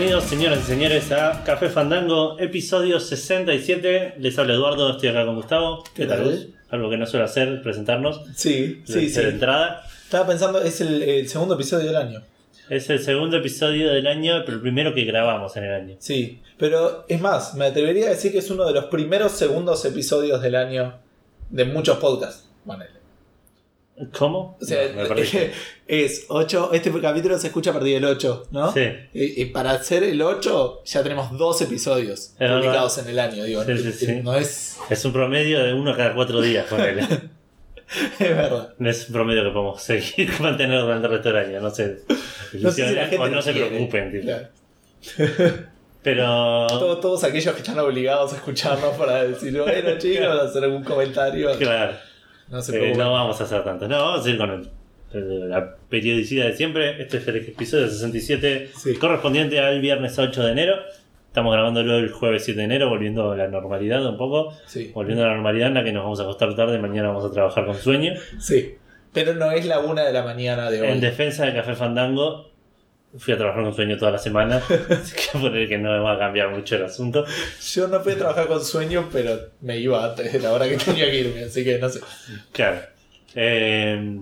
Bienvenidos, señoras y señores, a Café Fandango, episodio 67. Les habla Eduardo, estoy acá con Gustavo. ¿Qué tal? Algo que no suele hacer, presentarnos. Sí, de- sí, de sí. entrada. Estaba pensando, es el, el segundo episodio del año. Es el segundo episodio del año, pero el primero que grabamos en el año. Sí, pero es más, me atrevería a decir que es uno de los primeros segundos episodios del año de muchos podcasts. Ponele. ¿Cómo? O sea, No, me perdí. es 8, este capítulo se escucha a partir del 8, ¿no? Sí. Y, y para hacer el 8 ya tenemos dos episodios Es publicados en el año, digo, Sí, sí, sí. no es, Es un promedio de uno cada cuatro días, ponele. es verdad. No es un promedio que podemos seguir mantener durante el resto del año, no sé. No sé si la gente o no se preocupen, tipo. Claro. Pero. Todos, todos aquellos que están obligados a escucharnos para decir, bueno chicos, hacer algún comentario. Claro. No se Eh, no vamos a hacer tanto. No, vamos a ir con el- el- la periodicidad de siempre. Este es el episodio 67 Sí. correspondiente al viernes 8 de enero. Estamos grabándolo el jueves 7 de enero, volviendo a la normalidad un poco. Sí, Volviendo a la normalidad en la que nos vamos a acostar tarde. Mañana vamos a trabajar con sueño. sí. Pero no es la una de la mañana de hoy. En defensa de Café Fandango, fui a trabajar con sueño toda la semana. así que poner que no va a cambiar mucho el asunto. Yo no a trabajar con sueño, pero me iba antes de la hora que tenía que irme, así que no sé. Claro. Eh,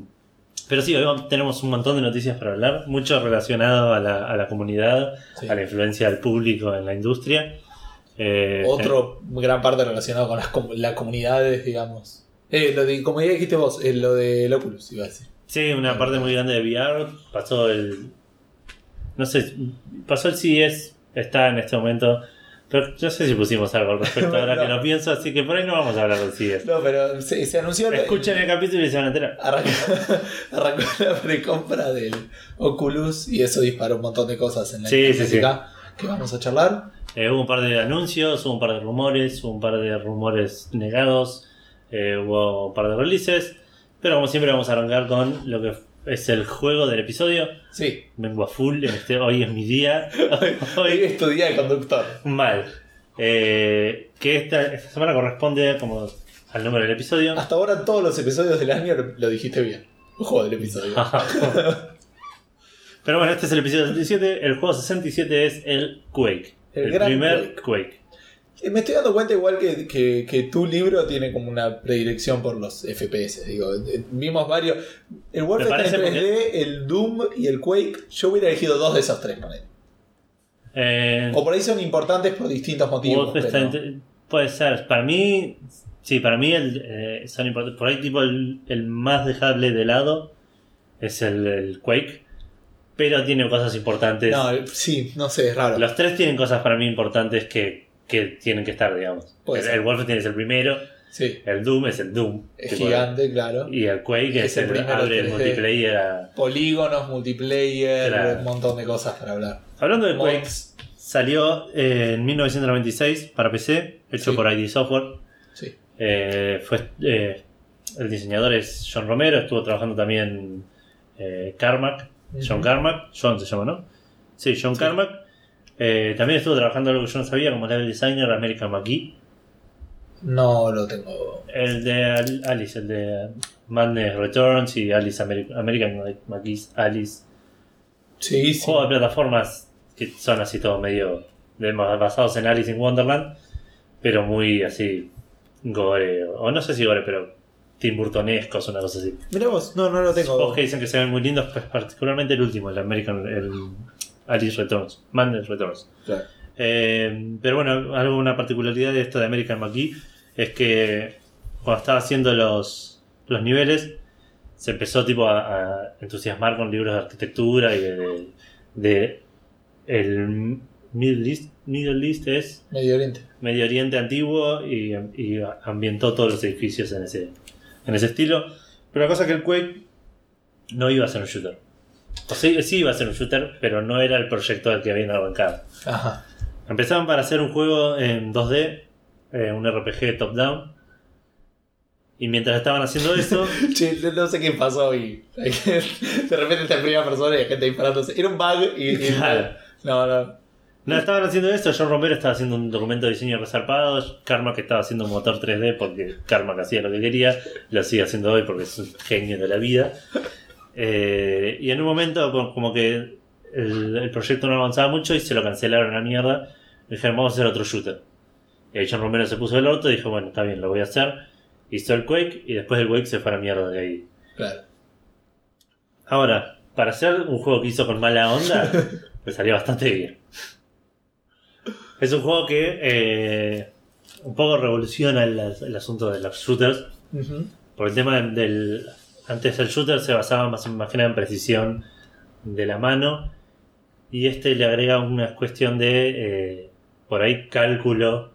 pero sí, hoy tenemos un montón de noticias para hablar, mucho relacionado a la, a la comunidad, Sí. a la influencia del público en la industria. Eh, Otro gran parte relacionado con las, com- las comunidades, digamos. Eh, lo de, como ya dijiste vos, eh, lo del Oculus, iba a decir. Sí, una parte muy grande de VR. Pasó el. No sé, pasó el CES, está en este momento. Pero no sé si pusimos algo al respecto ahora No. que lo pienso, así que por ahí no vamos a hablar del CES. No, pero se, se anunció. Escuchen el capítulo y se van a enterar. Arrancó, arrancó la precompra del Oculus y eso disparó un montón de cosas en la Sí, sí, sí. que vamos a charlar. Eh, hubo un par de anuncios, hubo un par de rumores, hubo un par de rumores negados, eh, hubo un par de releases. Pero como siempre vamos a arrancar con lo que es el juego del episodio. Sí, Vengo a full, en este, hoy es mi día. hoy es tu día de conductor. Mal. Eh, que esta, esta semana corresponde como al número del episodio. Hasta ahora todos los episodios del año lo, lo dijiste bien. Ojo del episodio. Pero bueno, este es el episodio 67. El juego 67 es el Quake. El El, primer Quake. Me estoy dando cuenta igual que, que- que tu libro tiene como una predilección por los FPS. Digo, eh, vimos varios. El Warfare parece en 3D, el Doom y el Quake. Yo hubiera elegido dos de esos tres, ponele. Eh, O por ahí son importantes por distintos motivos. Pero- te- puede ser. Para mí, sí, para mí el, eh, son importantes. Por ahí, tipo, el, el más dejable de lado es el, el Quake. Pero tiene cosas importantes. No, sí, no sé, es raro. Los tres tienen cosas para mí importantes que, que tienen que estar, digamos. Puede El, ser. el Wolfenstein es el primero. Sí, El Doom es el Doom. es gigante, claro. Y el Quake Es es, el primero abre el 3D. multiplayer. a- Polígonos, multiplayer, Claro. un montón de cosas para hablar. Hablando de Quake, salió eh, en 1996 para PC, hecho Sí. por ID Software. Sí. Eh, fue, eh, el diseñador es John Romero, estuvo trabajando también eh, Carmack, John. Carmack, John se llama, ¿no? Sí, John Sí. Carmack. Eh, también estuvo trabajando algo que yo no sabía, como level designer American McGee. No lo tengo. El de Al- Alice, el de Madness Returns y Alice Ameri- American McGee's Alice. Sí, sí. Juegos de plataformas que son así todo medio de- basados en Alice in Wonderland, pero muy así gore, o no sé si gore, pero Tim Burtonescos, una cosa así. Mirá vos, no, no lo tengo. Juegos que dicen que se ven muy lindos, pues particularmente el último, el American, el Alice Returns, Madness Returns. Claro. Eh, pero bueno, algo, una particularidad de esto de American McGee es que cuando estaba haciendo los, los niveles, se empezó tipo a, a entusiasmar con libros de arquitectura y de, de- de el Middle East, Middle East es Medio Oriente. Medio Oriente antiguo y, y ambientó todos los edificios en ese, en ese estilo. Pero la cosa es que el Quake no iba a ser un shooter. O sea, sí iba a ser un shooter, pero no era el proyecto al que habían arrancado. Ajá. Empezaban para hacer un juego en 2D, eh, un RPG top-down. Y mientras estaban haciendo eso, Che, no- no sé qué pasó y de repente está en primera persona y hay gente disparándose. Era un bug y. y- Claro. no, no. no estaban haciendo eso. John Romero estaba haciendo un documento de diseño resarpado. Karma que estaba haciendo un motor 3D porque Karma que hacía lo que quería. Lo sigue haciendo hoy porque es un genio de la vida. Eh, y en un momento, como- como que el, el proyecto no avanzaba mucho y se lo cancelaron a la mierda. Dijeron, vamos a hacer otro shooter. Y ahí John Romero se puso el orto y dijo, bueno, está bien, lo voy a hacer. Hizo el Quake y después el Quake se fue a la mierda de ahí. Claro. Ahora, para hacer un juego que hizo con mala onda, le salió bastante bien. Es un juego que eh, un poco revoluciona el, el asunto de los shooters. Por el tema del. Antes el shooter se basaba más, más que nada en precisión de la mano. Y este le agrega una cuestión de. eh, por ahí cálculo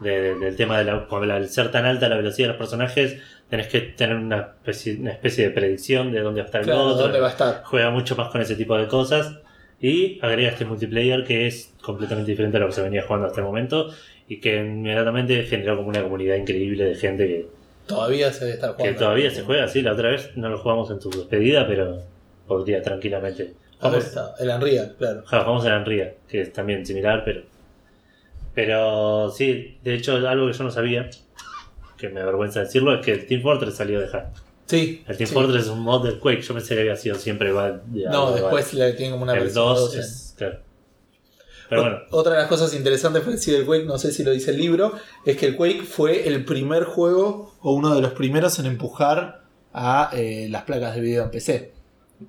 de- de- del tema de la. al ser tan alta la velocidad de los personajes, tenés que tener una especie, una especie de predicción de dónde va a estar el Claro, otro. ¿dónde va a estar? Juega mucho más con ese tipo de cosas. Y agrega este multiplayer que es completamente diferente a lo que se venía jugando hasta el momento. Y que inmediatamente generó como una comunidad increíble de gente que, Todavía se debe estar que jugando. todavía se juega, sí, la otra vez no lo jugamos en tu despedida, pero podría tranquilamente. Jugamos, está. El Unreal, claro. ja, jugamos en Unreal, que es también similar, pero. Pero sí, de hecho, algo que yo no sabía, que me avergüenza decirlo, es que el Team Fortress salió de hack. Sí. El Team sí. Fortress es un mod del Quake, yo pensé que había sido siempre No, de- después le tiene como una El versión 2 dos en- es. Claro. Pero bueno, Otra de las cosas interesantes fue decir del Quake, no sé si lo dice el libro, es que el Quake fue el primer juego o uno de los primeros en empujar a eh, las placas de video en PC.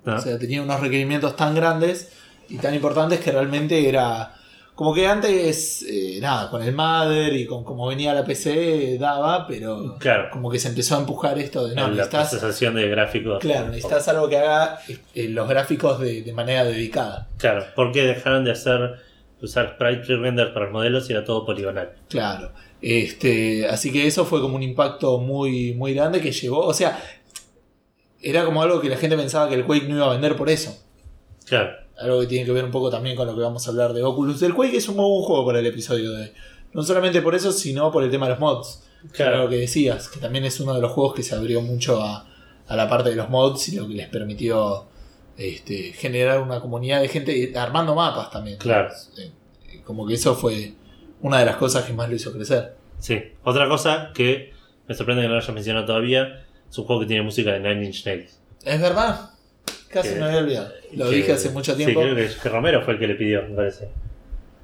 no, O sea, tenía unos requerimientos tan grandes y tan importantes que realmente era. Como que antes, eh, nada, con el Mother y con como venía la PC daba, pero claro. como que se empezó a empujar esto de no, la procesación de gráficos. claro, necesitas algo que haga eh, los gráficos de, de manera dedicada. Claro, porque dejaron de hacer usar sprite pre-render para los modelos y era todo poligonal. Claro. Este, así que eso fue como un impacto muy, muy grande que llegó. O sea, era como algo que la gente pensaba que el Quake no iba a vender por eso. Claro, Algo que tiene que ver un poco también con lo que vamos a hablar de Oculus. El Quake es un muy buen juego para el episodio de hoy. No solamente por eso, sino por el tema de los mods. Claro. Lo que decías, que también es uno de los juegos que se abrió mucho a, a la parte de los mods y lo que les permitió este, generar una comunidad de gente armando mapas también. Claro. Como que eso fue una de las cosas que más lo hizo crecer. sí. Otra cosa que me sorprende que no lo hayas mencionado todavía es un juego que tiene música de Nine Inch Nails. Es verdad. Casi Que- me había olvidado. Lo Que- dije hace mucho sí, tiempo. creo que, que Romero fue el que le pidió, me parece.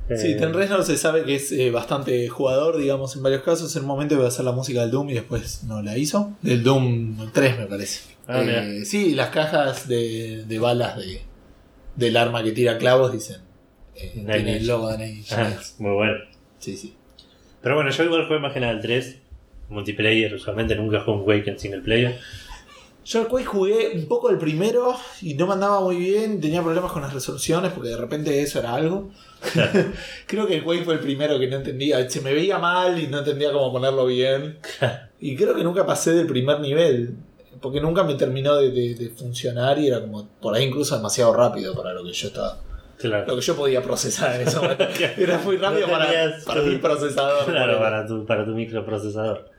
Sí, Eh, Ten Reznor se sabe que es eh, bastante jugador, digamos, en varios casos. En un momento iba a hacer la música del Doom y después no la hizo. Del Doom 3, me parece. Ah. Eh, sí, las cajas de, de balas de, del arma que tira clavos dicen. eh, tiene el logo de ah, muy bueno. Sí, sí. Pero bueno, yo igual jugué más que nada el 3, multiplayer, usualmente nunca jugué un Quake en single player. Yo al Quake jugué un poco el primero y no me andaba muy bien, tenía problemas con las resoluciones porque de repente eso era algo. creo que el Quake fue el primero que no entendía, se me veía mal y no entendía cómo ponerlo bien. Y creo que nunca pasé del primer nivel, porque nunca me terminó de, de- de funcionar y era como por ahí incluso demasiado rápido para lo que yo estaba, Claro. lo que yo podía procesar en momento. Era muy rápido No para, tenías para tu- mi procesador. Claro, para tu, para tu microprocesador.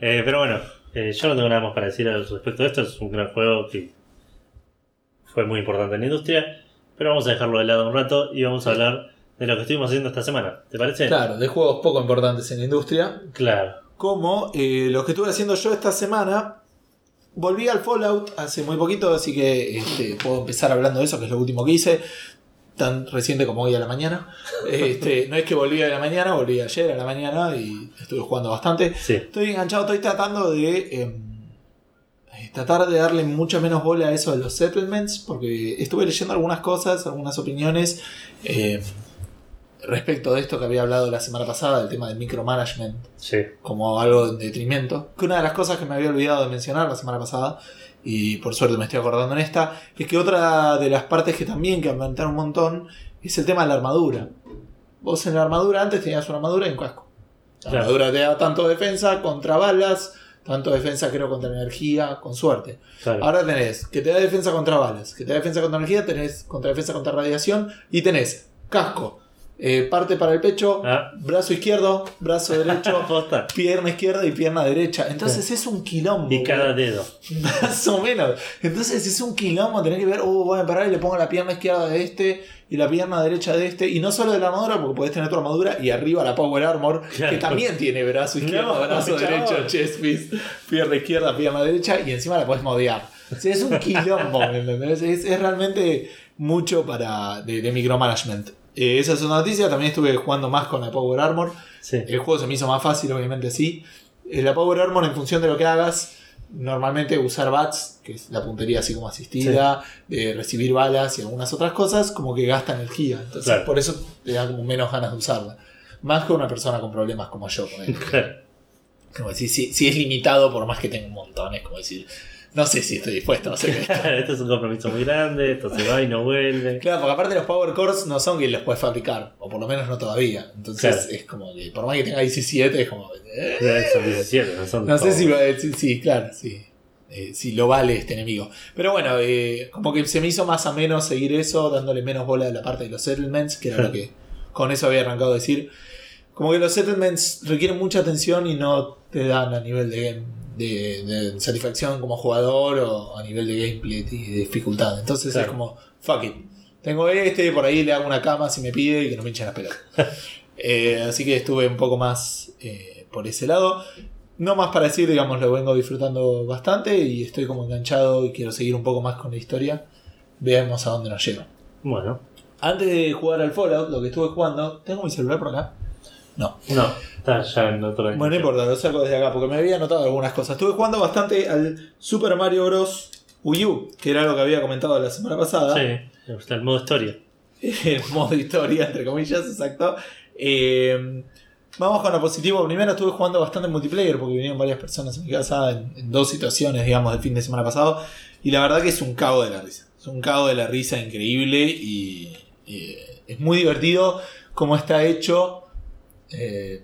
Eh, pero bueno, eh, yo no tengo nada más para decir al respecto de esto. Es un gran juego que fue muy importante en la industria. Pero vamos a dejarlo de lado un rato y vamos a hablar de lo que estuvimos haciendo esta semana. ¿Te parece? Claro, de juegos poco importantes en la industria. Claro. como eh, lo que estuve haciendo yo esta semana. Volví al Fallout hace muy poquito, así que este, puedo empezar hablando de eso, que es lo último que hice. Tan reciente como hoy a la mañana. Este, no es que volví a la mañana, volví ayer a la mañana y estuve jugando bastante. Sí. Estoy enganchado, estoy tratando de em, eh, tratar de darle mucho menos bola a eso de los settlements, porque estuve leyendo algunas cosas, algunas opiniones eh, respecto de esto que había hablado la semana pasada, del tema del micromanagement Sí. como algo en detrimento. Que una de las cosas que me había olvidado de mencionar la semana pasada, y por suerte me estoy acordando en esta, es que otra de las partes que también que aumentaron un montón es el tema de la armadura. Vos en la armadura antes tenías una armadura y un casco. La Claro. armadura te da tanto defensa contra balas, tanto defensa creo contra energía, con suerte. Claro. Ahora tenés que te da defensa contra balas, que te da defensa contra energía, tenés contra defensa contra radiación y tenés casco, eh, parte para el pecho, Ah. brazo izquierdo, brazo derecho, pierna izquierda y pierna derecha. Entonces es un quilombo. Y cada dedo. Más o menos. Entonces es un quilombo tener que ver, uh, voy a parar y le pongo la pierna izquierda de este y la pierna derecha de este. Y no solo de la armadura, porque podés tener tu armadura y arriba la Power Armor, Claro. que también tiene brazo izquierdo, No, brazo derecho, chest piece, pierna izquierda, pierna derecha y encima la podés modear. O sea, es un quilombo, ¿me entendés? Es, es realmente mucho para de, de micromanagement. Eh, esa es una noticia, también estuve jugando más con la Power Armor. Sí. El juego se me hizo más fácil, obviamente sí. Eh, La Power Armor, en función de lo que hagas, normalmente usar bats, que es la puntería así como asistida, de recibir balas y algunas otras cosas, como que gasta energía. Entonces, Claro. por eso te da como menos ganas de usarla. Más que una persona con problemas como yo. Claro. Como decir, si, si es limitado, por más que tenga un montón, es como decir, no sé si estoy dispuesto, no sé qué. Esto es un compromiso muy grande, esto se va y no vuelve. Claro, porque aparte los Power Cores no son que los puedes fabricar, o por lo menos no todavía. Entonces Claro. es como que, por más que tenga 17, es como. eh, Son 17, no son No sé todos. si, va- sí, sí, claro, sí. Eh, si lo vale este enemigo. Pero bueno, eh, como que se me hizo más a menos seguir eso, dándole menos bola a la parte de los settlements, que era lo que con eso había arrancado a decir. Como que los settlements requieren mucha atención y no te dan a nivel de, game- de, de satisfacción como jugador o a nivel de gameplay y de dificultad. Entonces Claro. es como, fuck it. Tengo este, por ahí le hago una cama si me pide y que no me hinchen las pelotas. Eh, así que estuve un poco más eh, por ese lado. No más para decir, digamos, lo vengo disfrutando bastante y estoy como enganchado y quiero seguir un poco más con la historia. Veamos a dónde nos lleva. Bueno, Antes de jugar al Fallout, lo que estuve jugando, ¿tengo mi celular por acá? No. no, está ya en otro Bueno, no importa, lo saco desde acá porque me había notado algunas cosas. Estuve jugando bastante al Super Mario Bros. Wii U, que era lo que había comentado la semana pasada. Sí, el modo historia. el modo historia, entre comillas, exacto. Eh, vamos con lo positivo. Primero estuve jugando bastante multiplayer porque vinieron varias personas en mi casa en, en dos situaciones, digamos, del fin de semana pasado. Y la verdad que es un cago de la risa. Es un cago de la risa increíble y eh, es muy divertido cómo está hecho eh,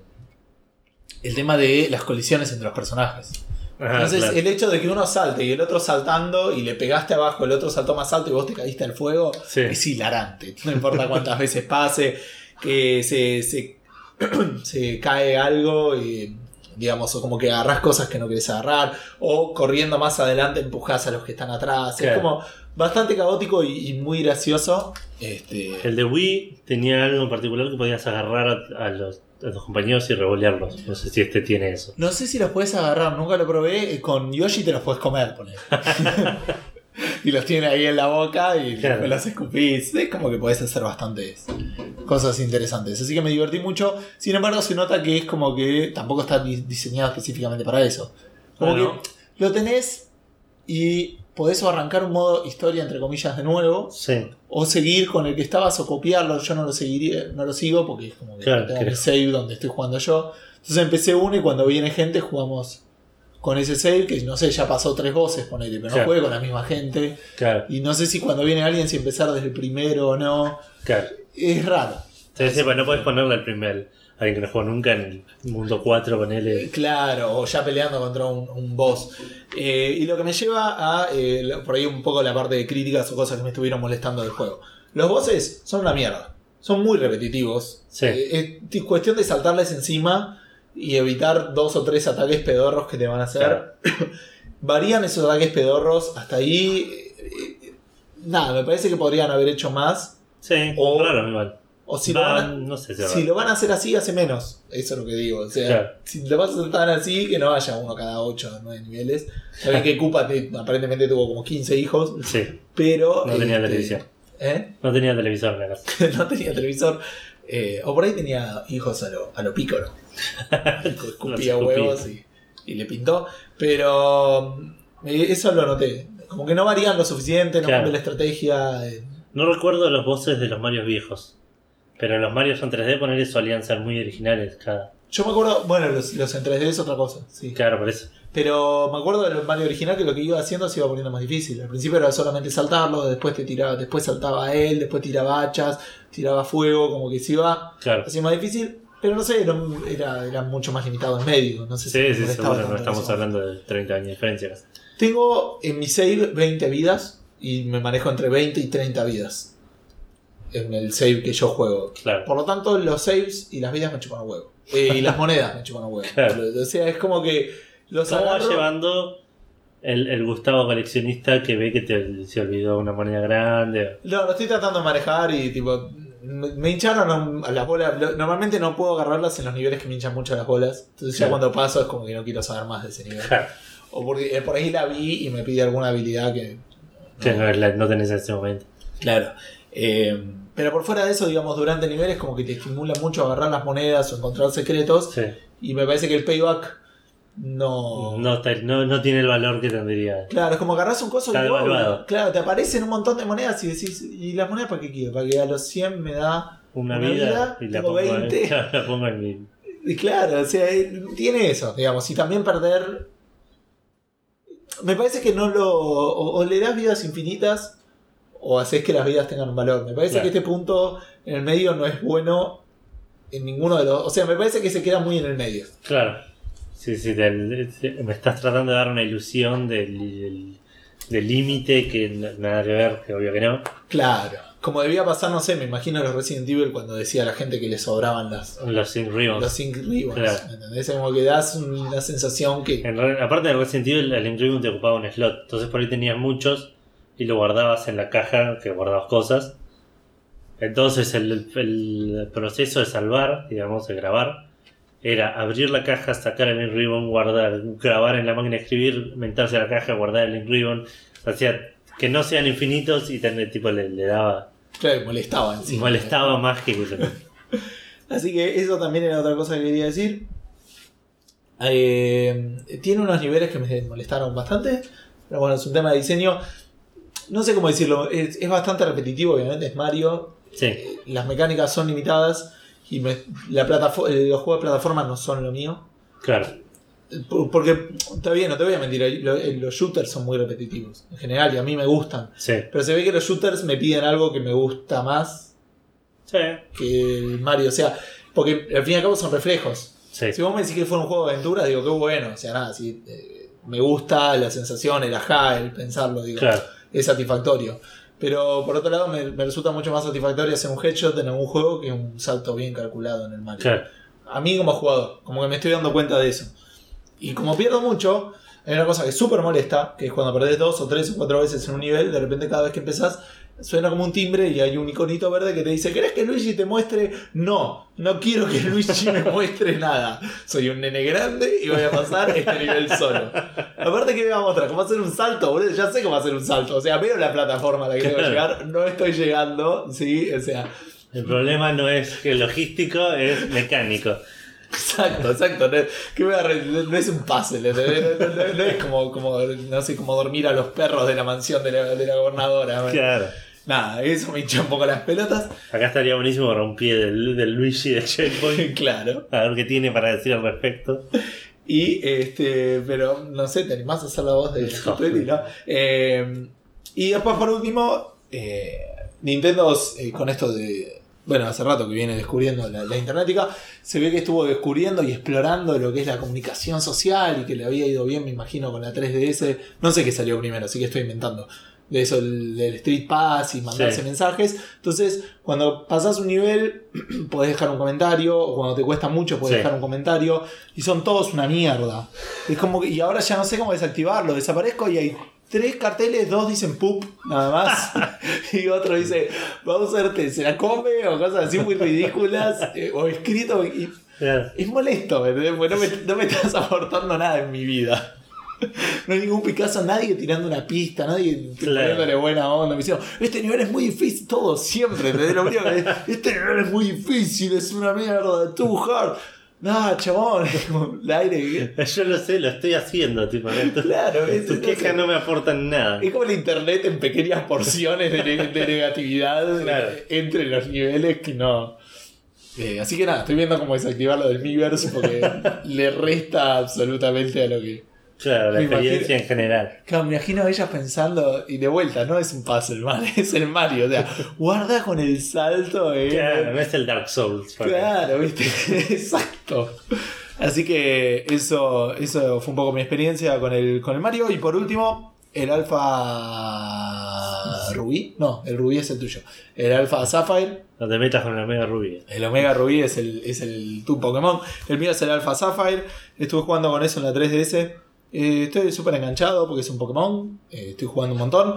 el tema de las colisiones entre los personajes. Ajá, Entonces, claro. el hecho de que uno salte y el otro saltando y le pegaste abajo, el otro saltó más alto y vos te caíste al fuego, Sí. es hilarante. No importa cuántas veces pase, que se, se, se cae algo y, digamos, o como que agarrás cosas que no querés agarrar, o corriendo más adelante empujás a los que están atrás. Es como bastante caótico y, y muy gracioso. Este, El de Wii tenía algo en particular que podías agarrar a, a los, a tus compañeros y revolearlos. No sé si este tiene eso. No sé si los puedes agarrar, nunca lo probé. eh, Con Yoshi te los puedes comer, ponele. y los tiene ahí en la boca y Claro. después los escupís. Es como que podés hacer bastantes cosas interesantes. Así que me divertí mucho. Sin embargo, se nota que es como que tampoco está di- diseñado específicamente para eso. Como Bueno. que lo tenés y podés o arrancar un modo historia, entre comillas, de nuevo. Sí, O seguir con el que estabas o copiarlo. Yo no lo seguiría, no lo sigo porque es como que Claro, tengo mi save donde estoy jugando yo. Entonces empecé uno y cuando viene gente jugamos con ese save, que no sé, ya pasó tres voces, ponele, pero no juegue con la misma gente. claro, Y no sé si cuando viene alguien si empezar desde el primero o no. claro. Es raro. Sí, sí, pues no puedes ponerle el primer. Alguien que no juega nunca en el mundo 4 con él. Claro, o ya peleando contra un, un boss. Eh, y lo que me lleva a, eh, por ahí un poco la parte de críticas o cosas que me estuvieron molestando del juego. Los bosses son una mierda. Son muy repetitivos. Sí. Eh, es cuestión de saltarles encima y evitar dos o tres ataques pedorros que te van a hacer. Claro. Varían esos ataques pedorros. Hasta ahí. nada, me parece que podrían haber hecho más. Sí, O- raro igual. O si, lo Va, van a, no sé si si raro. lo van a hacer así, hace menos. Eso es lo que digo. O sea, Claro. si lo vas a saltar así, que no haya uno cada 8 o 9 niveles. Saben que Koopa te- aparentemente tuvo como 15 hijos, Sí, pero. no tenía este, televisión. ¿Eh? No tenía televisor en la casa. no tenía televisor. Eh, o por ahí tenía hijos a lo, a lo pícoro. Escupía huevos y, y le pintó. Pero eh, eso lo noté. Como que no varían lo suficiente, no Claro. cambia la estrategia. eh. No recuerdo los voces de los Marios viejos. Pero los Marios en 3D poner eso solían ser muy originales cada. Yo me acuerdo, bueno, los, los en 3D es otra cosa, sí. Claro, por eso. Pero me acuerdo del Mario original que lo que iba haciendo se iba poniendo más difícil. Al principio era solamente saltarlo, después te tiraba, después saltaba a él, después tiraba hachas, tiraba fuego, como que se iba Claro. haciendo más difícil. Pero no sé, era, era, era mucho más limitado en medio. No sé Sí, sí, seguro. No estamos eso. hablando de 30 años de diferencia. Tengo en mi save 20 vidas y me manejo entre 20 y 30 vidas. En el save que yo juego. Claro. Por lo tanto, los saves y las vidas me chupan a huevo. Eh, y las monedas me chupan a huevo. Claro. O sea, es como que los ¿Cómo va llevando el, el Gustavo coleccionista que ve que te, se olvidó una moneda grande? No, lo estoy tratando de manejar y tipo. Me hincharon a las bolas. Normalmente no puedo agarrarlas en los niveles que me hinchan mucho las bolas. Entonces ya Claro. cuando paso es como que no quiero saber más de ese nivel. Claro. O porque eh, por ahí la vi y me pide alguna habilidad que. Que no, no tenés en ese momento. Claro. Eh, pero por fuera de eso, digamos, durante niveles como que te estimula mucho agarrar las monedas o encontrar secretos. Sí. Y me parece que el payback no... No, no, no tiene el valor que tendría. Claro, es como agarras un coso Está y devaluado. claro, te aparecen un montón de monedas y decís, ¿y las monedas para qué quiero? Para que a los 100 me da Una, Una vida, vida, y la pongo, 20. la pongo en mi. Y claro, o sea, eh, tiene eso, digamos, y también perder. Me parece que no lo. O, o le das vidas infinitas o haces que las vidas tengan un valor. Me parece Claro. que este punto en el medio no es bueno en ninguno de los. O sea, me parece que se queda muy en el medio. Claro. Sí, sí, del- me estás tratando de dar una ilusión del límite que nada que ver, que obvio que no. Claro. Como debía pasar, no sé, me imagino los Resident Evil cuando decía a la gente que le sobraban las, Los Sync Ribbons. los Sync Ribbons. Claro. ¿me ¿Entendés? Como que das una sensación que. En aparte del Resident Evil, el Link Ribbon te ocupaba un slot. Entonces por ahí tenías muchos y lo guardabas en la caja que guardabas cosas. Entonces el, el proceso de salvar, digamos, de grabar, era abrir la caja, sacar el Link Ribbon, guardar, grabar en la máquina escribir, meterse a la caja, guardar el Link Ribbon. Sea, que no sean infinitos y tener, tipo le, le daba. Claro, molestaba encima. molestaba más que. Así que eso también era otra cosa que quería decir. Eh, tiene unos niveles que me molestaron bastante. Pero bueno, es un tema de diseño. No sé cómo decirlo. Es, es bastante repetitivo, obviamente. Es Mario. Sí, Eh, Las mecánicas son limitadas. Y me- la eh, los juegos de plataforma no son lo mío. claro. Por- Porque, está bien, no te voy a mentir. lo- eh, Los shooters son muy repetitivos. En general, y a mí me gustan. Sí, Pero se ve que los shooters me piden algo que me gusta más sí, que el Mario. O sea, porque al fin y al cabo son reflejos. sí. Si vos me decís que fue un juego de aventura, digo, qué bueno. O sea, nada, si eh, me gusta la sensación, el ajá, el pensarlo, digo, Claro. Es satisfactorio. Pero por otro lado, me, me resulta mucho más satisfactorio hacer un headshot en algún juego que un salto bien calculado en el Mario. Claro. A mí como jugador, como que me estoy dando cuenta de eso. Y como pierdo mucho, hay una cosa que súper molesta, que es cuando perdés dos o tres o cuatro veces en un nivel, de repente cada vez que empezás suena como un timbre y hay un iconito verde que te dice, ¿querés que Luigi te muestre? No, no quiero que Luigi me muestre nada. Soy un nene grande y voy a pasar este nivel solo. Aparte que me va a mostrar cómo hacer un salto, boludo, ya sé cómo hacer un salto. O sea, veo la plataforma a la que tengo que llegar, no estoy llegando, sí, o sea... El problema no es que logístico, es mecánico. Exacto, exacto. No, que es un puzzle, no, no- no es como, como, no sé, como dormir a los perros de la mansión de la, de la gobernadora. Claro. Nada, eso me hincha un poco las pelotas. Acá estaría buenísimo pie del, del Luigi de Checkpoint. claro. A ver qué tiene para decir al respecto. Y este, pero no sé, te animás a hacer la voz de No. Petty, ¿no? Eh, y después por último, eh, Nintendo eh, con esto de. Bueno, hace rato que viene descubriendo la, la internetica, se ve que estuvo descubriendo y explorando lo que es la comunicación social y que le había ido bien, me imagino, con la 3DS. No sé qué salió primero, así que estoy inventando. De eso, el- del Street Pass y mandarse Sí. mensajes. Entonces, cuando pasás un nivel, podés dejar un comentario, o cuando te cuesta mucho, podés Sí. dejar un comentario, y son todos una mierda. Es como que, y ahora ya no sé cómo desactivarlo. Desaparezco y hay tres carteles, dos dicen poop, nada más. y otro dice, Bowser te se la come, o cosas así muy ridículas, eh, o escrito. Y Claro. es molesto, ¿me entendés? Porque no me, no me estás aportando nada en mi vida. No hay ningún Picasso, nadie tirando una pista, nadie poniéndole buena onda. Me diciendo, este nivel es muy difícil, todo siempre. ¿entendés? Lo que es, este nivel es muy difícil, es una mierda, too hard. Nah, chabón, es como el aire. Yo lo sé, lo estoy haciendo, tipo. ¿no? Claro, es, tu no no me aportan nada. Es como el internet en pequeñas porciones de, ne- de negatividad Claro. eh, entre los niveles que no. Eh, así que nada, estoy viendo cómo desactivar lo del Miiverse porque le resta absolutamente a lo que. Claro, la Me experiencia en general. Claro, me imagino a ellas pensando, y de vuelta, no es un puzzle, man, es el Mario. O sea, guarda con el salto. Eh. Claro, no es el Dark Souls. Claro, viste, exacto. Así que eso, eso fue un poco mi experiencia con el, con el Mario. Y por último, el Alpha Rubí. No, el Rubí es el tuyo. El Alpha Sapphire. No te metas con la Mega Rubí. El Omega Rubí es el, es el tu Pokémon. El mío es el Alpha Sapphire. Estuve jugando con eso en la 3DS. Eh, estoy súper enganchado porque es un Pokémon. Eh, estoy jugando un montón.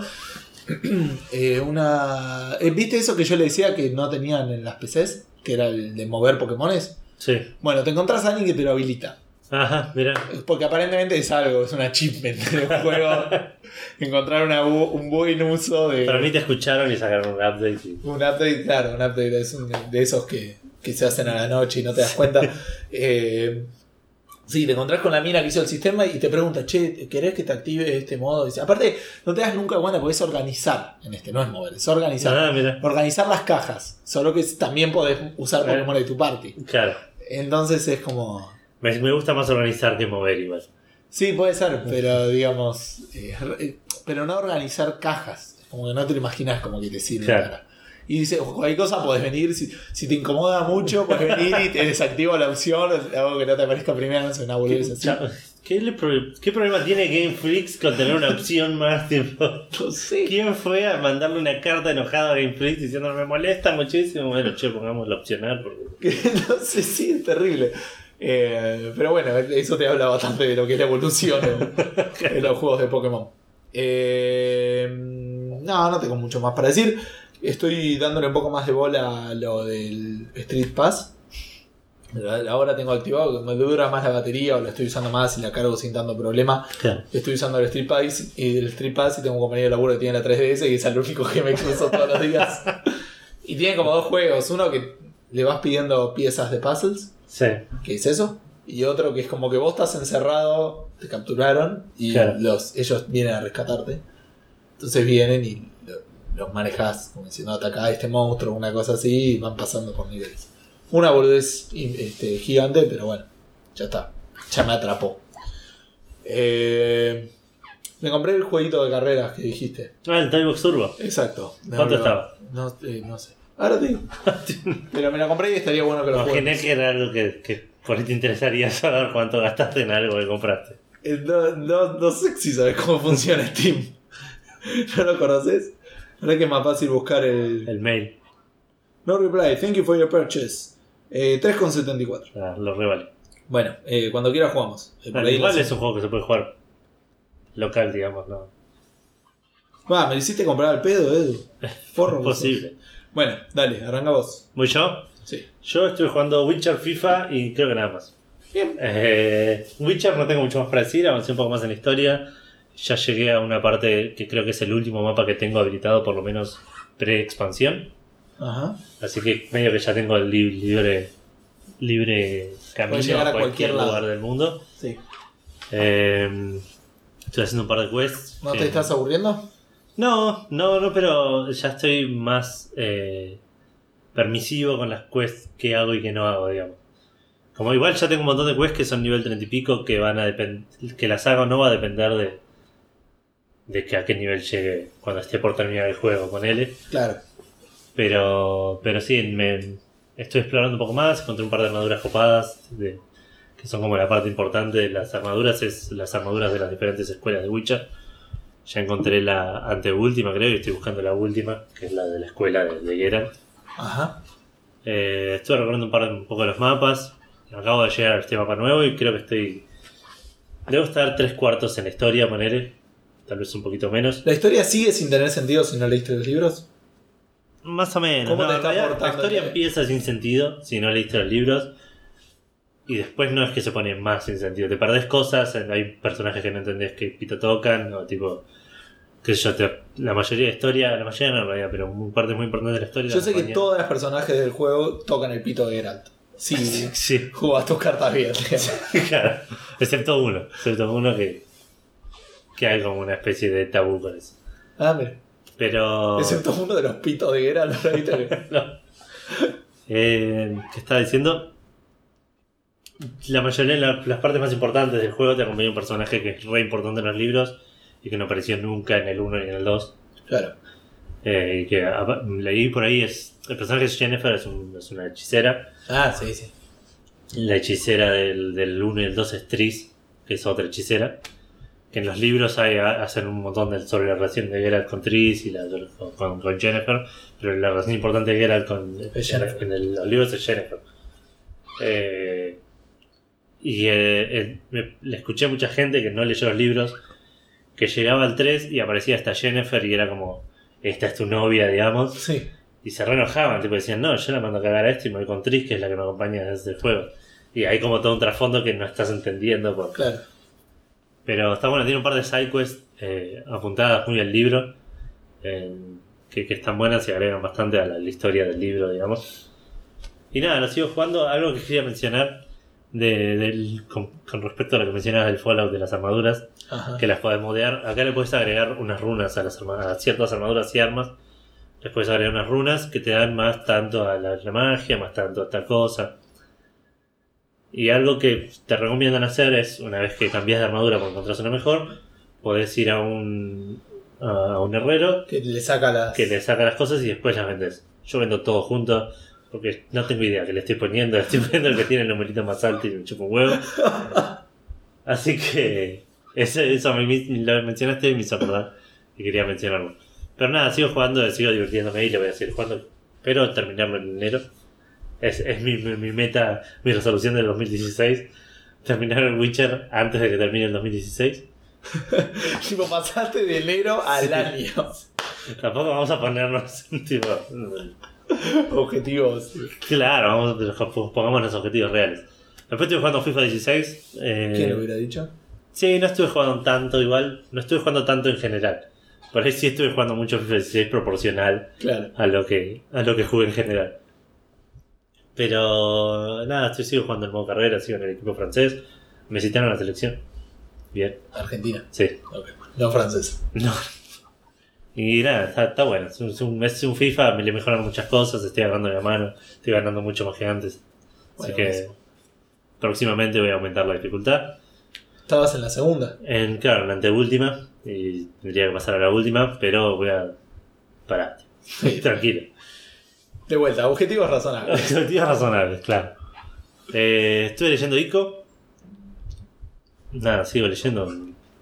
Eh, una... ¿Viste eso que yo le decía que no tenían en las PCs? Que era el de mover Pokémones. Sí. Bueno, te encontrás a alguien que te lo habilita. Ajá, mira. Porque aparentemente es algo, es un achievement del juego. encontrar una bu- un buen uso de. Para mí te escucharon y sacaron un update. y- Un update, claro, un update es un- de esos que, que se hacen a la noche y no te das cuenta. Eh, sí, te encontrás con la mina que hizo el sistema y te pregunta, che, ¿querés que te active este modo? Dice, aparte, no te das nunca cuenta porque es organizar en este, no es mover, es organizar. Ah. Organizar las cajas, solo que también podés usar Eh. Pokémon de tu party. Claro. Entonces es como. Me, me gusta más organizar que mover igual. Sí, puede ser, pero digamos. eh, eh, pero no organizar cajas. Como que no te lo imaginas como que te sirve Claro. para. Y dice, "O cualquier cosa podés venir, si, si te incomoda mucho, podés venir y te desactivo la opción, algo que no te aparezca primero, no sé, una boludez así. ¿Qué, le pro- qué problema tiene Game Freaks con tener una opción más? Tipo, No sé. ¿Quién fue a mandarle una carta enojada a Game Freaks diciendo me molesta muchísimo? Bueno, che, pongamos la opcional. Porque... no sé, sí, es terrible. Eh, pero bueno, eso te habla bastante de lo que es la evolución en, en los juegos de Pokémon. Eh, no, no tengo mucho más para decir. Estoy dándole un poco más de bola a lo del Street Pass. Ahora tengo activado me dura más la batería o la estoy usando más y la cargo sin tanto problema. Claro. Estoy usando el Street Pass y el Street Pass y tengo un compañero de laburo que tiene la 3DS y es el único que me cruzo todos los días. Y tiene como dos juegos, uno que le vas pidiendo piezas de puzzles, Sí. que es eso, y otro que es como que vos estás encerrado, te capturaron y Claro. los, ellos vienen a rescatarte. Entonces vienen y los manejas como diciendo ataca a este monstruo, una cosa así, y van pasando por niveles. Una boludez este, gigante, pero bueno, ya está, ya me atrapó. Eh, me compré el jueguito de carreras que dijiste. Ah, el Time Box Turbo. Exacto. ¿Cuánto No, estaba? No, eh, no sé. Ahora te digo. Pero me lo compré y estaría bueno que lo Imaginé juegues. que era algo que, que por ahí te interesaría saber cuánto gastaste en algo que compraste. Eh, No, no, no sé si sabes cómo funciona Steam. ¿No lo conoces? Ahora que es más fácil buscar el. El mail. No reply, thank you for your purchase. Eh, 3,74. Ah, lo revale. Bueno, eh, cuando quieras jugamos. Eh, por Bueno, ahí igual es un juego que se puede jugar local, digamos, ¿no? Va, me lo hiciste comprar al pedo, Edu. Forro. Posible. Bueno, dale, arranca vos. ¿Voy yo? Sí. Yo estoy jugando Witcher, FIFA y creo que nada más. Bien. Eh, Witcher no tengo mucho más para decir, avancé un poco más en la historia. Ya llegué a una parte que creo que es el último mapa que tengo habilitado, por lo menos pre-expansión. Ajá. Así que medio que ya tengo el li- libre, libre camino llegar a cualquier lado. lugar del mundo. Sí. Eh, estoy haciendo un par de quests. ¿No que- te estás aburriendo? No, no, no, pero ya estoy más eh, permisivo con las quests que hago y que no hago, digamos. Como igual ya tengo un montón de quests que son nivel 30 y pico que van a depender, que las hago no va a depender de, de que a qué nivel llegue cuando esté por terminar el juego con él. Claro. Pero, pero sí, me, estoy explorando un poco más, encontré un par de armaduras copadas, de- que son como la parte importante de las armaduras, es las armaduras de las diferentes escuelas de Witcher. Ya encontré la anteúltima, creo, y estoy buscando la última, que es la de la escuela de, de Geralt. Ajá. Eh, estuve recorriendo un, par de, un poco los mapas, acabo de llegar a este mapa nuevo y creo que estoy... Debo estar tres cuartos en la historia, poner tal vez un poquito menos. ¿La historia sigue sin tener sentido si no leíste los libros? Más o menos. ¿Cómo no, te está realidad, la historia empieza sin sentido si no leíste los libros. Y después no es que se pone más sin sentido. Te perdés cosas, hay personajes que no entendés que pito tocan, o tipo. sé yo, te- la mayoría de historia, la mayoría no en realidad, pero un parte muy importante de la historia. Yo la sé que todos los personajes del juego tocan el pito de Geralt. Sí, Sí, jugás tus cartas bien. claro. Excepto uno, excepto uno que. Que hay como una especie de tabú con eso. ah, mira. Pero. Excepto uno de los pitos de Geralt. ¿no? Eh, ¿Qué estaba diciendo? La mayoría de la- las partes más importantes del juego te acompaña un personaje que es re importante en los libros y que no apareció nunca en el 1 ni en el 2. Claro. Eh, y que leí por ahí es. El personaje es Jennifer, es, un- es una hechicera. Ah, sí, sí. La hechicera del, del 1 y el 2 es Tris, que es otra hechicera. Que en los libros hay, hacen un montón de, sobre la relación de Geralt con Tris y la, con, con Jennifer, pero la relación importante de Geralt con Jennifer. en el- los libros es Jennifer. Eh, y eh, eh, le escuché a mucha gente que no leyó los libros, que llegaba al 3 y aparecía esta Jennifer y era como, esta es tu novia, digamos. Sí. Y se re enojaban, tipo decían, no, yo la mando a cagar a esto y me voy con Tris, que es la que me acompaña desde el juego. Y hay como todo un trasfondo que no estás entendiendo. por- Claro. Pero está bueno, tiene un par de sidequests eh, apuntadas muy al libro. eh, que, que están buenas y agregan bastante a la, la historia del libro, digamos. Y nada, lo sigo jugando. Algo que quería mencionar de, del- con, con respecto a lo que mencionabas del Fallout de las armaduras, Ajá. que las podés modear. Acá le puedes agregar unas runas a, las a ciertas armaduras y armas. Les puedes agregar unas runas que te dan más tanto a la, la magia, más tanto a tal cosa. Y algo que te recomiendan hacer es, una vez que cambias de armadura por encontrar una mejor, podés ir a un, a un herrero Que le saca las. que le saca las cosas y después las vendes. Yo vendo todo junto porque no tengo idea que le estoy poniendo. Le estoy poniendo el que tiene el numerito más alto y me chupo un huevo. Así que eso, eso me, lo mencionaste y me hizo acordar y quería mencionarlo. Pero nada, sigo jugando, sigo divirtiéndome y le voy a seguir jugando. Pero terminarlo en enero. Es, es mi, mi, mi meta, mi resolución del 2016. Terminar el Witcher antes de que termine el 2016. Tipo, pasaste de enero al Sí. año. Tampoco vamos a ponernos tipo. Objetivos. Claro, vamos a, pongamos los objetivos reales. Después estuve jugando FIFA 16. eh, ¿Quién lo hubiera dicho? sí, no estuve jugando tanto igual. No estuve jugando tanto en general. Por ahí sí estuve jugando mucho FIFA 16 proporcional Claro. a lo que, a lo que jugué en general. Pero nada, estoy sigo jugando el modo carrera, sigo en el equipo francés. Me citaron a la selección. Bien, Argentina. sí. Ok. No francés. No. Y nada, está, está bueno. Es un, es FIFA, me le mejoran muchas cosas, estoy agarrando la mano, estoy ganando mucho más que antes. Así que buenísimo. próximamente voy a aumentar la dificultad. Estabas en la segunda. En, claro, en la anteúltima, y tendría que pasar a la última, pero voy a parar. Sí. Tranquilo. De vuelta, objetivos razonables. Objetivos razonables, claro. Eh, estuve leyendo Ico. Nada, sigo leyendo.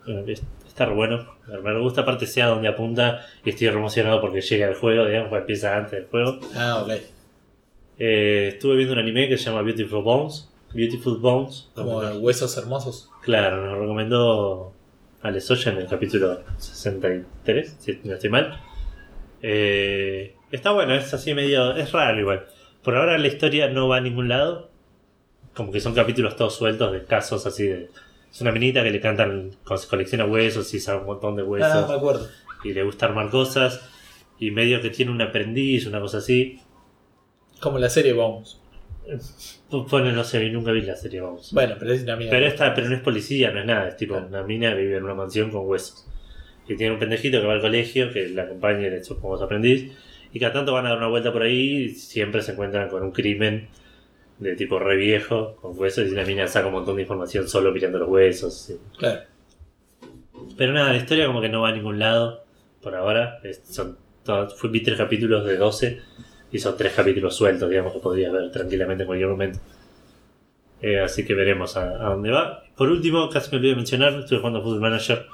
Eh, Está re bueno. Me gusta, aparte sea donde apunta y estoy emocionado porque llega el juego, digamos, porque empieza antes del juego. Ah, ok. Eh, estuve viendo un anime que se llama Beautiful Bones. Beautiful Bones. Como huesos hermosos. Claro, nos recomendó Ale Soya en el capítulo 63, si no estoy mal. Eh, está bueno, es así medio. Es raro igual. Por ahora la historia no va a ningún lado. Como que son capítulos todos sueltos de casos así de. Es una minita que le cantan, co- colecciona huesos y sabe un montón de Ah, huesos. me acuerdo. y le gusta armar cosas. Y medio que tiene un aprendiz, una cosa así. Como la serie Bones. Pone, no sé, nunca vi la serie, vamos. Bueno, pero es una mierda. Pero esta, pero no es policía, no es nada, es tipo Claro. una mina que vive en una mansión con huesos. Y tiene un pendejito que va al colegio, que la acompaña en su- como su aprendiz, y cada tanto van a dar una vuelta por ahí y siempre se encuentran con un crimen de tipo re viejo, con huesos, y la mina saca un montón de información solo mirando los huesos. sí. Claro. Pero nada, la historia como que no va a ningún lado por ahora. Es- son todos- fui, vi tres capítulos de 12 y son tres capítulos sueltos, digamos, que podrías ver tranquilamente en cualquier momento. Eh, así que veremos a, a dónde va. Por último, casi me olvidé de mencionar, estuve jugando Football Manager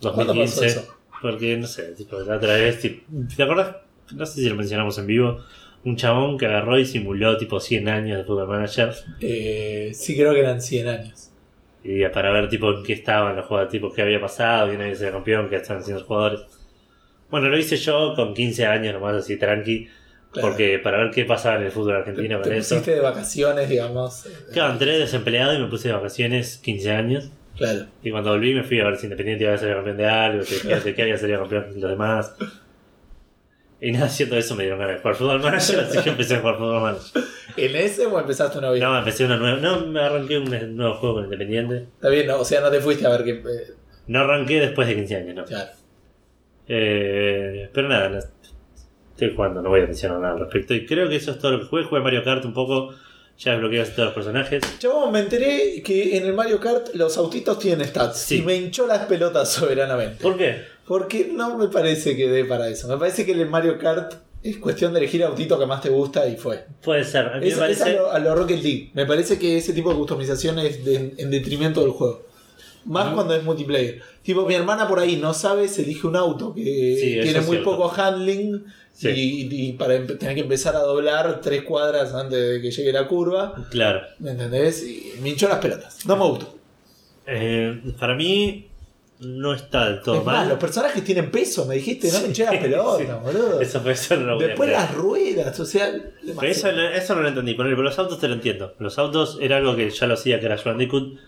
¿Cuándo pasó 2015. eso? Porque, no sé, tipo, la otra vez, tipo, ¿te acordás? No sé si lo mencionamos en vivo. Un chabón que agarró y simuló tipo 100 años de Football Manager. Eh, sí, creo que eran 100 años. Y para ver tipo en qué estaban los jugadores, tipo qué había pasado, quién había sido campeón, qué estaban haciendo los jugadores. Bueno, lo hice yo con 15 años nomás así tranqui, Claro. porque para ver qué pasaba en el fútbol te, argentino te con eso. pusiste de vacaciones, digamos. eh, Claro, entré desempleado y me puse de vacaciones 15 años. Claro. Y cuando volví me fui a ver si Independiente iba a ser campeón de algo, de, de qué había salido campeón los demás. Y nada, haciendo eso me dieron ganas de jugar fútbol manager, así que empecé a jugar fútbol manager. ¿En ese o empezaste una vida? No, empecé una nueva. No, me arranqué un nuevo juego con Independiente. Está bien, no, o sea, no te fuiste a ver qué. eh, No arranqué después de 15 años, no. claro. Eh, pero nada, no- estoy jugando, no voy a mencionar nada al respecto. Y creo que eso es todo lo que jugué. Jugué Mario Kart un poco, ya desbloqueé casi todos los personajes. Yo me enteré que en el Mario Kart los autitos tienen stats. Sí. Y me hinchó las pelotas soberanamente. ¿Por qué? Porque no me parece que dé para eso. Me parece que el Mario Kart es cuestión de elegir autito que más te gusta y fue. Puede ser, a mí Es, me es a, parece. lo, a lo Rocket League. Me parece que ese tipo de customización es de- en detrimento del juego. Más Ujú. cuando es multiplayer. Tipo, mi hermana por ahí no sabe, se elige un auto que Sí, tiene muy cierto. poco handling Sí. y, y para tener que empezar a doblar tres cuadras antes de que llegue la curva. Claro. ¿Me entendés? Y me hinchó las pelotas. No me gustó. Eh, para mí, no está del todo Es más, mal. los personajes tienen peso, me dijiste, no me hinché las Sí, pelotas, sí. boludo. Eso ser no lo Después las ruedas, o sea. Eso, eso no lo entendí. Pero los autos te lo entiendo. Los autos era algo que ya lo hacía Crash Bandicoot.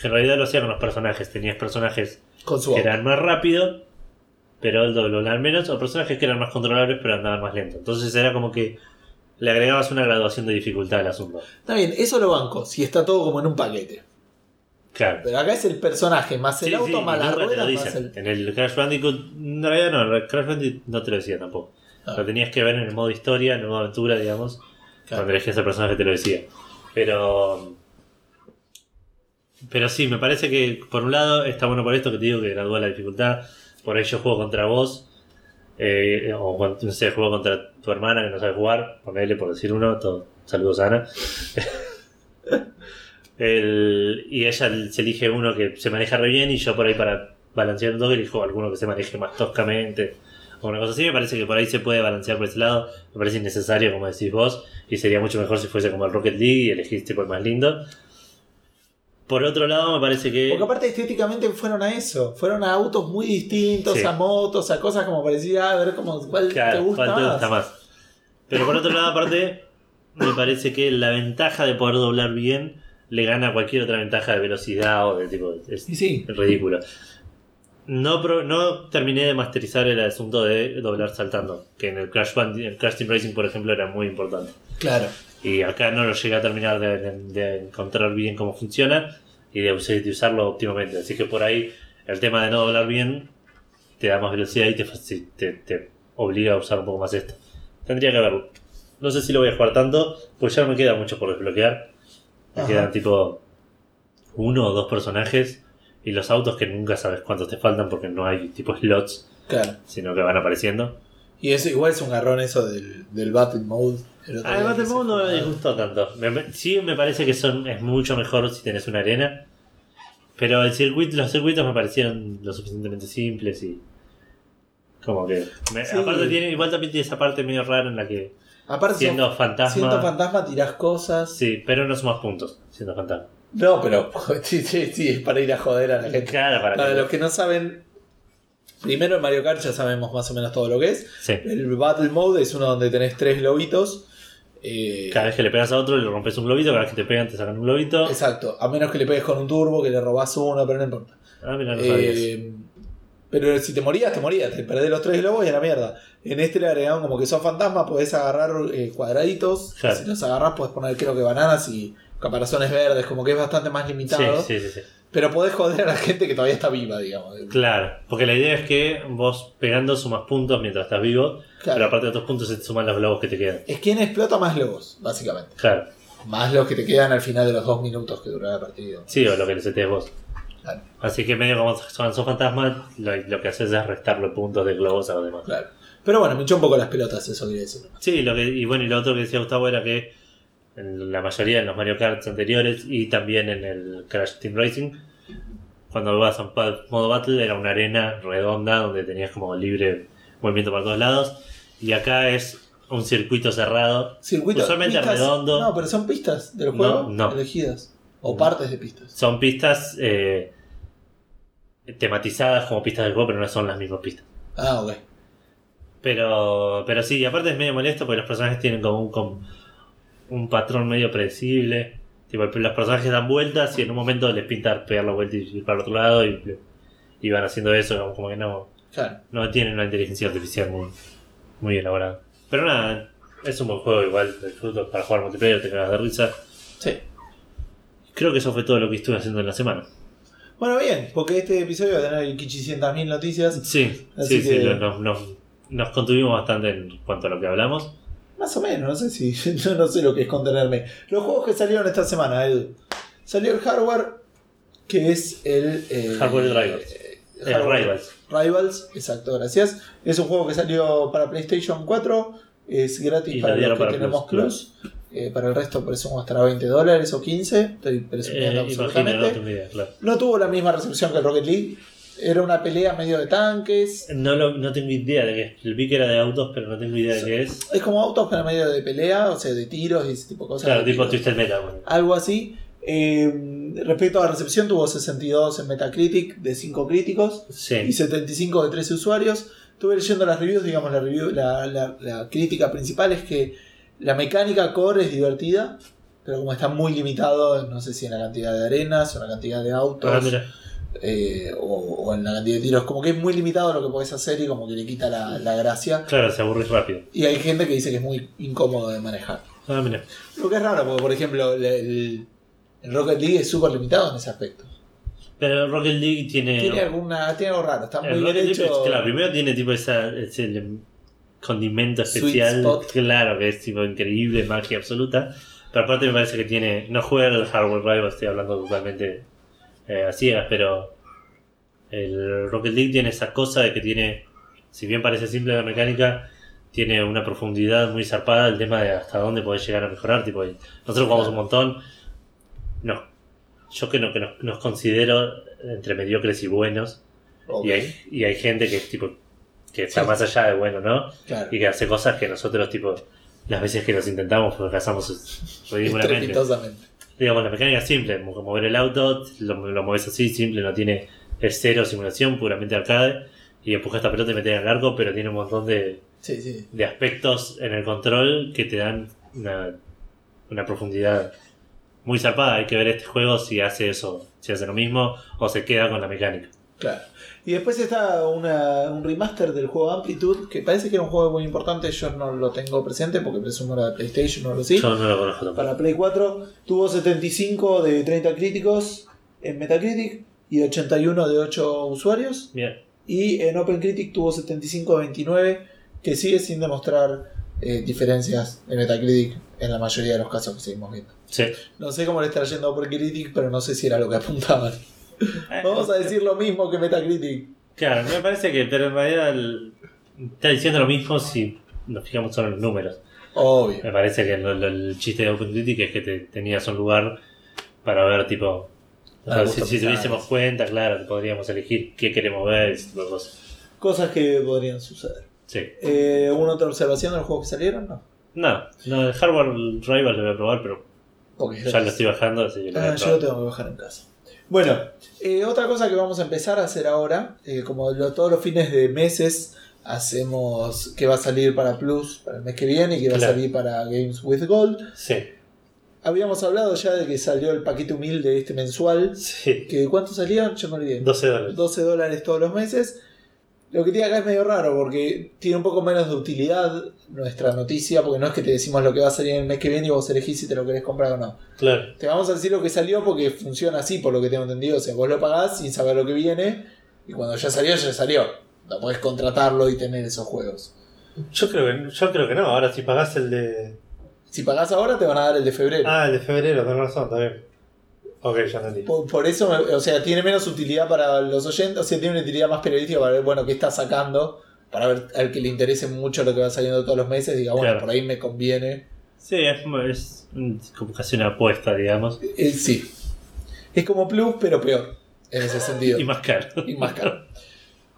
Que en realidad lo hacía con los personajes. Tenías personajes Con su que auto. eran más rápidos, pero el doble al menos. O personajes que eran más controlables, pero andaban más lento. Entonces era como que le agregabas una graduación de dificultad al asunto. Está bien, eso lo banco, si está todo como en un paquete. Claro. Pero acá es el personaje, más el Sí, auto, sí, más lo ruedas, más el. En el Crash Bandicoot, en realidad no, el Crash Bandicoot no te lo decía tampoco. Ah. Lo tenías que ver en el modo historia, en el modo aventura, digamos. Claro. Cuando elegías el personaje te lo decía. Pero. Pero sí, me parece que por un lado está bueno por esto que te digo que gradúa la dificultad. Por ahí yo juego contra vos. eh, o cuando, no sé, juego contra tu hermana que no sabe jugar. Ponele por decir uno. Todo, saludos Ana. El- y ella se elige uno que se maneja re bien y yo por ahí para balancear toque elijo alguno que se maneje más toscamente o una cosa así. Me parece que por ahí se puede balancear por ese lado. Me parece innecesario, como decís vos, y sería mucho mejor si fuese como el Rocket League y elegís tipo el más lindo. Por otro lado, me parece que. Porque aparte estéticamente fueron a eso, fueron a autos muy distintos, Sí. a motos, a cosas como parecía, a ver cómo, cuál Claro, te gusta ¿cuál te más. gusta más? Pero por otro lado, aparte, me parece que la ventaja de poder doblar bien le gana cualquier otra ventaja de velocidad o de tipo. Es Y sí, ridículo. No, pro- no terminé de masterizar el asunto de doblar saltando, que en el Crash, Band el Crash Team Racing, por ejemplo, era muy importante. claro. Y acá no lo llegué a terminar de, de- de encontrar bien cómo funciona y de, de usarlo óptimamente. Así que por ahí el tema de no doblar bien te da más velocidad y te, te, te obliga a usar un poco más esto. Tendría que verlo. No sé si lo voy a jugar tanto, pues ya no me queda mucho por desbloquear. Ajá. quedan tipo uno o dos personajes y los autos que nunca sabes cuántos te faltan porque no hay tipo slots, Claro. sino que van apareciendo. Y eso igual es un garrón eso del, del Battle Mode. el Ah, el Battle Mode no me disgustó tanto. Me- sí me parece que son es mucho mejor si tenés una arena. Pero el circuito, los circuitos me parecieron lo suficientemente simples y. Como que. me- Sí. Aparte tiene, igual también tiene esa parte medio rara en la que Aparte, siendo siendo, fantasma. siendo fantasma tirás cosas. sí, pero no sumas puntos siendo fantasma. No, pero sí, sí, sí, es para ir a joder a la gente. Claro, para, Para los que no saben, primero en Mario Kart ya sabemos más o menos todo lo que es. Sí. El Battle Mode es uno donde tenés tres globitos. eh, Cada vez que le pegas a otro le rompes un globito, cada vez que te pegan te sacan un globito. Exacto, a menos que le pegues con un turbo, que le robás uno, pero no importa. Ah, mira, no. Eh, pero si te morías, te morías, te perdés los tres globos y a la mierda. En este le agregaron como que sos fantasma, podés agarrar eh, cuadraditos. Claro. Si los agarrás, podés poner creo que bananas y caparazones verdes, como que es bastante más limitado. Sí, sí, sí. Pero podés joder a la gente que todavía está viva, digamos. Claro, porque la idea es que vos pegando sumas puntos mientras estás vivo, Claro. pero aparte de otros puntos se te suman los globos que te quedan. Es quien explota más globos, básicamente. Claro, Más los que te quedan al final de los dos minutos que dura la partida. sí, o lo que necesites vos. Claro. Así que medio como son, sos fantasma, lo, lo que haces es restarle puntos de globos a los demás. Claro. Pero bueno, me echó un poco las pelotas, eso quería decir. Sí, lo que, y bueno, y lo otro que decía Gustavo era que en la mayoría de los Mario Kart anteriores y también en el Crash Team Racing, cuando vas a un modo battle era una arena redonda donde tenías como libre movimiento para todos lados. Y acá es un circuito cerrado. Circuito, Usualmente pistas- redondo. No, pero son pistas del No, juego no. elegidas. O partes de pistas. Son pistas eh, tematizadas como pistas del juego, pero no son las mismas pistas. Ah, ok. Pero, pero sí, y aparte es medio molesto porque los personajes tienen como un, como un patrón medio predecible. Tipo, los personajes dan vueltas y en un momento les pinta pegar la vuelta y ir para el otro lado y, y van haciendo eso, como- como que no, Claro. no tienen una inteligencia artificial muy, muy elaborada. Pero nada, es un buen juego igual, disfruto para jugar multiplayer, te cagas de risa. Sí. Creo que eso fue todo lo que estuve haciendo en la semana. Bueno, bien, porque este episodio va a tener 500.000 noticias. Sí, Así sí, que- sí, nos, nos, nos contuvimos bastante en cuanto a lo que hablamos. Más o menos, no sé si. Yo no sé lo que es contenerme. Los juegos que salieron esta semana, Edu. Salió el hardware, que es el. eh, Hardware Rivals. eh, Rivals. Rivals, exacto, gracias. Es un juego que salió para PlayStation 4. Es gratis Y para los que para tenemos Plus, Plus. Eh, para el resto presumo estará 20 dólares o 15. Estoy presumiendo Eh, absolutamente. no idea, claro. No tuvo la misma recepción que el Rocket League. Era una pelea medio de tanques. No, lo- no tengo idea de qué es. Vi que era de autos, pero no tengo idea de qué es. Es como autos, pero medio de pelea, o sea, de tiros y ese tipo de cosas. Claro, de tipo. Twisted Metal. bueno. Algo así. Eh, respecto a la recepción, tuvo 62 en Metacritic de 5 críticos y Sí. 75 de 13 usuarios. Estuve leyendo las reviews, digamos, la, review, la, la- la crítica principal es que la mecánica core es divertida, pero como está muy limitado, no sé si en la cantidad de arenas o en la cantidad de autos Ah, mira. eh, o, o en la cantidad de tiros, como que es muy limitado lo que podés hacer y como que le quita la, la gracia. Claro, se aburrís rápido. Y hay gente que dice que es muy incómodo de manejar. Ah, mira. Lo que es raro, porque por ejemplo el, el- el Rocket League es súper limitado en ese aspecto. Pero Rocket League tiene. Tiene, alguna, tiene algo raro, está el muy bien League, hecho. claro, primero tiene tipo esa, ese condimento especial. Claro, que es tipo increíble, magia absoluta. Pero aparte me parece que tiene. No juega el hardware rival, estoy hablando totalmente eh, a ciegas, pero. El Rocket League tiene esa cosa de que tiene. Si bien parece simple la mecánica, tiene una profundidad muy zarpada el tema de hasta dónde podés llegar a mejorar. Tipo, nosotros jugamos un montón. No. Yo que no, que nos, nos considero entre mediocres y buenos. Y, hay, y hay gente que es tipo. Que está Sí. más allá de bueno, ¿no? claro. Y que hace cosas que nosotros, tipo. Las veces que los intentamos, fracasamos ridículamente. Estrepitosamente. Digamos, la mecánica es simple, mo- mover el auto, lo, lo mueves así, simple, no tiene es cero simulación, puramente arcade, y empujas esta pelota y metes en el arco, pero tiene un montón de, Sí, sí. de aspectos en el control que te dan una, una profundidad muy zarpada. Hay que ver este juego si hace eso, si hace lo mismo, o se queda con la mecánica. Claro. Y después está una- un remaster del juego Amplitude, que parece que era un juego muy importante, yo no lo tengo presente porque presumo era de PlayStation o algo así. Yo no lo conozco tampoco. Para Play 4 tuvo 75 de 30 críticos en Metacritic y 81 de 8 usuarios. Bien, Y en OpenCritic tuvo 75 de 29, que sigue sin demostrar eh, diferencias en Metacritic en la mayoría de los casos que seguimos viendo. sí. No sé cómo le está yendo a OpenCritic, pero no sé si era lo que apuntaban. Vamos a decir lo mismo que Metacritic. Claro, me parece que, pero en realidad el- está diciendo lo mismo si nos fijamos solo en los números. Obvio. Me parece que el chiste de OpenCritic es que te, tenías un lugar para ver, tipo, o Ah, sea, si, tuviésemos cuenta, claro, podríamos elegir qué queremos ver y tipo cosas. Cosas que podrían suceder. Sí. Eh, ¿Alguna otra observación de los juegos que salieron? No. No, no, el hardware rival lo voy a probar, pero Porque ya lo estoy bajando, así que lo voy Ah, a yo lo tengo que bajar en casa. Bueno, eh, otra cosa que vamos a empezar a hacer ahora, eh, como lo- todos los fines de meses hacemos que va a salir para Plus para el mes que viene y que va Claro. a salir para Games with Gold. Sí, Habíamos hablado ya de que salió el paquete humilde este mensual. sí. Que ¿Cuánto salían? Yo me olvidé. 12 dólares. 12 dólares todos los meses. Lo que tiene acá es medio raro porque tiene un poco menos de utilidad nuestra noticia, porque no es que te decimos lo que va a salir el mes que viene y vos elegís si te lo querés comprar o no. Claro. Te vamos a decir lo que salió porque funciona así, por lo que tengo entendido. O sea, vos lo pagás sin saber lo que viene y cuando ya salió, ya salió. No podés contratarlo y tener esos juegos. Yo creo que, yo creo que no, ahora si pagás el de... Si pagás ahora, te van a dar el de febrero. Ah, el de febrero, tenés razón, está bien. Ok, ya entendí. Por, por eso, o sea, tiene menos utilidad para los oyentes, o sea, tiene una utilidad más periodística para ver, bueno, qué está sacando, para ver al que le interese mucho lo que va saliendo todos los meses, diga, bueno, Claro. por ahí me conviene. Sí, es, es como casi una apuesta, digamos. Eh, sí. Es como Plus, pero peor, en ese sentido. Y más caro. y más caro.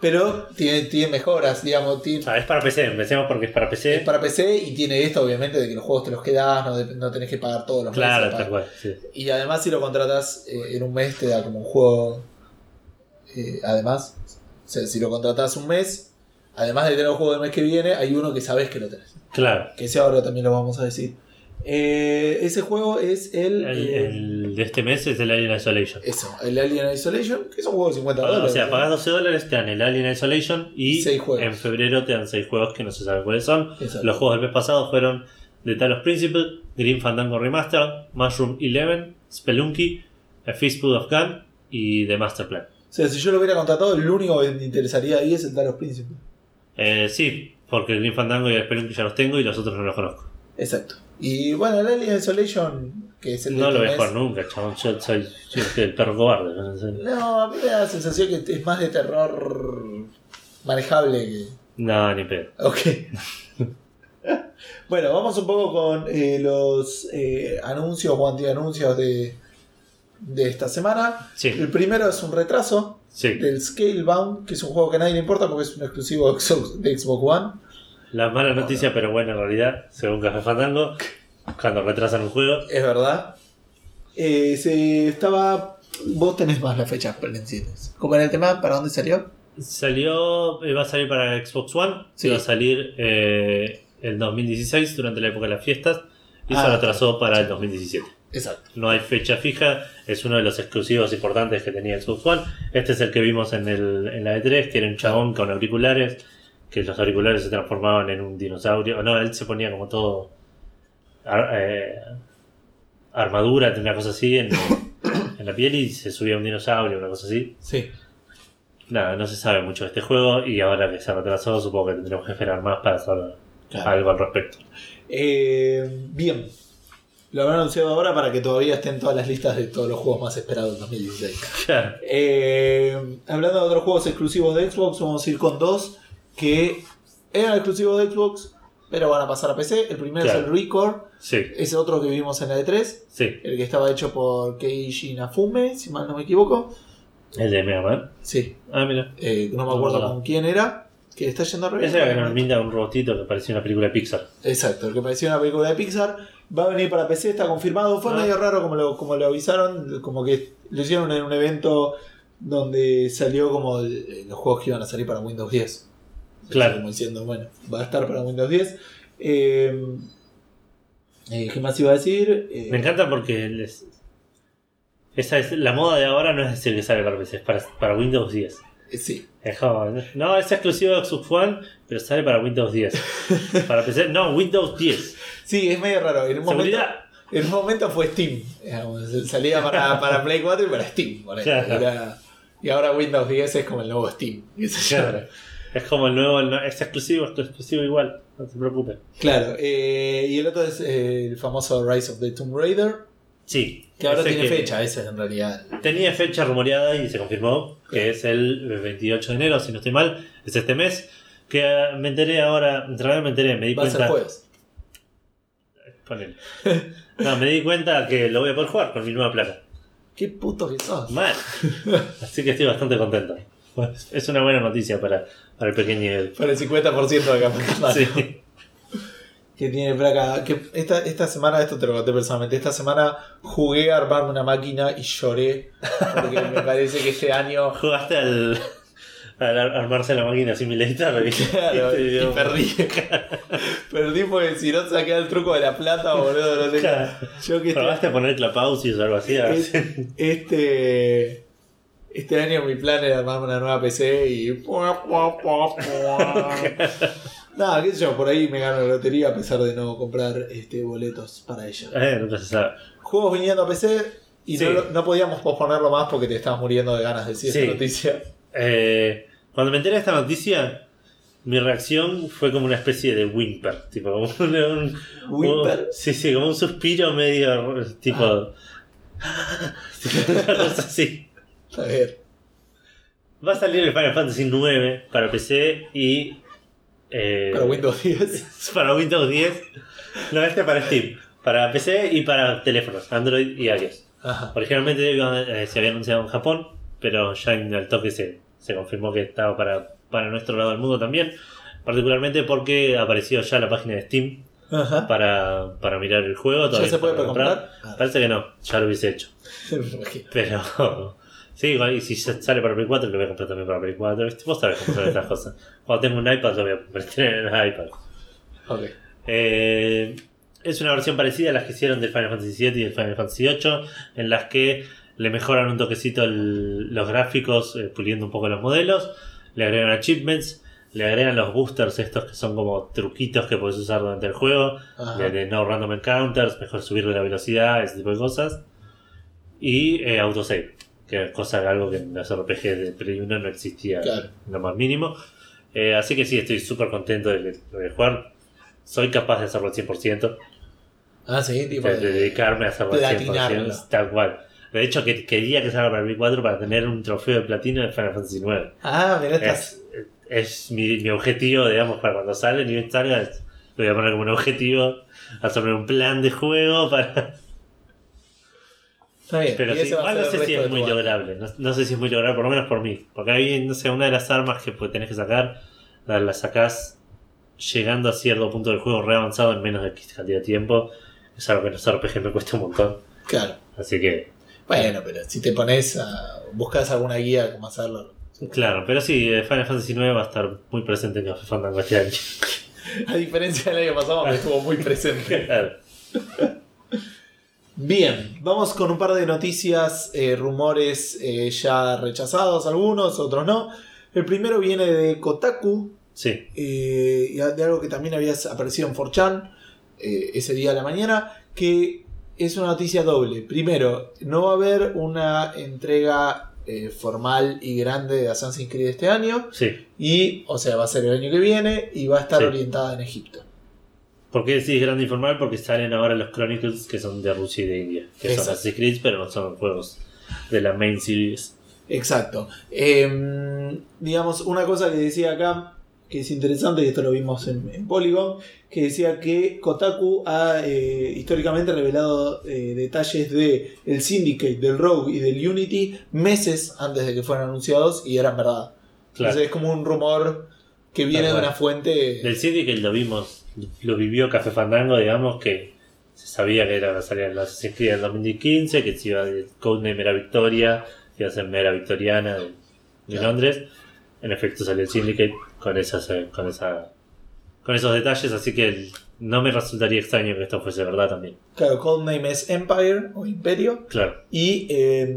Pero tiene, tiene mejoras, digamos, tiene- Ah, es para PC, empecemos porque es para PC. es para PC y tiene esto, obviamente, de que los juegos te los quedas, no, no tenés que pagar todos los Claro, meses. tal cual, sí. Y además, si lo contratas eh, en un mes, te da como un juego. eh, además, o sea, si lo contratas un mes, además de tener el juego del mes que viene, hay uno que sabes que lo tenés. Claro. Que ese ahora también lo vamos a decir. Eh, ese juego es el. El, eh, el de este mes es el Alien Isolation. Eso, el Alien Isolation, que es un juego de 50 O dólares. sea, ¿no? pagas 12 dólares, te dan el Alien Isolation y Seis en febrero te dan 6 juegos que no se sabe cuáles son. Exacto. Los juegos del mes pasado fueron The Talos Principle, Green Fandango Remastered, Mushroom Eleven, Spelunky, A Fistful of Gun y The Master Plan. O sea, si yo lo hubiera contratado, el único que me interesaría ahí es el Talos Príncipe. Eh, sí, porque el Green Fandango y el Spelunky ya los tengo y los otros no los conozco. Exacto. Y bueno, el Alien Isolation, que es el No lo jugar nunca, chabón. Yo soy, yo soy el perro cobarde. ¿no? sé. No, a mí me da la sensación que es más de terror manejable que. No, ni pedo. Ok. bueno, vamos un poco con eh, los eh, anuncios o antianuncios de, de esta semana. Sí, El primero es un retraso sí. del Scalebound, que es un juego que a nadie le importa porque es un exclusivo de Xbox One. La mala noticia, pero buena en realidad, según Café Fandango, cuando retrasan un juego. Es verdad. Eh, se estaba. Vos tenés más las fechas pendientes. ¿Cómo era el tema? ¿Para dónde salió? Salió, eh, va a salir para Xbox One, Sí. va a salir eh, el 2016 durante la época de las fiestas y se Ah, lo atrasó para el 2017. Exacto. No hay fecha fija, es uno de los exclusivos importantes que tenía Xbox One. Este es el que vimos en, el, en la E3, que era un chabón con auriculares, que los auriculares se transformaban en un dinosaurio. No, él se ponía como todo ar- eh, armadura, una cosa así en, en la piel y se subía un dinosaurio, una cosa así. Sí. Nada, no se sabe mucho de este juego y ahora que se ha retrasado supongo que tendremos que esperar más para saber Claro. algo al respecto. Eh, bien. Lo habrán anunciado ahora para que todavía estén todas las listas de todos los juegos más esperados en 2016. Claro. Eh, hablando de otros juegos exclusivos de Xbox, vamos a ir con dos que eran exclusivos de Xbox, pero van a pasar a PC. El primero Claro. es el Record, Sí, es otro que vimos en la E3, sí, el que estaba hecho por Keiji Nafume, si mal no me equivoco. el de Mega Man. Sí, Ah, mira. eh, no me acuerdo No. con quién era, que está yendo bien. Ese era brinda un robotito que parecía una película de Pixar. Exacto, el que parecía una película de Pixar. Va a venir para PC, está confirmado. Fue Ah. medio raro como lo, como lo avisaron, como que lo hicieron en un evento donde salió como el- los juegos que iban a salir para Windows 10. Claro. Como diciendo, bueno, va a estar para Windows 10. Eh, eh, ¿Qué más iba a decir? Eh, Me encanta porque les- esa es la moda de ahora no es decir que sale para PC, es para, para Windows 10. eh, sí, Es como, no, es exclusivo de Xbox One, pero sale para Windows 10. Para PC, no, Windows 10. sí, es medio raro. En un momento, en un momento fue Steam. salía para, para Play 4 y para Steam. Claro. Era- y ahora Windows 10 es como el nuevo Steam. Claro. Es como el nuevo, es exclusivo, es exclusivo igual, no se preocupen. Claro, eh, y el otro es eh, el famoso Rise of the Tomb Raider, Sí. que ahora ese tiene que fecha, esa es en realidad. Tenía fecha rumoreada y se confirmó que es el 28 de enero, si no estoy mal, es este mes. Que me enteré ahora, en realidad me enteré, me di Va a ser cuenta. jueves. Ponele. No, me di cuenta que lo voy a poder jugar con mi nueva placa. Qué puto que sos. Mal. Así que estoy bastante contento. Pues, Es una buena noticia para, para el pequeño Ed. Para el 50% de capaz. Sí. Que tiene placa. Que esta, esta semana, esto te lo conté personalmente, esta semana jugué a armarme una máquina y lloré. Porque me parece que este año. Jugaste al, al ar- armarse la máquina Simulator y, Claro, y te y dio- perdí. Perdí porque si no saqué el truco de la plata, boludo, no sé. Claro. Yo que este, ¿Probaste a poner clapausis o algo así? Este, este año mi plan era armarme una nueva PC y. Nada, qué sé yo, por ahí me gano la lotería a pesar de no comprar este, boletos para ella. Eh, sabe. Juegos viniendo a PC y Sí. no, no podíamos posponerlo más porque te estabas muriendo de ganas de decir Sí. esta noticia. Eh, cuando me enteré de esta noticia, mi reacción fue como una especie de whimper. Tipo, como un, un- Whimper. sí, sí, como un suspiro medio tipo. una cosa así. A ver. Va a salir el Final Fantasy IX para PC y. eh, Para Windows 10. para Windows 10. No, este para Steam. Para PC y para teléfonos, Android y iOS. Ajá. Originalmente eh, se había anunciado en Japón, pero ya en el toque se, se confirmó que estaba para, para nuestro lado del mundo también. Particularmente porque apareció ya la página de Steam Ajá. para, para mirar el juego. ¿Ya todavía se puede para precomprar? Ah. Parece que no, ya lo hubiese hecho. Me imagino. Pero sí, y si ya sale para Play 4, lo voy a comprar también para Play 4. ¿viste? Vos sabés cómo son estas cosas. Cuando tengo un iPad, lo voy a convertir en el iPad. Ok. Eh, es una versión parecida a las que hicieron del Final Fantasy VII y del Final Fantasy VIII, en las que le mejoran un toquecito el- los gráficos, eh, puliendo un poco los modelos, le agregan achievements, le agregan los boosters estos que son como truquitos que puedes usar durante el juego, de, de no random encounters, mejor subirle la velocidad, ese tipo de cosas, y eh, autosave, que es cosa algo que en los RPG de Play 1 no existía Claro. lo más mínimo. Eh, así que sí, estoy súper contento de, de jugar. Soy capaz de hacerlo al 100%, Ah, sí, tipo. de, de dedicarme a hacerlo al platinarlo. 100%, tal cual. De hecho, que, quería que salga para el Play 4 para tener un trofeo de platino de Final Fantasy 9. Ah, mirá, estás. Es, es mi, mi objetivo, digamos, para cuando sale ni salga, lo voy a poner como un objetivo, hacerme un plan de juego para... Está bien. Pero sí, igual no sé si es muy lograble. No, no sé si es muy lograble, por lo menos por mí. Porque ahí, no sé, una de las armas que pues, tenés que sacar, la, la sacás llegando a cierto punto del juego re avanzado en menos de X cantidad de tiempo. Es algo que en los RPG me cuesta un montón. Claro. Así que, Bueno, pero si te pones a. buscas alguna guía cómo hacerlo. claro, pero sí, eh, Final Fantasy IX va a estar muy presente en Café Fandango este año. A diferencia del año pasado, que estuvo muy presente. Claro. Bien, vamos con un par de noticias, eh, rumores eh, ya rechazados, algunos, otros no. El primero viene de Kotaku, Sí, eh, y de algo que también había aparecido en 4chan eh, ese día de la mañana, que es una noticia doble. Primero, no va a haber una entrega eh, formal y grande de Assassin's Creed este año, sí. y, o sea, va a ser el año que viene y va a estar Sí. orientada en Egipto. ¿Por qué decís grande informal? Porque salen ahora los Chronicles que son de Rusia y de India. Que son. Assassin's Creed, pero no son juegos de la main series. Exacto. Em, digamos, una cosa que decía acá, que es interesante, y esto lo vimos en, en Polygon, que decía que Kotaku ha eh, históricamente revelado eh, detalles de el Syndicate, del Rogue y del Unity meses antes de que fueran anunciados y eran verdad. Claro. Entonces es como un rumor que viene de una fuente... Del Syndicate lo vimos, lo vivió Café Fandango, digamos, que se sabía que era la salida de los Assassin's Creed en 2015, que se iba el codename era Victoria, que iba a ser Mera Victoriana de. Londres. En efecto salió el Syndicate con esas, eh, con esa con esos detalles, así que el- no me resultaría extraño que esto fuese verdad también. Claro, codename es Empire o Imperio. Claro, Y eh,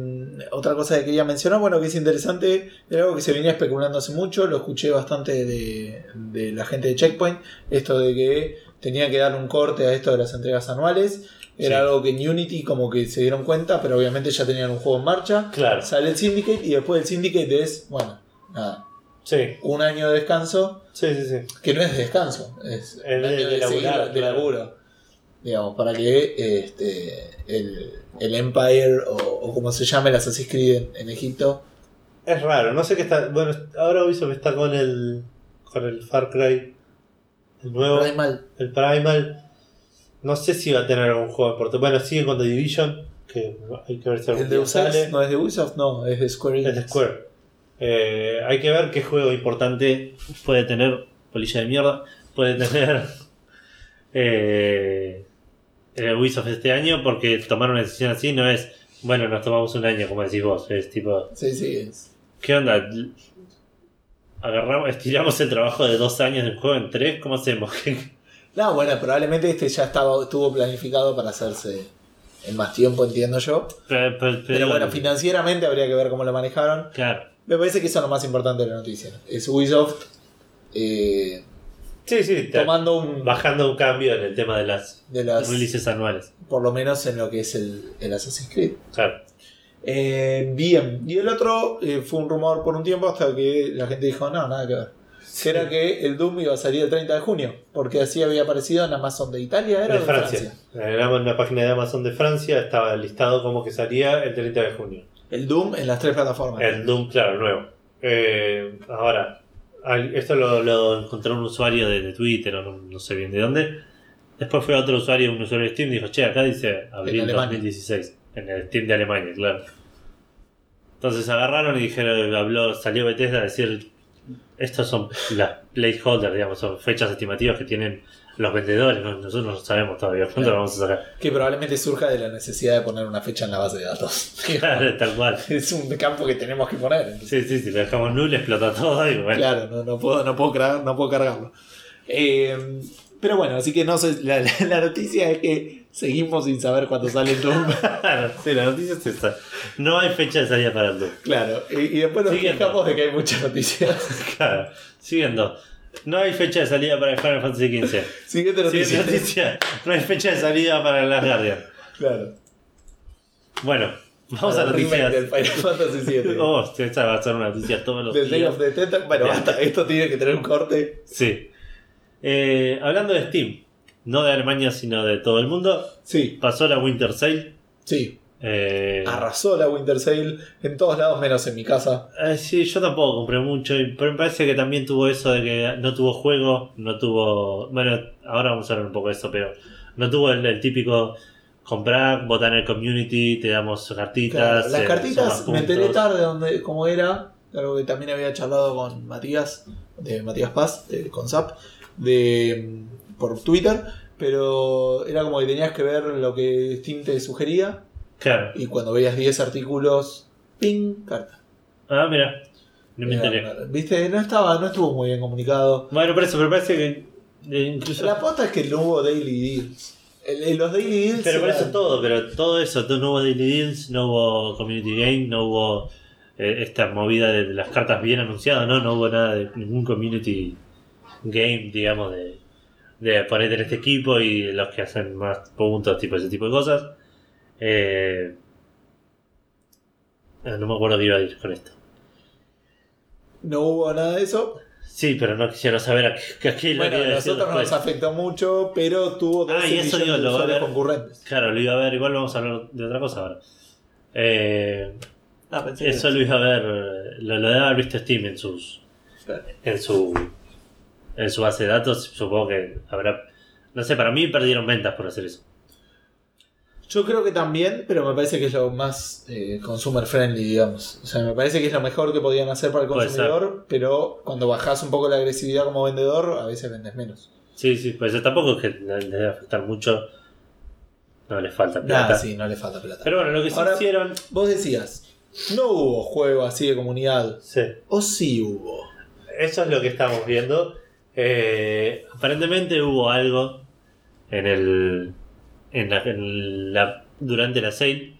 otra cosa que quería mencionar, bueno, que es interesante, era algo que se venía especulando hace mucho, lo escuché bastante de, de la gente de Checkpoint, esto de que tenía que dar un corte a esto de las entregas anuales. Era Sí. algo que en Unity como que se dieron cuenta, pero obviamente ya tenían un juego en marcha. claro. Sale el Syndicate y después del Syndicate es, bueno, nada, Sí, un año de descanso, sí, sí. sí. que no es de descanso, es de- de laburar, de laburo. Digamos, para que este, el, el Empire o, o como se llame el Assassin's Creed en, en Egipto. Es raro, no sé qué está. Bueno, ahora Ubisoft está con el. con el Far Cry. El nuevo. Primal. El Primal. No sé si va a tener algún juego importante. Bueno, sigue con The Division. Que hay que ver si algún El de Ubisoft no es de Ubisoft, no, es de Square Es Enix. de Square. Eh, hay que ver qué juego importante puede tener. Polilla de mierda. Puede tener. eh, el Ubisoft este año. Porque tomar una decisión así no es. Bueno, nos tomamos un año, como decís vos. Es tipo. Sí, sí, es. ¿Qué onda? Agarramos, estiramos el trabajo de dos años del juego en tres, ¿cómo hacemos? No, bueno, probablemente este ya estaba, estuvo planificado para hacerse en más tiempo, entiendo yo. pero, pero- Pero bueno, financieramente habría que ver cómo lo manejaron. Claro. Me parece que eso es lo más importante de la noticia. Es Ubisoft eh, Sí, sí, tomando un bajando un cambio en el tema de las de las releases anuales. por lo menos en lo que es el, el Assassin's Creed. Claro. Eh, bien, y el otro eh, fue un rumor por un tiempo hasta que la gente dijo, no, nada que ver. Que era que el Doom iba a salir el 30 de junio, porque así había aparecido en Amazon de Italia, era De o Francia. En la página de Amazon de Francia estaba listado como que salía el 30 de junio. El Doom en las tres plataformas. El Doom, claro, nuevo. Eh, ahora, esto lo, lo encontró un usuario de, de Twitter o no, no sé bien de dónde. Después fue otro usuario, un usuario de Steam, dijo, che, acá dice abril Alemania. 2016. En el Steam de Alemania, claro. Entonces agarraron y dijeron, habló, salió Bethesda a decir, estos son las placeholders, digamos, son fechas estimativas que tienen los vendedores, no- nosotros no sabemos todavía cuándo Claro. lo vamos a sacar. Que probablemente surja de la necesidad de poner una fecha en la base de datos. Claro, tal cual. es un campo que tenemos que poner. Sí, sí, si lo dejamos nulo explota todo y bueno. Claro, no, no puedo, no puedo, cargar- no puedo cargarlo. Eh, pero bueno, así que no sé, la, la- la noticia es que seguimos sin saber cuándo sale el Doom. Claro, sí, la noticia es esa. No hay fecha de salida para el Doom. claro, y, y después nos Siguiendo. quejamos de que hay muchas noticias. Claro, siguiendo. No hay fecha de salida para el Final Fantasy XV. Siguiente noticia. Siguiente noticia. No hay fecha de salida para el Last Guardian. Claro. Bueno, vamos a El remake noticias. del Final Fantasy VII. Oh, esta va a ser una noticia todos los Del Day días. of the Tentacle. Bueno, basta, esto tiene que tener un corte. Sí. Eh, hablando de Steam, no de Alemania, sino de todo el mundo, Sí, pasó la Winter Sale. sí. Eh, Arrasó la Winter Sale en todos lados, menos en mi casa. Eh, sí, yo tampoco compré mucho, pero me parece que también tuvo eso de que no tuvo juego, no tuvo... Bueno, ahora vamos a hablar un poco de eso, pero no tuvo el, el típico comprar, votar en el community, te damos cartitas. Claro, las eh, cartitas me enteré tarde donde, cómo era, algo que también había charlado con Matías, de Matías Paz, de, con Zap, de, mm, por Twitter, pero era como que tenías que ver lo que Steam te sugería Claro. Y cuando veías 10 artículos, ping, carta. Ah, mira. No me enteré. Era- Viste, no estaba, no estuvo muy bien comunicado. Bueno, por eso, pero parece que eh, incluso. La pota es que no hubo daily deals. El- el- los daily deals. Pero por eran- eso todo, pero todo eso, no hubo daily deals, no hubo community game, no hubo eh, esta movida de las cartas bien anunciadas, ¿no? No hubo nada de ningún community game, digamos, de, de ponerte en este equipo y los que hacen más puntos, tipo ese tipo de cosas. Eh, no me acuerdo qué iba a ir con esto. No hubo nada de eso. Sí, pero no quisiera saber a qué, a qué lo Bueno, a nosotros nos después. afectó mucho, pero tuvo 12 Ah, y eso millones digo, de lo va a usuarios ver. concurrentes. Claro, lo iba a ver, igual vamos a hablar de otra cosa ahora. Eh, Ah, pensé que- Eso lo iba a ver, lo, lo debe haber visto Steam en sus en su en su base de datos, supongo que habrá no sé, para mí perdieron ventas por hacer eso. Yo creo que también, pero me parece que es lo más eh, consumer friendly, digamos. O sea, me parece que es lo mejor que podían hacer para el consumidor, pero cuando bajas un poco la agresividad como vendedor, a veces vendes menos. Sí, sí, pues eso tampoco es que le le debe afectar mucho. No les falta plata. sí, no le falta plata. Pero bueno, lo que Ahora- hicieron. Vos decías, no hubo juego así de comunidad. Sí. O sí hubo. Eso es lo que estamos viendo. Eh, aparentemente hubo algo en el. En la, en la- durante la sale.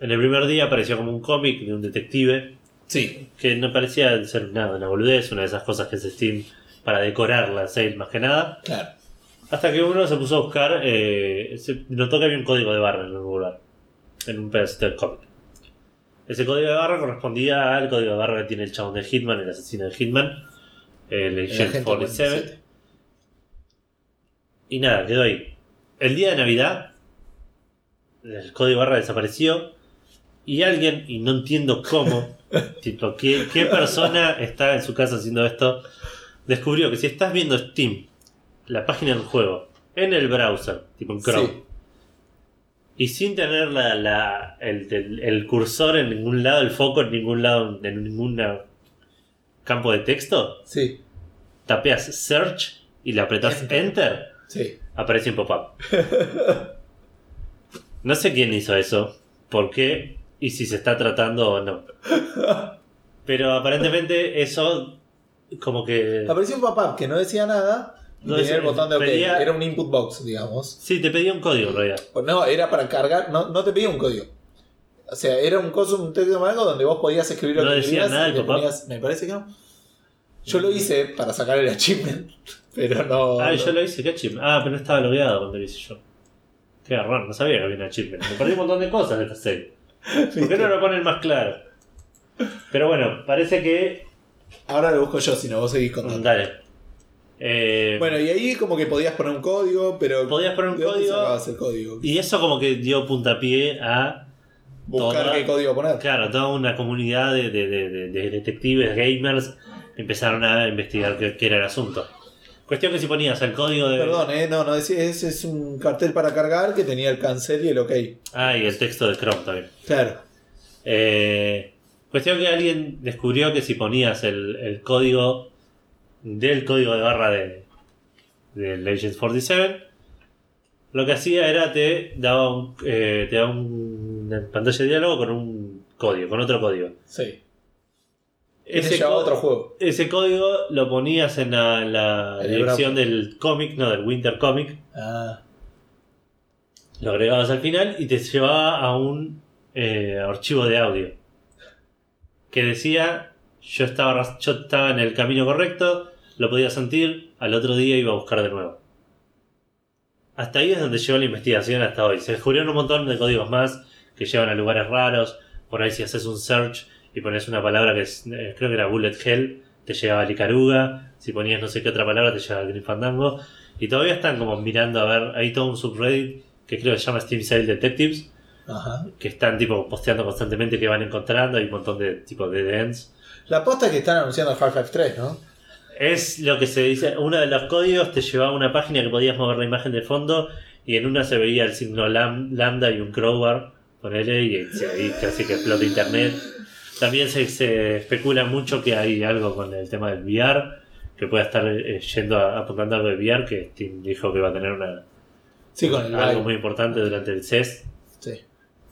En el primer día apareció como un cómic de un detective Sí. que no parecía ser nada, una boludez, una de esas cosas que es Steam para decorar la sale más que nada. Claro. Hasta que uno se puso a buscar, eh, se notó que había un código de barra en algún lugar, en un pedacito del cómic. Ese código de barra correspondía al código de barra que tiene el chabón de Hitman, el asesino de Hitman, el El Agent agente 47. 47. Y nada, quedó ahí. El día de Navidad, el código barra desapareció y alguien, y no entiendo cómo, tipo, ¿qué, qué persona está en su casa haciendo esto, descubrió que si estás viendo Steam, la página del juego, en el browser, tipo en Chrome, Sí. y sin tener la, la- el, el- el cursor en ningún lado, el foco en ningún lado, en ningún campo de texto, Sí. tapeas search y le apretas Enter. Sí. aparece un pop-up. No sé quién hizo eso, por qué y si se está tratando o no. Pero aparentemente eso como que... Apareció un pop-up que no decía nada y No tenía el botón de OK. pedía- Era un input box, digamos. Sí, te pedía un código en realidad. No, era para cargar, no, no te pedía un código. O sea, era un coso, un texto blanco donde vos podías escribir lo No que decía querías nada y pop-up. ponías- Me parece que no. Yo lo hice para sacar el achievement, pero no. Ah, no. yo lo hice, qué achievement. Ah, pero no estaba logueado cuando lo hice yo. Qué garrón, no sabía que había un achievement. Me perdí un montón de cosas de esta serie. ¿Por qué no lo ponen más claro? Pero bueno, parece que... Ahora lo busco yo, si no vos seguís contando. Dale. Eh, Bueno, y ahí como que podías poner un código, pero. Podías poner un ¿de dónde código? sacabas el código? y eso como que dio puntapié a Buscar toda- qué código poner. Claro, toda una comunidad de- de- de detectives, gamers, empezaron a investigar qué, qué era el asunto. Cuestión que si ponías el código de... Perdón, eh, no, no, ese ese es un cartel para cargar que tenía el cancel y el ok. Ah, y el texto de Chrome también. Claro. Eh, cuestión que alguien descubrió que si ponías el, el código del código de barra de, de Legends 47, lo que hacía era te daba, un, eh, te daba un- una pantalla de diálogo con un código, con otro código. Sí. Ese otro juego. Ese código lo ponías en la, la En el dirección del cómic, no, del Winter Comic. Ah, Lo agregabas al final y te llevaba a un eh, archivo de audio. Que decía, yo estaba, yo estaba en el camino correcto, lo podía sentir, al otro día iba a buscar de nuevo. Hasta ahí es donde llegó la investigación hasta hoy. Se descubrieron un montón de códigos más que llevan a lugares raros. Por ahí si haces un search y pones una palabra que es, eh, creo que era Bullet Hell, te llegaba Licaruga. Si ponías no sé qué otra palabra, te llegaba Green Fandango. Y todavía están como mirando a ver, hay todo un subreddit que creo que se llama Steam Sale Detectives, ajá. que están tipo posteando constantemente que van encontrando, hay un montón de tipo de ends. La posta es que están anunciando Half-Life 3, ¿no? Es lo que se dice, uno de los códigos te llevaba a una página que podías mover la imagen de fondo y en una se veía el signo lam- lambda y un crowbar, ponele, y ahí casi que explota internet. También se, se especula mucho que hay algo con el tema del VR, que pueda estar eh, yendo a, apuntando algo de VR, que Steam dijo que va a tener una, Sí, con el algo muy importante durante el CES. Sí.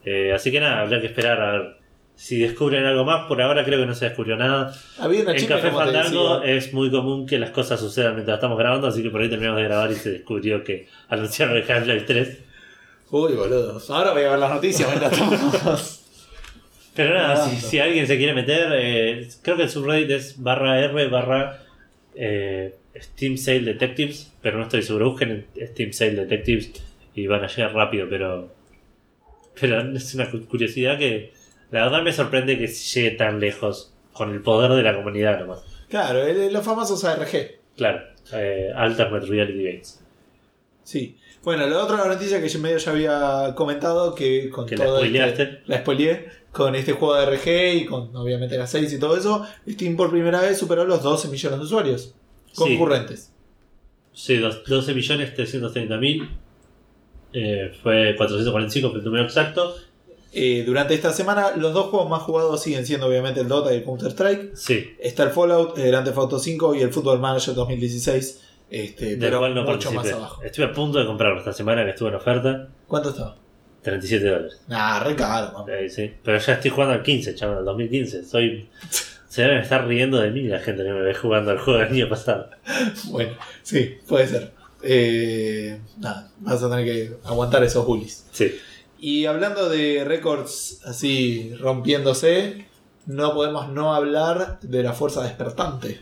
Eh, así que nada, habrá que esperar a ver si descubren algo más. Por ahora creo que no se descubrió nada. Había una En chica Café Fandango es muy común que las cosas sucedan mientras estamos grabando, así que por ahí terminamos de grabar y se descubrió que anunciaron el Half-Life 3. Uy, boludo. Ahora voy a ver las noticias mientras estamos. Pero nada, si, alguien se quiere meter, eh, creo que el subreddit es barra R barra eh, Steam Sale Detectives, pero no estoy seguro. Busquen en Steam Sale Detectives y van a llegar rápido, pero. Pero es una cu- curiosidad que la verdad me sorprende que llegue tan lejos con el poder de la comunidad nomás. Claro, los famosos ARG. Claro, eh, Alternate Reality Games. Sí. Bueno, la otra noticia que yo medio ya había comentado, que con Que la spoileaste. este- la spoileé, con este juego de RG y con obviamente las 6 y todo eso, Steam por primera vez superó los 12 millones de usuarios concurrentes. Sí, dos- 12 millones 330 mil. Eh, fue 445, fue el número exacto. Eh, durante esta semana, los dos juegos más jugados siguen siendo obviamente el Dota y el Counter-Strike. Sí, Está el Fallout, el Grand Theft Auto 5 y el Football Manager 2016. Este, del pero cual no mucho más abajo. Estuve a punto de comprarlo esta semana que estuvo en oferta. ¿Cuánto estaba? 37 dólares. Nah, re caro. Eh, sí. Pero ya estoy jugando al 15, chaval, al 2015. Soy. Se deben estar riendo de mí la gente que me ve jugando al juego del año pasado. Bueno, sí, puede ser. Eh, nada, vas a tener que aguantar esos bullies. Sí. Y hablando de récords así rompiéndose, no podemos no hablar de la fuerza despertante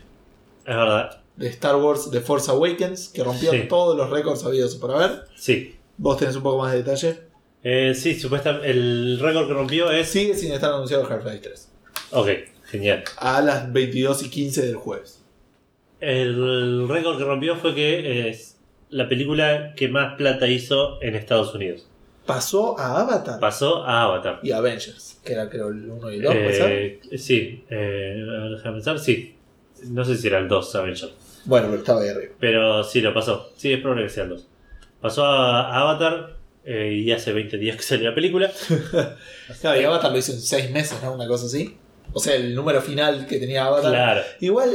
Es verdad. de Star Wars The Force Awakens, que rompió Sí. todos los récords habidos por haber. Sí. Vos tenés un poco más de detalle. Eh, sí, supuestamente el récord que rompió es. Sigue sin estar anunciado Half-Life 3. Ok, genial. A las 22 y 15 del jueves. El récord que rompió fue que es la película que más plata hizo en Estados Unidos. Pasó a Avatar Pasó a Avatar. y Avengers, que era creo el 1 y el 2, ¿puede ser? Eh, sí, eh, déjame pensar, sí. No sé si era el 2 Avenger, Bueno, pero estaba ahí arriba. pero sí lo pasó. Sí, es probable que sea el 2. Pasó a Avatar eh, y hace 20 días que salió la película. Claro, y Avatar lo hizo en 6 meses, ¿no? Una cosa así. O sea, el número final que tenía Avatar. Claro. Igual,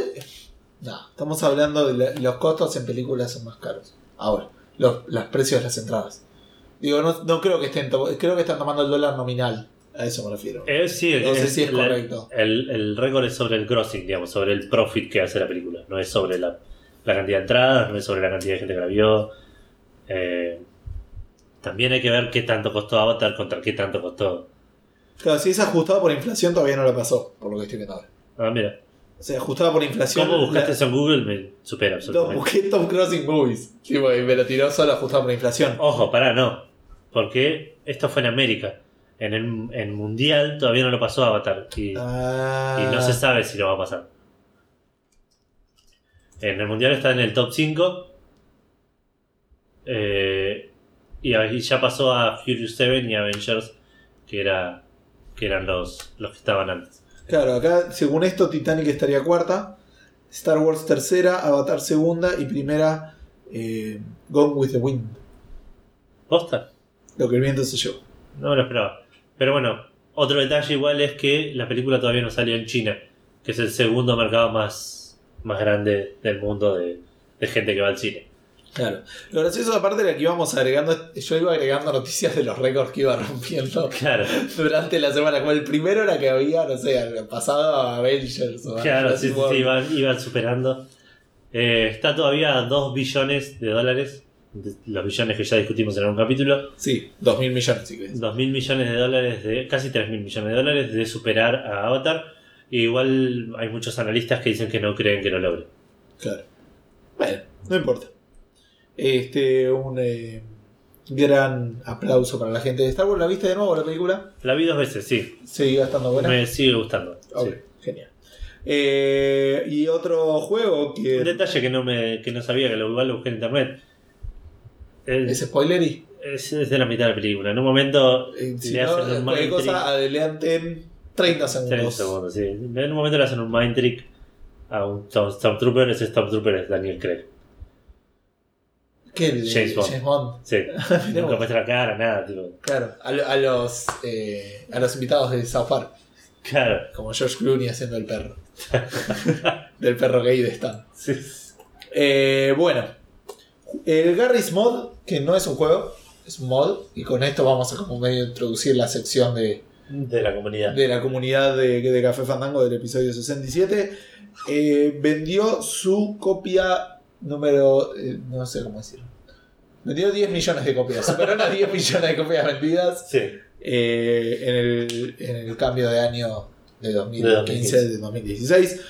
no, estamos hablando de los costos en películas son más caros. Ahora, los, los precios de las entradas. Digo, no, no creo que estén, creo que están tomando el dólar nominal. A eso me refiero. Eh, sí, No sé si es correcto. El, el récord es sobre el grossing, digamos, sobre el profit que hace la película. No es sobre la, la cantidad de entradas, no es sobre la cantidad de gente que la vio. Eh, también hay que ver qué tanto costó Avatar contra qué tanto costó. Claro, si es ajustado por inflación todavía no lo pasó, por lo que estoy viendo ahora. Ah, mira. O sea, ajustado por inflación. ¿Cómo buscaste la- eso en Google? Me supera No, absolutamente. busqué Tom Crossing Movies. Tipo, y me lo tiró solo ajustado por inflación. Ojo, pará, no. Porque esto fue en América. En el en Mundial todavía no lo pasó Avatar. Y, Ah, y no se sabe si lo va a pasar. En el Mundial está en el top 5. eh, y ya pasó a Furious 7 y Avengers, que, era, que eran los, los que estaban antes. Claro, acá, según esto, Titanic estaría cuarta, Star Wars tercera, Avatar segunda y primera, eh, Gone with the Wind. ¿Posta? Lo que el viento se llevó. No me lo esperaba. Pero bueno, otro detalle igual es que la película todavía no salió en China, que es el segundo mercado más, más grande del mundo de, de gente que va al cine. Claro. Lo gracioso, aparte, era que íbamos agregando. Yo iba agregando noticias de los récords que iba rompiendo Claro, durante la semana. Como el primero era que había, no sé, pasado a Avengers o a claro, sí, Jurassic sí, World. sí, iban, iban superando. Eh, está todavía a 2 billones de dólares, de los billones que ya discutimos en algún capítulo. Sí, dos mil millones, si querés. 2 mil millones de dólares, de casi 3 mil millones de dólares de superar a Avatar. Y igual hay muchos analistas que dicen que no creen que lo logre. Claro. Bueno, no importa. Este, un eh, gran aplauso para la gente de Star Wars. ¿La viste de nuevo la película? La vi dos veces, sí. Sigue estando buena. Me sigue gustando. Ok, sí. genial. Eh, y otro juego Un que detalle que no me que no sabía que lo lo busqué en internet. es Es, spoilery. es, es de la mitad de la pelígula. En un momento Eh, si le no, hacen un mind trick. cosa adelanten 30 Tres segundos. segundos, sí. En un momento le hacen un mind trick a un Storm- Stormtrooper. Ese Stormtrooper es Daniel Craig. ¿Qué? El, James Bond. James Bond. Sí. Nunca muestra la cara, nada. Tipo. Claro, a, lo- a los, eh, a los invitados de South Park. Claro. Como George Clooney haciendo el perro. Del perro gay de Stan. Sí. Eh, bueno, el Garry's Mod, que no es un juego, es un mod. Y con esto vamos a como medio introducir la sección de, De la comunidad. de la comunidad de, de Café Fandango del episodio 67. Eh, vendió su copia número. eh, no sé cómo decirlo. Vendió 10 millones de copias. Superó las 10 millones de copias vendidas Sí. eh, en, el, en el cambio de año de 2015, De 2015. de 2016.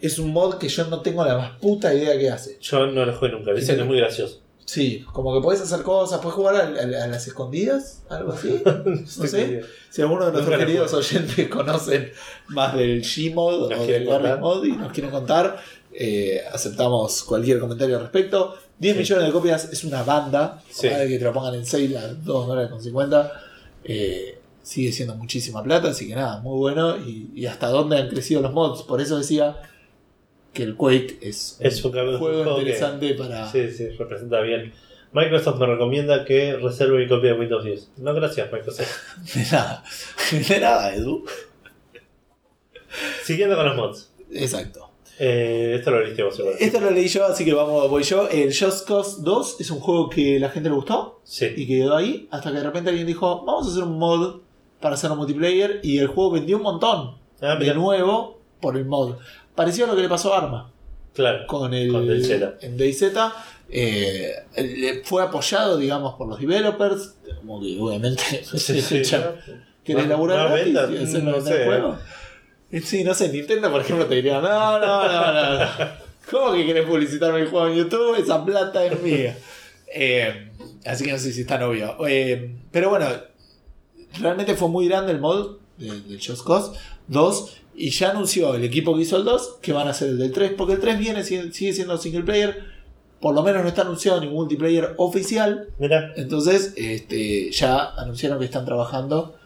Es un mod que yo no tengo la más puta idea que hace. Yo no lo jugué nunca. Dicen que es muy gracioso. Sí, como que podés hacer cosas, podés jugar a, a- a las escondidas, algo así. No sé. Si alguno de nuestros queridos oyentes conocen más del Gmod o del contar. Mod y nos quieren contar, eh, aceptamos cualquier comentario al respecto. 10 Sí. millones de copias es una banda, Sí. ojalá que te lo pongan en sale a 2 dólares con 50. eh, sigue siendo muchísima plata, así que nada, muy bueno. Y, y hasta dónde han crecido los mods. Por eso decía que el Quake es un Es un juego, juego que- interesante para. Sí, sí, representa bien. Microsoft me recomienda que reserve mi copia de Windows 10. No, gracias, Microsoft. De nada, de nada, Edu. Siguiendo con los mods. Exacto. Eh, esto lo leíste vos, seguro. Esto lo leí yo, así que vamos, voy yo. El Just Cause 2 es un juego que la gente le gustó Sí. y quedó ahí hasta que de repente alguien dijo, vamos a hacer un mod para hacerlo multiplayer y el juego vendió un montón Ah, de nuevo por el mod. Pareció a lo que le pasó a Arma Claro. con el Con DayZ. en DayZ. Eh, fue apoyado, digamos, por los developers, como que obviamente Sí, sí. ¿Querés laburar gratis? hacer no sé. juegos? Sí, no sé, Nintendo por ejemplo te diría, no, no, no, no, no. ¿Cómo que querés publicitar mi juego en YouTube? Esa plata es mía. Eh, así que no sé si es tan obvio. Eh, pero bueno, realmente fue muy grande el mod de- del Just Cause 2 y ya anunció el equipo que hizo el 2 que van a hacer el del 3, porque el 3 viene, sigue siendo single player, por lo menos no está anunciado ningún multiplayer oficial, Mira, entonces este, ya anunciaron que están trabajando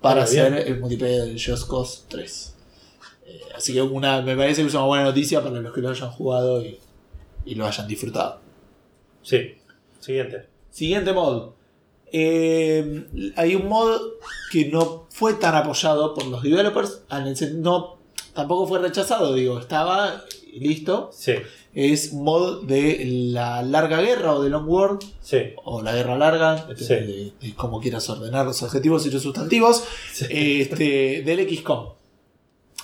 para hacer bien. el multiplayer del Just Cause 3. Eh, así que una, me parece que es una buena noticia para los que lo hayan jugado y, y lo hayan disfrutado. sí. Siguiente. Siguiente mod. Eh, hay un mod que no fue tan apoyado por los developers. sen- No, tampoco fue rechazado, digo, estaba y listo. Sí. Es un mod de la larga guerra o de Long War Sí. o la guerra larga, Sí. de, de cómo quieras ordenar los adjetivos y los sustantivos, Sí. este, del XCOM.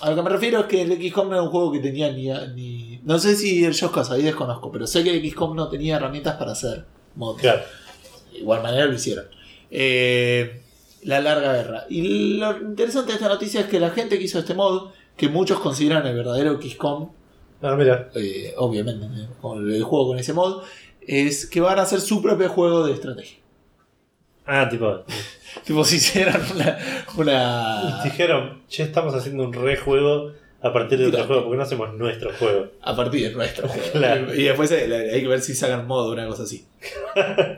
A lo que me refiero es que el XCOM no era un juego que tenía ni... ni no sé si el Just Cause, ahí desconozco, pero sé que el XCOM no tenía herramientas para hacer mods. Claro. De igual manera lo hicieron. Eh, la larga guerra. Y lo interesante de esta noticia es que la gente que hizo este mod, que muchos consideran el verdadero XCOM, Ah, mira. eh, obviamente, el juego con ese mod, es que van a hacer su propio juego de estrategia. Ah, tipo. Tipo, si hicieran una. una Dijeron, che, estamos haciendo un rejuego a partir de otro juego, porque no hacemos nuestro juego. a partir de nuestro juego. Claro. Y después eh, hay que ver si sacan modo o una cosa así.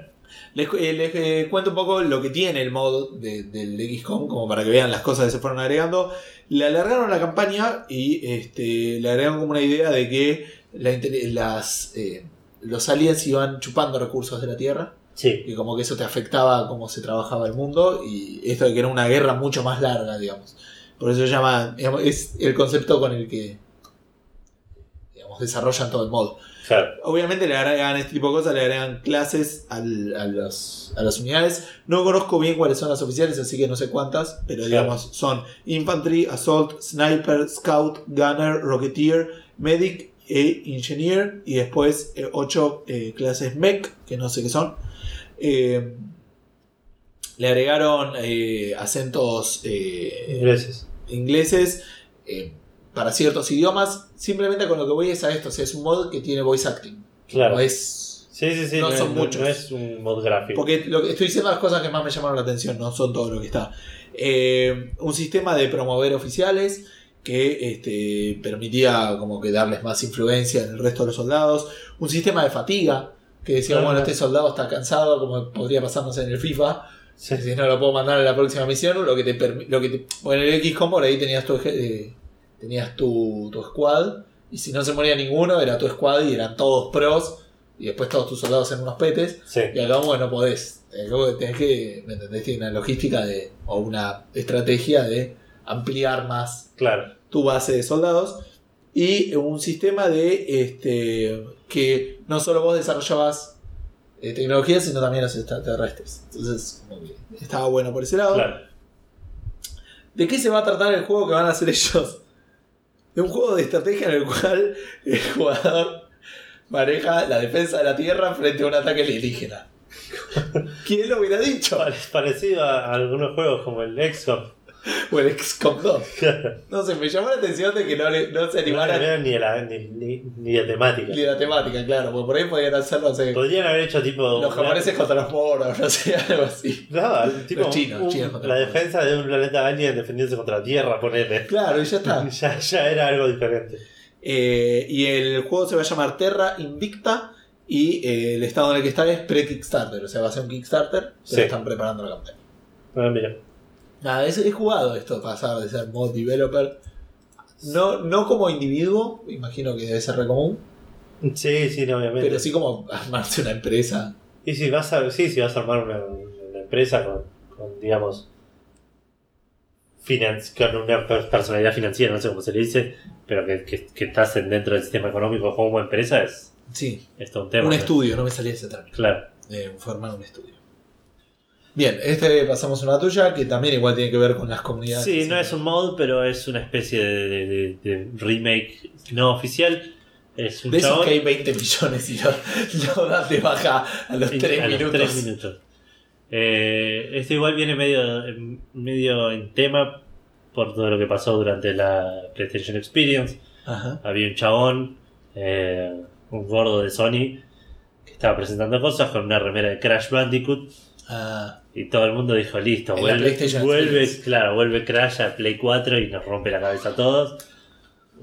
Les, eh, les, eh, cuento un poco lo que tiene el mod de- del XCOM, como para que vean las cosas que se fueron agregando. Le alargaron la campaña y este, le agregaron como una idea de que la las, eh, los aliens iban chupando recursos de la Tierra. Sí. y como que eso te afectaba a cómo se trabajaba el mundo y esto de que era una guerra mucho más larga, digamos. Por eso se llama, digamos, es el concepto con el que digamos, desarrollan todo el modo. Claro. Obviamente le agregan este tipo de cosas, le agregan clases al- a, los- a las unidades. No conozco bien cuáles son las oficiales, así que no sé cuántas, pero Claro. digamos son Infantry, Assault, Sniper, Scout, Gunner, Rocketeer, Medic e Engineer. Y después 8 clases Mech, que no sé qué son. Eh, le agregaron eh, acentos eh, ingleses para ciertos idiomas. Simplemente con lo que voy es a esto. O sea, es un mod que tiene voice acting. Claro. No es. Sí, sí, sí. no son muchos. No es un mod gráfico. Porque lo que estoy diciendo las cosas que más me llamaron la atención, no son todo lo que está. Eh, un sistema de promover oficiales que este, permitía como que darles más influencia en el resto de los soldados. Un sistema de fatiga, que decía, Ajá. bueno, este soldado está cansado, como podría pasarnos en el FIFA. Sí. Si no lo puedo mandar a la próxima misión, lo que te lo que te- bueno, en el XCOM por ahí tenías tu eh, tenías tu, tu squad y si no se moría ninguno era tu squad y eran todos pros y después todos tus soldados en unos petes Sí. y acá bueno no podés Eh, como que tenés que ¿me entendés? Tiene una logística de o una estrategia de ampliar más Claro. tu base de soldados y un sistema de este que no solo vos desarrollabas eh, tecnología, sino también los extraterrestres. Entonces, estaba bueno por ese lado. Claro. ¿De qué se va a tratar el juego que van a hacer ellos? De un juego de estrategia en el cual el jugador maneja la defensa de la Tierra frente a un ataque alienígena. ¿Quién lo hubiera dicho? Pare- Parecido a algunos juegos como el XCOM. O el XCOM 2. No sé, me llamó la atención de que no, le- no se No animaran era ni, la, ni, ni, ni de temática. ni la temática, claro, porque por ahí podían hacerlo, no sé, Podrían haber hecho tipo. los japoneses contra los moros, no sé, algo así. No, tipo. Los chinos, un- chinos contra la los defensa de un planeta alien defendiéndose contra la Tierra, ponele. Claro, y ya está. Ya, ya era algo diferente. Eh, y el juego se va a llamar Terra Invicta y eh, el estado en el que está es pre-Kickstarter, o sea, va a ser un Kickstarter, pero Sí. están preparando la campaña. Ah, mira. Nada, es, es jugado esto, pasar de ser mod developer. No, no como individuo, imagino que debe ser re común, Sí, sí, obviamente. pero sí como armarse una empresa. Y si vas a, sí, si vas a armar una, una empresa con, con, digamos, finan- con una per- personalidad financiera, no sé cómo se le dice, pero que, que, que estás en- dentro del sistema económico como empresa, es, Sí, es todo un tema. un ¿no? estudio, no me salía ese término. Claro. eh, formar un estudio. Bien, este pasamos a una tuya que también igual tiene que ver con las comunidades. Sí, no es un mod, pero es una especie de, de- de- remake no oficial. Es un De esos que hay 20 millones y lo, lo dan de baja a los y- 3 a los minutos. tres minutos. Eh, este igual viene medio, medio en tema por todo lo que pasó durante la PlayStation Experience. Ajá. Había un chabón, eh, un gordo de Sony, que estaba presentando cosas con una remera de Crash Bandicoot. Ah, Y todo el mundo dijo, listo, En vuelve, vuelve, claro, vuelve Crash a Play 4 y nos rompe la cabeza a todos.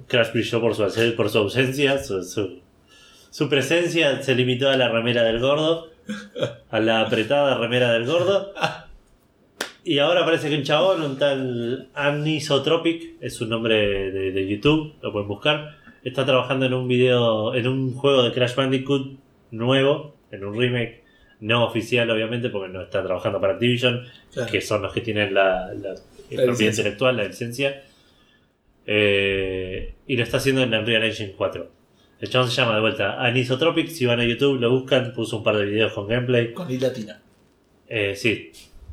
Crash brilló por su, au- por su ausencia, su, su, su presencia se limitó a la remera del gordo, a la apretada remera del gordo. Y ahora parece que un chabón, un tal Anisotropic, es su nombre de, de YouTube, lo pueden buscar, está trabajando en un video, en un juego de Crash Bandicoot nuevo, en un remake no oficial obviamente, porque no está trabajando para Activision, claro. que son los que tienen la, la- la propiedad intelectual, la licencia. Eh, y lo está haciendo en Unreal Engine 4. El chabón se llama de vuelta Anisotropic. Si van a YouTube, lo buscan. Puso un par de videos con gameplay. Con I latina. Eh, sí,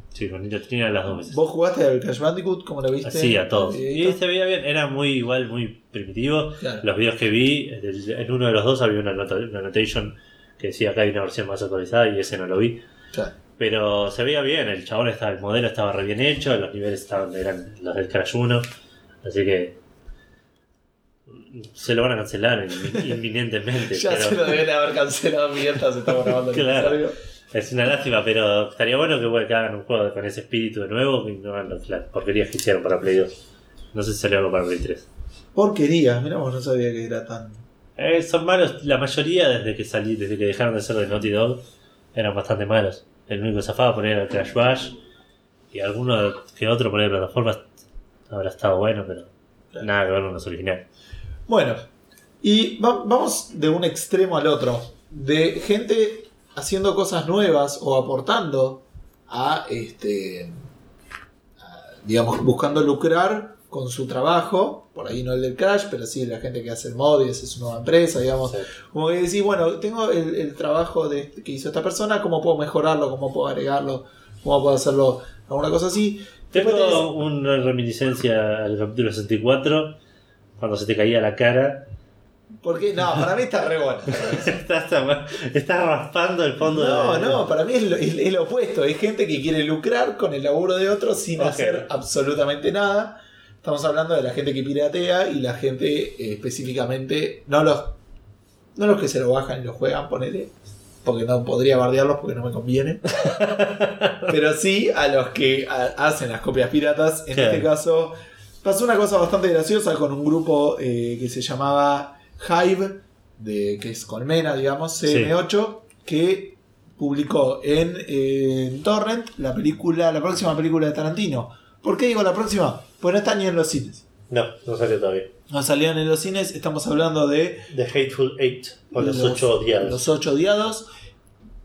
sí, con Nitrotrina las dos veces. ¿Vos jugaste al Crash Bandicoot? ¿Cómo lo viste? Sí, a todos. Y se veía bien, era muy igual, muy primitivo. Claro. Los videos que vi, en uno de los dos había una, annotation que decía que hay una versión más actualizada y ese no lo vi. Claro. Pero se veía bien, el chabón estaba, el modelo estaba re bien hecho, los niveles estaban, eran los del Crash 1, así que se lo van a cancelar in- inminentemente. Ya pero se lo deben haber cancelado mientras estamos grabando el Claro. episodio. Es una lástima, pero estaría bueno que, bueno, que hagan un juego con ese espíritu de nuevo y no hagan las porquerías que hicieron para Play 2. No sé si salió algo para Play 3. Porquería, mirá, vos no sabía que era tan. Eh, son malos, la mayoría desde que salí, desde que dejaron de ser de Naughty Dog, eran bastante malos. El único que zafaba poner el Crash Bash y alguno que otro poner de plataformas habrá estado bueno, pero nada que ver con los originales. Bueno, y va- vamos de un extremo al otro. De gente haciendo cosas nuevas o aportando a este. a, digamos, buscando lucrar con su trabajo. Por ahí no el del Crash, pero sí la gente que hace el mod y hace su nueva empresa, digamos. Sí. Como que decís, bueno, tengo el, el trabajo de, que hizo esta persona, ¿cómo puedo mejorarlo? ¿Cómo puedo agregarlo? ¿Cómo puedo hacerlo? ¿Alguna cosa así? Después tenés- Tengo una reminiscencia al capítulo 64, cuando se te caía la cara. Porque, no, para mí está re bueno. estás, estás raspando el fondo No, de... no, para mí es lo, es- es lo opuesto. Es gente que quiere lucrar con el laburo de otros sin hacer absolutamente nada. Estamos hablando de la gente que piratea y la gente eh, específicamente, no los, no los que se lo bajan y lo juegan, ponele, porque no podría bardearlos porque no me conviene. Pero sí a los que a- hacen las copias piratas. En Claro. este caso, pasó una cosa bastante graciosa con un grupo eh, que se llamaba Hive, de, que es Colmena, digamos, CM8, que publicó en, eh, en Torrent la película, la próxima película de Tarantino. ¿Por qué digo la próxima? Pues no está ni en los cines. No, no salió todavía. No salieron en los cines, estamos hablando de The Hateful Eight, o los, ocho odiados. Los ocho odiados.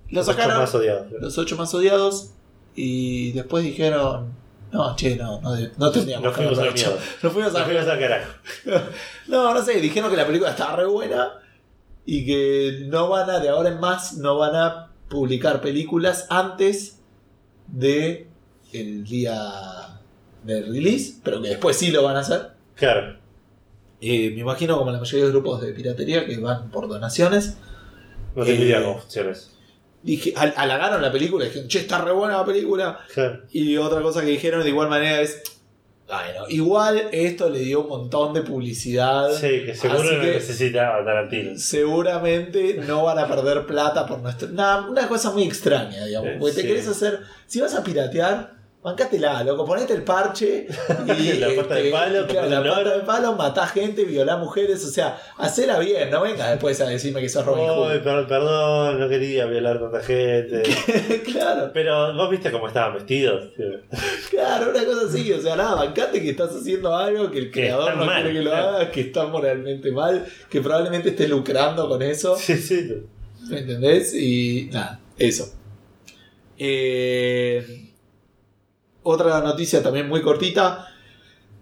Lo Los ocho más odiados. los ocho más odiados, y después dijeron, no, che, no, no, no tendríamos Nos que fuimos al hecho". miedo. Nos fuimos Nos a fuimos al carajo. No, no sé, dijeron que la película estaba re buena y que no van a, de ahora en más, no van a publicar películas antes de el día de release, pero que después sí lo van a hacer. Claro. Eh, me imagino como la mayoría de los grupos de piratería que van por donaciones. No tengo Eh, eso. Dije, halagaron la película, dijeron, che, está re buena la película. Claro. Y otra cosa que dijeron de igual manera es, bueno, igual esto le dio un montón de publicidad. Sí, que seguro no que- necesita a Tarantino. Seguramente no van a perder plata por nuestro. Nah, una cosa muy extraña, digamos. Eh, Porque te querés hacer. Si vas a piratear, bancátela, loco. Ponete el parche. Y, La pata de palo, y claro, la loro. de palo, matá gente, violá mujeres. O sea, hacela bien, no vengas después a decirme que sos Robin Hood. Perdón, perdón, no quería violar tanta gente. claro, Pero vos viste cómo estaban vestidos. claro, una cosa así. O sea, nada, bancate que estás haciendo algo que el creador no mal, quiere que lo claro. haga, que está moralmente mal, que probablemente esté lucrando con eso. Sí, sí. ¿Me entendés? Y nada, eso. Eh, otra noticia también muy cortita.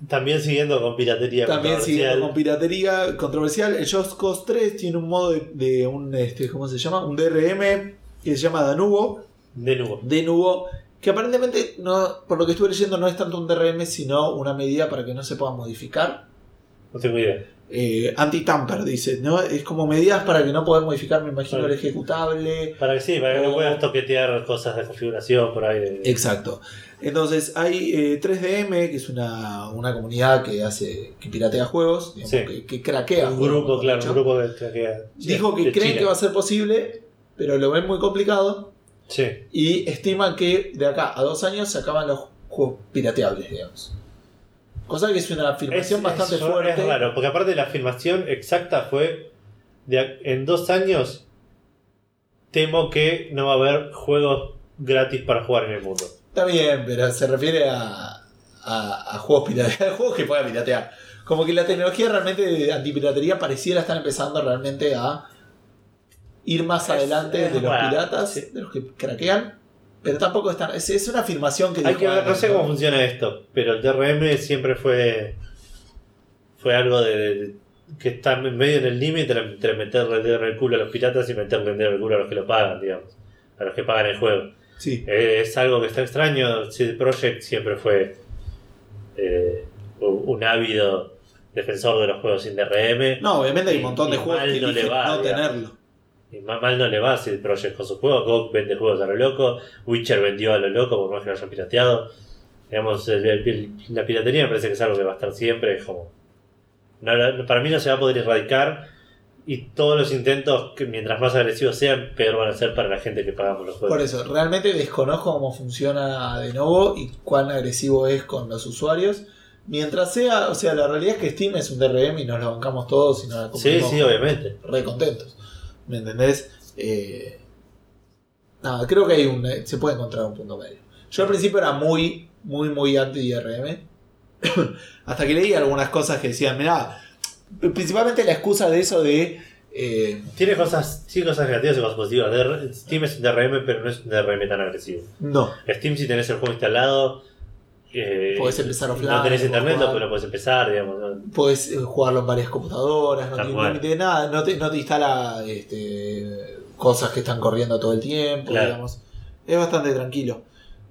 También siguiendo con piratería. También siguiendo con piratería controversial. El Just Cause 3 tiene un modo de, de un, este, ¿cómo se llama? Un DRM que se llama Danubo. De nuevo. Denuvo. Que aparentemente, no, por lo que estuve leyendo, no es tanto un DRM, sino una medida para que no se pueda modificar. No tengo idea. Eh, Anti-tamper, dice, ¿no? Es como medidas para que no poder modificar, me imagino, el ejecutable. Para que sí, para que no puedas toquetear cosas de configuración por ahí. de- Exacto. Entonces hay eh, 3DM, que es una, una comunidad que hace que piratea juegos, digamos, Sí. que, que craquea Un grupo, claro, un grupo que, que- Dijo que creen China. que va a ser posible, pero lo ven muy complicado Sí. y estiman que de acá a dos años se acaban los juegos pirateables, digamos. Cosa que es una afirmación bastante es- fuerte. Es raro, porque aparte la afirmación exacta fue de en dos años temo que no va a haber juegos gratis para jugar en el mundo. Está bien, pero se refiere a, a, a juegos pirateados, juegos que pueda piratear. Como que la tecnología realmente de antipiratería pareciera estar empezando realmente a ir más adelante de los piratas, sí. de los que craquean, pero tampoco están. Es, es una afirmación que Hay que ver, no sé cómo funciona esto, pero el DRM siempre fue fue algo de, de- que está medio en el límite entre meterle el dedo en el culo a los piratas y meterle el dedo en el culo a los que lo pagan, digamos, a los que pagan el juego. Sí, Eh, es algo que está extraño. CD Projekt siempre fue eh, un ávido defensor de los juegos sin DRM. no, obviamente hay un montón de juegos que no le eligen va, no tenerlo. Más mal no le va a CD Projekt con sus juegos. GOG vende juegos a lo loco. Witcher vendió a lo loco, por más que lo hayan pirateado. Digamos, el- el- la piratería me parece que es algo que va a estar siempre. Es como. no para mí no se va a poder erradicar. Y todos los intentos, que mientras más agresivos sean, peor van a ser para la gente que pagamos los Por juegos. eso, realmente desconozco cómo funciona de nuevo y cuán agresivo es con los usuarios. Mientras sea, o sea, la realidad es que Steam es un DRM y nos lo bancamos todos y nos la Sí, sí, obviamente. re contentos. ¿Me entendés? Eh, nada, creo que hay un, eh, se puede encontrar un punto medio. Yo al principio era muy, muy, muy anti-DRM. Hasta que leí algunas cosas que decían, mirá, principalmente la excusa de eso de... eh, Tiene cosas, sí, cosas negativas y cosas positivas. Steam es un DRM, pero no es un DRM tan agresivo. no, Steam, si tenés el juego instalado, eh, Podés empezar offline, No tenés podés internet, jugar. pero puedes empezar, digamos. ¿no? Puedes eh, jugarlo en varias computadoras, no tiene límite de nada, no te, no te instala este, cosas que están corriendo todo el tiempo, Claro. digamos. Es bastante tranquilo.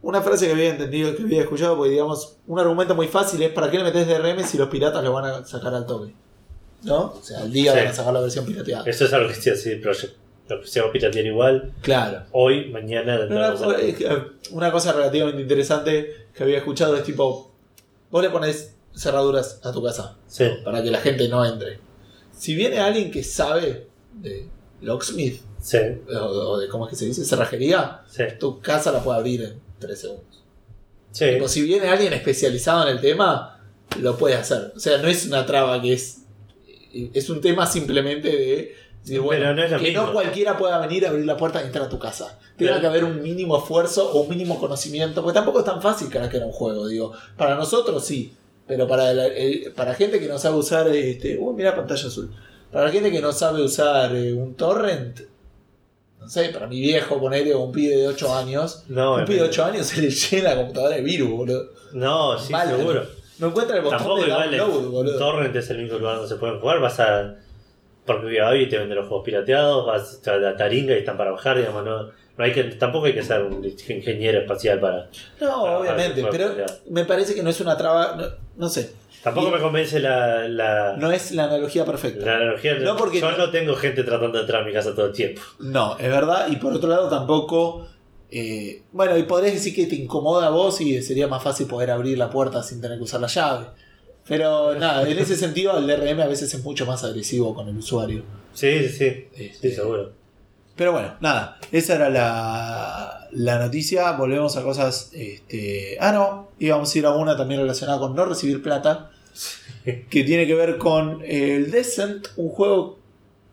Una frase que había entendido, que había escuchado, porque digamos, un argumento muy fácil es ¿para qué le metes DRM si los piratas lo van a sacar al toque? ¿No? O sea, al día Sí. van a sacar la versión pirateada. Eso es algo que sí así Project. Lo que se va a piratear igual. Claro. Hoy, mañana, no que, eh, una cosa relativamente interesante que había escuchado es tipo, vos le pones cerraduras a tu casa. Sí, para que la gente no entre. Si viene alguien que sabe de locksmith sí, o, o de cómo es que se dice, cerrajería, sí. tu casa la puede abrir en 3 segundos. sí. Tipo, si viene alguien especializado en el tema, lo puede hacer. O sea, no es una traba que es. Es un tema simplemente de. Decir, bueno, Pero no es lo que mismo. no cualquiera pueda venir a abrir la puerta y entrar a tu casa. Tiene que haber un mínimo esfuerzo o un mínimo conocimiento. Porque tampoco es tan fácil craquear un juego, digo. Para nosotros sí. Pero para, la- el- para gente que no sabe usar. Este, uy, mira pantalla azul. Para la gente que no sabe usar eh, un torrent. No sé, para mi viejo, ponerle un pibe de 8 años. No, un pibe de obviamente. 8 años se le llena la computadora de virus, boludo. No, sí, Mal, seguro. No encuentra el botón Tampoco de igual el download, boludo. Torrent es el único lugar donde se pueden jugar. Vas a. Porque Baby te vende los juegos pirateados, vas a la taringa y están para bajar, digamos, no, No hay que, tampoco hay que ser un ingeniero espacial para. No, obviamente, pero me parece que no es una traba. No, no sé. Tampoco Y- me convence la, la, No es la analogía perfecta. la analogía. No, porque- Yo no tengo gente tratando de entrar a mi casa todo el tiempo. No, es verdad. Y por otro lado, tampoco. eh, bueno, y podrías decir que te incomoda a vos y sería más fácil poder abrir la puerta sin tener que usar la llave. Pero nada, en ese sentido, el DRM a veces es mucho más agresivo con el usuario. Sí, sí, sí. Este, Sí, seguro. Pero bueno, nada, esa era la, la noticia. Volvemos a cosas. Este, ah, no, íbamos a ir a una también relacionada con no recibir plata, que tiene que ver con el Descent, un juego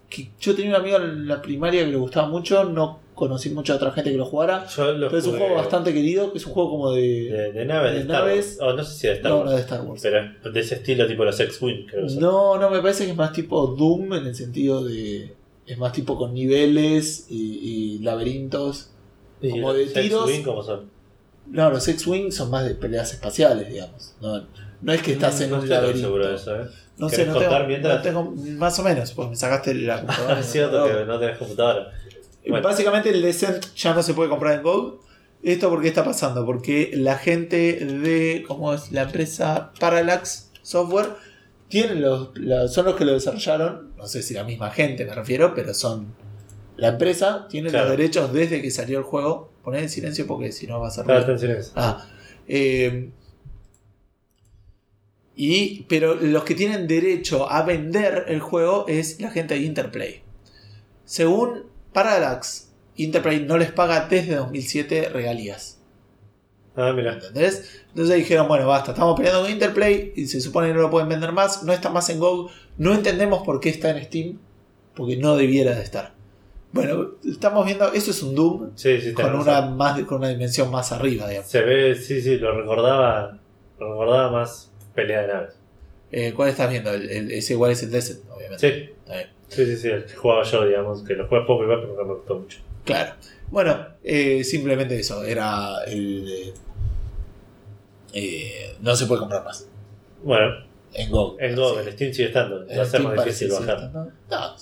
que yo tenía un amigo en la primaria que le gustaba mucho, no conocí mucha otra gente que lo jugara, Yo lo pero es un jugué juego bastante querido, que es un juego como de... De, de naves, de, de Star naves. Wars. Oh, no sé si de Star no, Wars. no de Star Wars. Pero de ese estilo, tipo los X-Wing, creo. No, no, me parece que es más tipo Doom en el sentido de... Es más tipo con niveles y, y laberintos. Y como de tiros. X-Wing, ¿cómo son? No, los X-Wing son más de peleas espaciales, digamos. No, no es que estás en no un estoy laberinto. seguro de eso, ¿eh? No sé, ¿Querés no contar tengo, mientras? no tengo- Más o menos, pues me sacaste la computadora. Es cierto que no tenés computadora. Bueno. Básicamente el Descent ya no se puede comprar en GOG. ¿Esto por qué está pasando? Porque la gente de, ¿cómo es? La empresa Parallax Software tienen los, son los que lo desarrollaron. No sé si la misma gente me refiero, pero son la empresa. Tiene Claro. los derechos desde que salió el juego. Poner en silencio porque si no va a ser Claro, atención a eso. Ah, eh, y, pero los que tienen derecho a vender el juego es la gente de Interplay. Según Parallax, Interplay no les paga desde 2007 regalías. Ah, mira. ¿Entendés? Entonces dijeron, bueno, basta, estamos peleando con Interplay y se supone que no lo pueden vender más, no está más en GOG, no entendemos por qué está en Steam, porque no debiera de estar. Bueno, estamos viendo, eso es un Doom Sí, sí, tenés con una, razón. más, con una dimensión más arriba, digamos. Se ve, sí, sí, lo recordaba. Lo recordaba más pelea de naves. Eh, ¿Cuál estás viendo? El, el- ese igual es el Descent, obviamente. Sí, Está bien. Sí, sí, sí, el que jugaba yo, digamos, que lo jugué poco igual, pero no me gustó mucho. Claro. Bueno, eh, simplemente eso. Era el. eh, eh, no se puede comprar más. Bueno, En GOG. en GOG, Sí. en Steam sigue estando. Va a ser más difícil bajar. ¿no? No,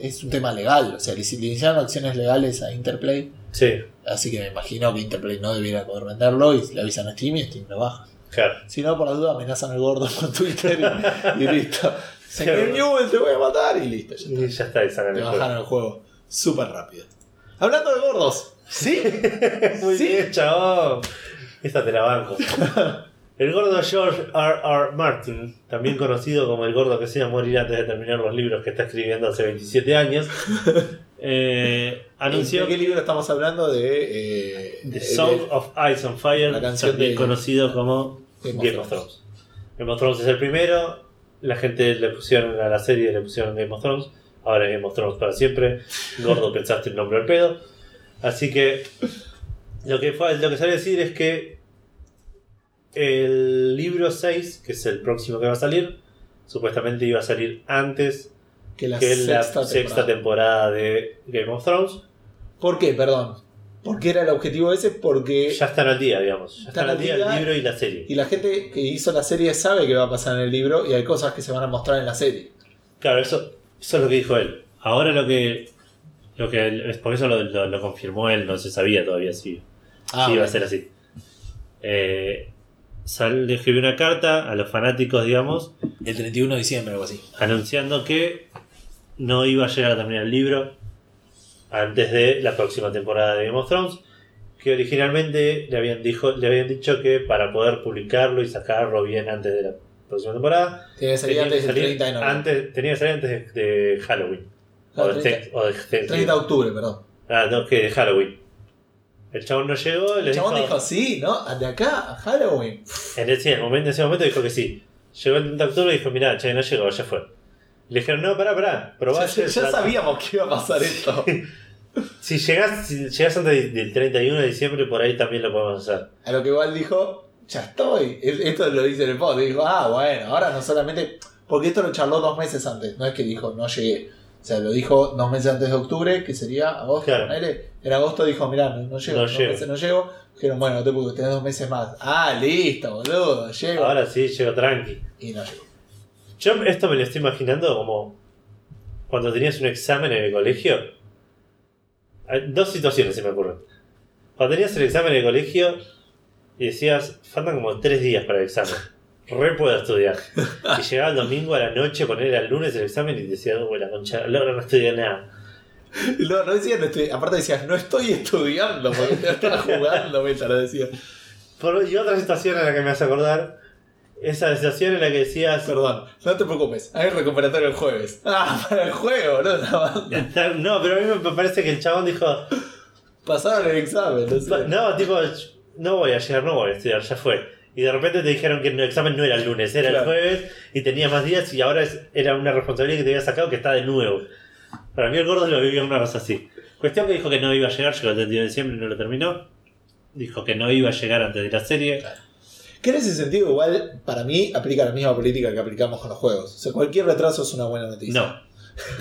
es un tema legal. O sea, le le iniciaron acciones legales a Interplay. Sí, Así que me imagino que Interplay no debiera poder venderlo y le avisan a Steam y Steam lo baja. claro. Si no, por la duda amenazan al gordo con Twitter y, y listo. Señor Claro. Newell, te voy a matar y listo. Ya está. Y ya está, y sacan Te el juego. bajaron el juego súper rápido. Hablando de gordos. ¿Sí? Muy Sí. bien, chabón. Esta te la banco. El gordo George R. R. Martin, también conocido como el gordo que se iba a morir antes de terminar los libros que está escribiendo hace 27 años, eh, anunció ¿De qué libro estamos hablando? De. eh, The de- Song of Ice and Fire, La canción también de- conocido como Game of. Thrones. Game of Thrones es el primero, la gente le pusieron a la serie, le pusieron Game of Thrones, ahora Game of Thrones para siempre. Gordo, pensaste el nombre al pedo. Así que lo que, fue, lo que sale a decir es que el libro 6, que es el próximo que va a salir, supuestamente iba a salir antes que la que la sexta, sexta temporada. temporada de Game of Thrones. ¿Por qué? Perdón. ¿Por qué era el objetivo ese? Porque. Ya están al día, digamos. Ya están al día el libro y la serie. Y la gente que hizo la serie sabe que va a pasar en el libro y hay cosas que se van a mostrar en la serie. Claro, eso, eso es lo que dijo él. Ahora lo que. Lo que es por eso lo, lo- lo confirmó él, no se sabía todavía si, Ah, si iba a ser así. Eh, sal- le escribió una carta a los fanáticos, digamos, El 31 de diciembre o algo así. anunciando que no iba a llegar a terminar el libro antes de la próxima temporada de Game of Thrones. Que originalmente le habían, dijo, le habían dicho que para poder publicarlo y sacarlo bien antes de la próxima temporada, Tiene que salir tenía antes que del salir 30 de noviembre. antes- tenía que salir antes de, de Halloween. Ah, O de, 30. Thanks- o de Thanksgiving. 30 de octubre, perdón. Ah, no, que de Halloween. El chabón no llegó, le El chabón dijo, dijo sí, ¿no? De acá a Halloween. En ese, momento, en ese momento dijo que sí. Llegó el 30 de octubre y dijo, mirá, che, no llegó, ya fue. Le dijeron, no, pará, pará, probá. Ya, sabíamos que iba a pasar esto. Si llegás, si llegás antes de- del 31 de diciembre, por ahí también lo podemos hacer. A lo que igual dijo, ya estoy. Es- Esto lo dice en el post. Dijo, ah, bueno, ahora no solamente. Porque esto lo charló dos meses antes. No es que dijo, no llegué. O sea, lo dijo dos meses antes de octubre, que sería agosto. Claro. ponele. En agosto dijo, mirá, no, no llego. No dos llego. meses no llego. Dijeron, bueno, no te preocupes, tenés dos meses más. Ah, listo, boludo, llego. Ahora sí, llego tranqui. Y no llegó. Yo esto me lo estoy imaginando como cuando tenías un examen en el colegio. dos situaciones se me ocurren. Cuando tenías el examen en el colegio y decías, faltan como tres días para el examen. Re puedo estudiar. Y llegaba el domingo a la noche, poner el lunes el examen y decías, oh, la concha, ahora no estudié nada. No, no decías, no estoy- aparte decías, no estoy estudiando, porque estaba jugando, me lo decía. Por- y otra situación en la que me hace acordar, esa situación en la que decías, Perdón, no te preocupes, hay recuperatorio el jueves. Ah, para el juego, no, no, no, pero a mí me parece que el chabón dijo, pasaron el examen, no sé. no, tipo, no voy a llegar, no voy a estudiar, ya fue. Y de repente te dijeron que el examen no era el lunes, era Claro. el jueves y tenía más días y ahora es- era una responsabilidad que te había sacado que está de nuevo. Para mí el gordo lo vivió una cosa así. Cuestión que dijo que no iba a llegar, llegó el 31 de diciembre y no lo terminó. Dijo que no iba a llegar antes de la serie. Que en ese sentido, igual, para mí, aplica la misma política que aplicamos con los juegos. O sea, cualquier retraso es una buena noticia. No,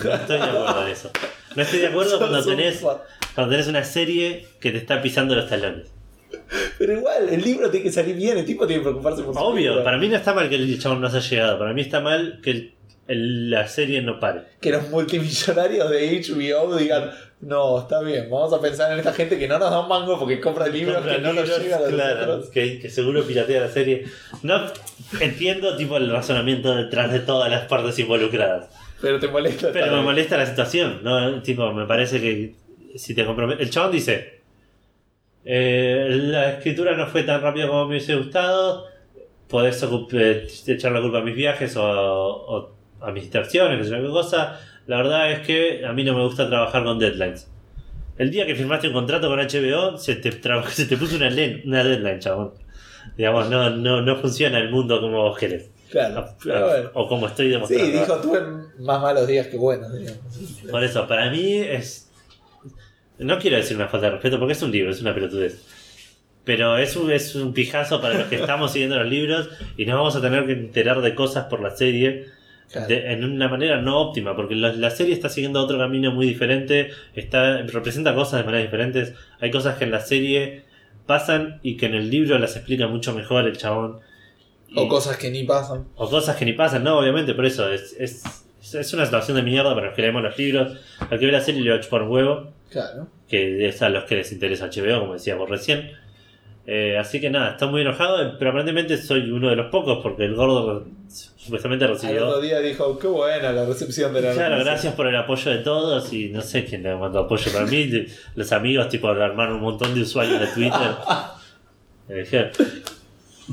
no estoy de acuerdo en eso. No estoy de acuerdo cuando tenés, cuando tenés una serie que te está pisando los talones. Pero igual, el libro tiene que salir bien, el tipo tiene que preocuparse por su Obvio, para mí no está mal que el chabón no haya llegado. Para mí está mal que el- el- la serie no pare. Que los multimillonarios de HBO digan, no, está bien, vamos a pensar en esta gente que no nos da un mango porque compra libros Compra que no nos libros, llegan a claro, que, que seguro piratea la serie. No entiendo tipo el razonamiento detrás de todas las partes involucradas. Pero te molesta. Pero me molesta la situación, ¿no? Tipo, me parece que si te comprometes. El chabón dice: eh, La escritura no fue tan rápido como me hubiese gustado. Podés eh, echar la culpa a mis viajes o, o a mis distracciones, que sé yo qué cosa. La verdad es que a mí no me gusta trabajar con deadlines. El día que firmaste un contrato con HBO, se te, se te puso una, una deadline, chabón. Digamos, no, no, no funciona el mundo como vos querés. Claro. A- Pero bueno. O como estoy Sí, demostrando. dijo, tuve más malos días que buenos. digamos. Por eso, para mí es. No quiero decir una falta de respeto porque es un libro, es una pelotudez. Pero es un, es un pijazo para los que estamos siguiendo los libros y nos vamos a tener que enterar de cosas por la serie Claro. de- en una manera no óptima, porque la, la serie está siguiendo otro camino muy diferente, está representa cosas de maneras diferentes. Hay cosas que en la serie pasan y que en el libro las explica mucho mejor el chabón. O cosas que ni pasan. o cosas que ni pasan, no, obviamente, por eso es, es, es una situación de mierda para los que leemos los libros. Al que ve la serie le va a chupar un huevo, Claro. que es a los que les interesa HBO, como decíamos recién. Eh, así que nada, estoy muy enojado, pero aparentemente soy uno de los pocos, porque el gordo supuestamente Al otro recibió. día dijo, qué buena la recepción de la Claro, noticia". gracias por el apoyo de todos y no sé quién le mandó apoyo para mí. Los amigos, tipo, armaron un montón de usuarios de Twitter. Eh,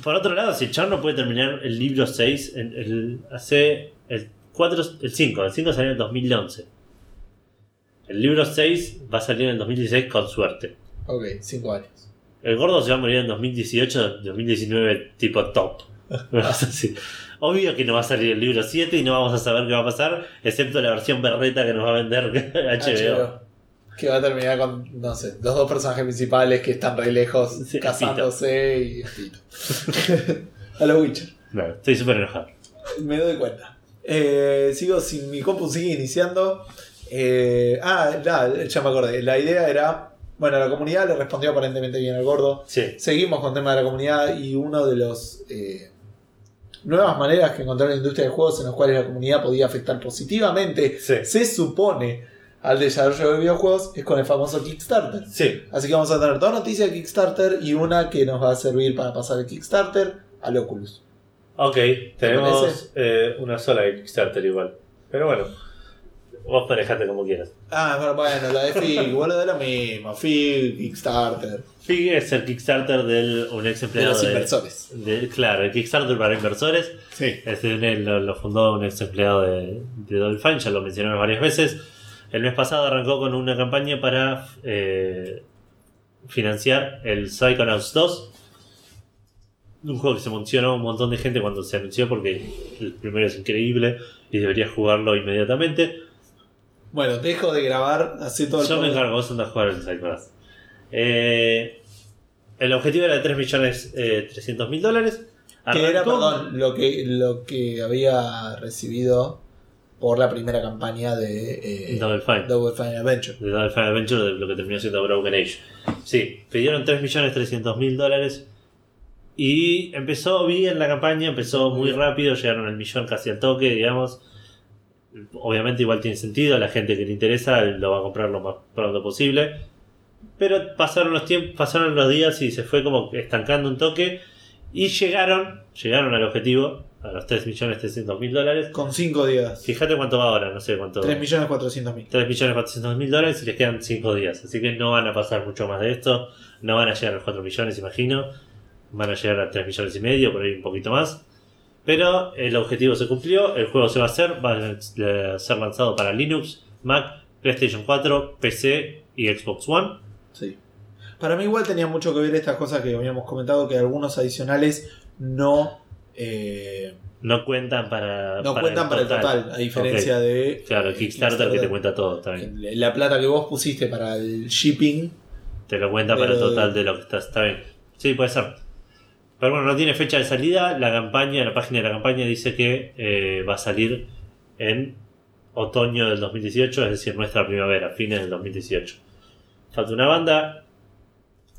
Por otro lado, si el chabón no puede terminar el libro 6, en- el- hace el 4, el 5, el 5 salió en el 2011. El libro 6 va a salir en el 2016 con suerte. Ok, cinco años. El gordo se va a morir en 2018, 2019 tipo top. Así. Obvio que no va a salir el libro 7 y no vamos a saber qué va a pasar, excepto la versión berreta que nos va a vender HBO. HBO. Que va a terminar con, no sé, los dos personajes principales que están re lejos Sí, casándose y a los Witcher. No, estoy súper enojado. Me doy cuenta. Eh, sigo sin mi compu sigue iniciando. Eh, ah, nada, ya me acordé. La idea era. Bueno, la comunidad le respondió aparentemente bien al gordo. Sí. Seguimos con el tema de la comunidad y uno de los eh, nuevas maneras que encontró la industria de juegos en los cuales la comunidad podía afectar positivamente, Sí. se supone, al desarrollo de videojuegos es con el famoso Kickstarter. Sí. Así que vamos a tener dos noticias de Kickstarter y una que nos va a servir para pasar el Kickstarter al Oculus. Ok, tenemos eh, una sola de Kickstarter igual. Pero bueno, vos manejate como quieras. Ah, pero bueno, la de Fig, bueno, de lo mismo. Fig, Kickstarter. Fig es el Kickstarter del un ex De empleado los inversores. de- claro, el Kickstarter para inversores. Sí. Este lo, lo fundó un ex empleado de, de Double Fine, ya lo mencionaron varias veces. El mes pasado arrancó con una campaña para eh, financiar el Psychonauts 2. Un juego que se emocionó un montón de gente cuando se anunció porque el primero es increíble y deberías jugarlo inmediatamente. Bueno, dejo de grabar, así todo el Yo me encargo, vos andás a jugar el Psychonauts. Eh, el objetivo era de 3 millones eh, 300 mil dólares. Que era, perdón, lo que, lo que había recibido por la primera campaña de eh, Double Fine. Double Fine Adventure. de Double Fine Adventure de lo que terminó siendo Broken Age. Sí, pidieron 3.300.000 dólares y empezó bien la campaña, empezó muy rápido, llegaron al millón casi al toque, digamos. Obviamente igual tiene sentido, la gente que le interesa lo va a comprar lo más pronto posible. Pero pasaron los tiempos, pasaron los días y se fue como estancando un toque. Y llegaron, llegaron al objetivo, a los 3.300.000 dólares. Con 5 días. Fíjate cuánto va ahora, no sé cuánto. 3.400.000. 3.400.000 dólares y les quedan 5 días. Así que no van a pasar mucho más de esto. No van a llegar a los 4 millones, imagino. Van a llegar a 3 millones y medio, por ahí un poquito más. Pero el objetivo se cumplió, el juego se va a hacer, va a ser lanzado para Linux, Mac, PlayStation 4, PC y Xbox One. Sí. Para mí igual tenía mucho que ver estas cosas que habíamos comentado, que algunos adicionales no... eh, No cuentan para, no para cuentan para el total, a diferencia de... Claro, eh, Kickstarter, que te cuenta todo también. La plata que vos pusiste para el shipping Te lo cuenta para el total de lo que está, está bien. Sí, puede ser. Pero bueno, no tiene fecha de salida. La campaña, la página de la campaña dice que eh, va a salir en otoño del 2018, es decir, nuestra primavera, fines del 2018. Falta una banda.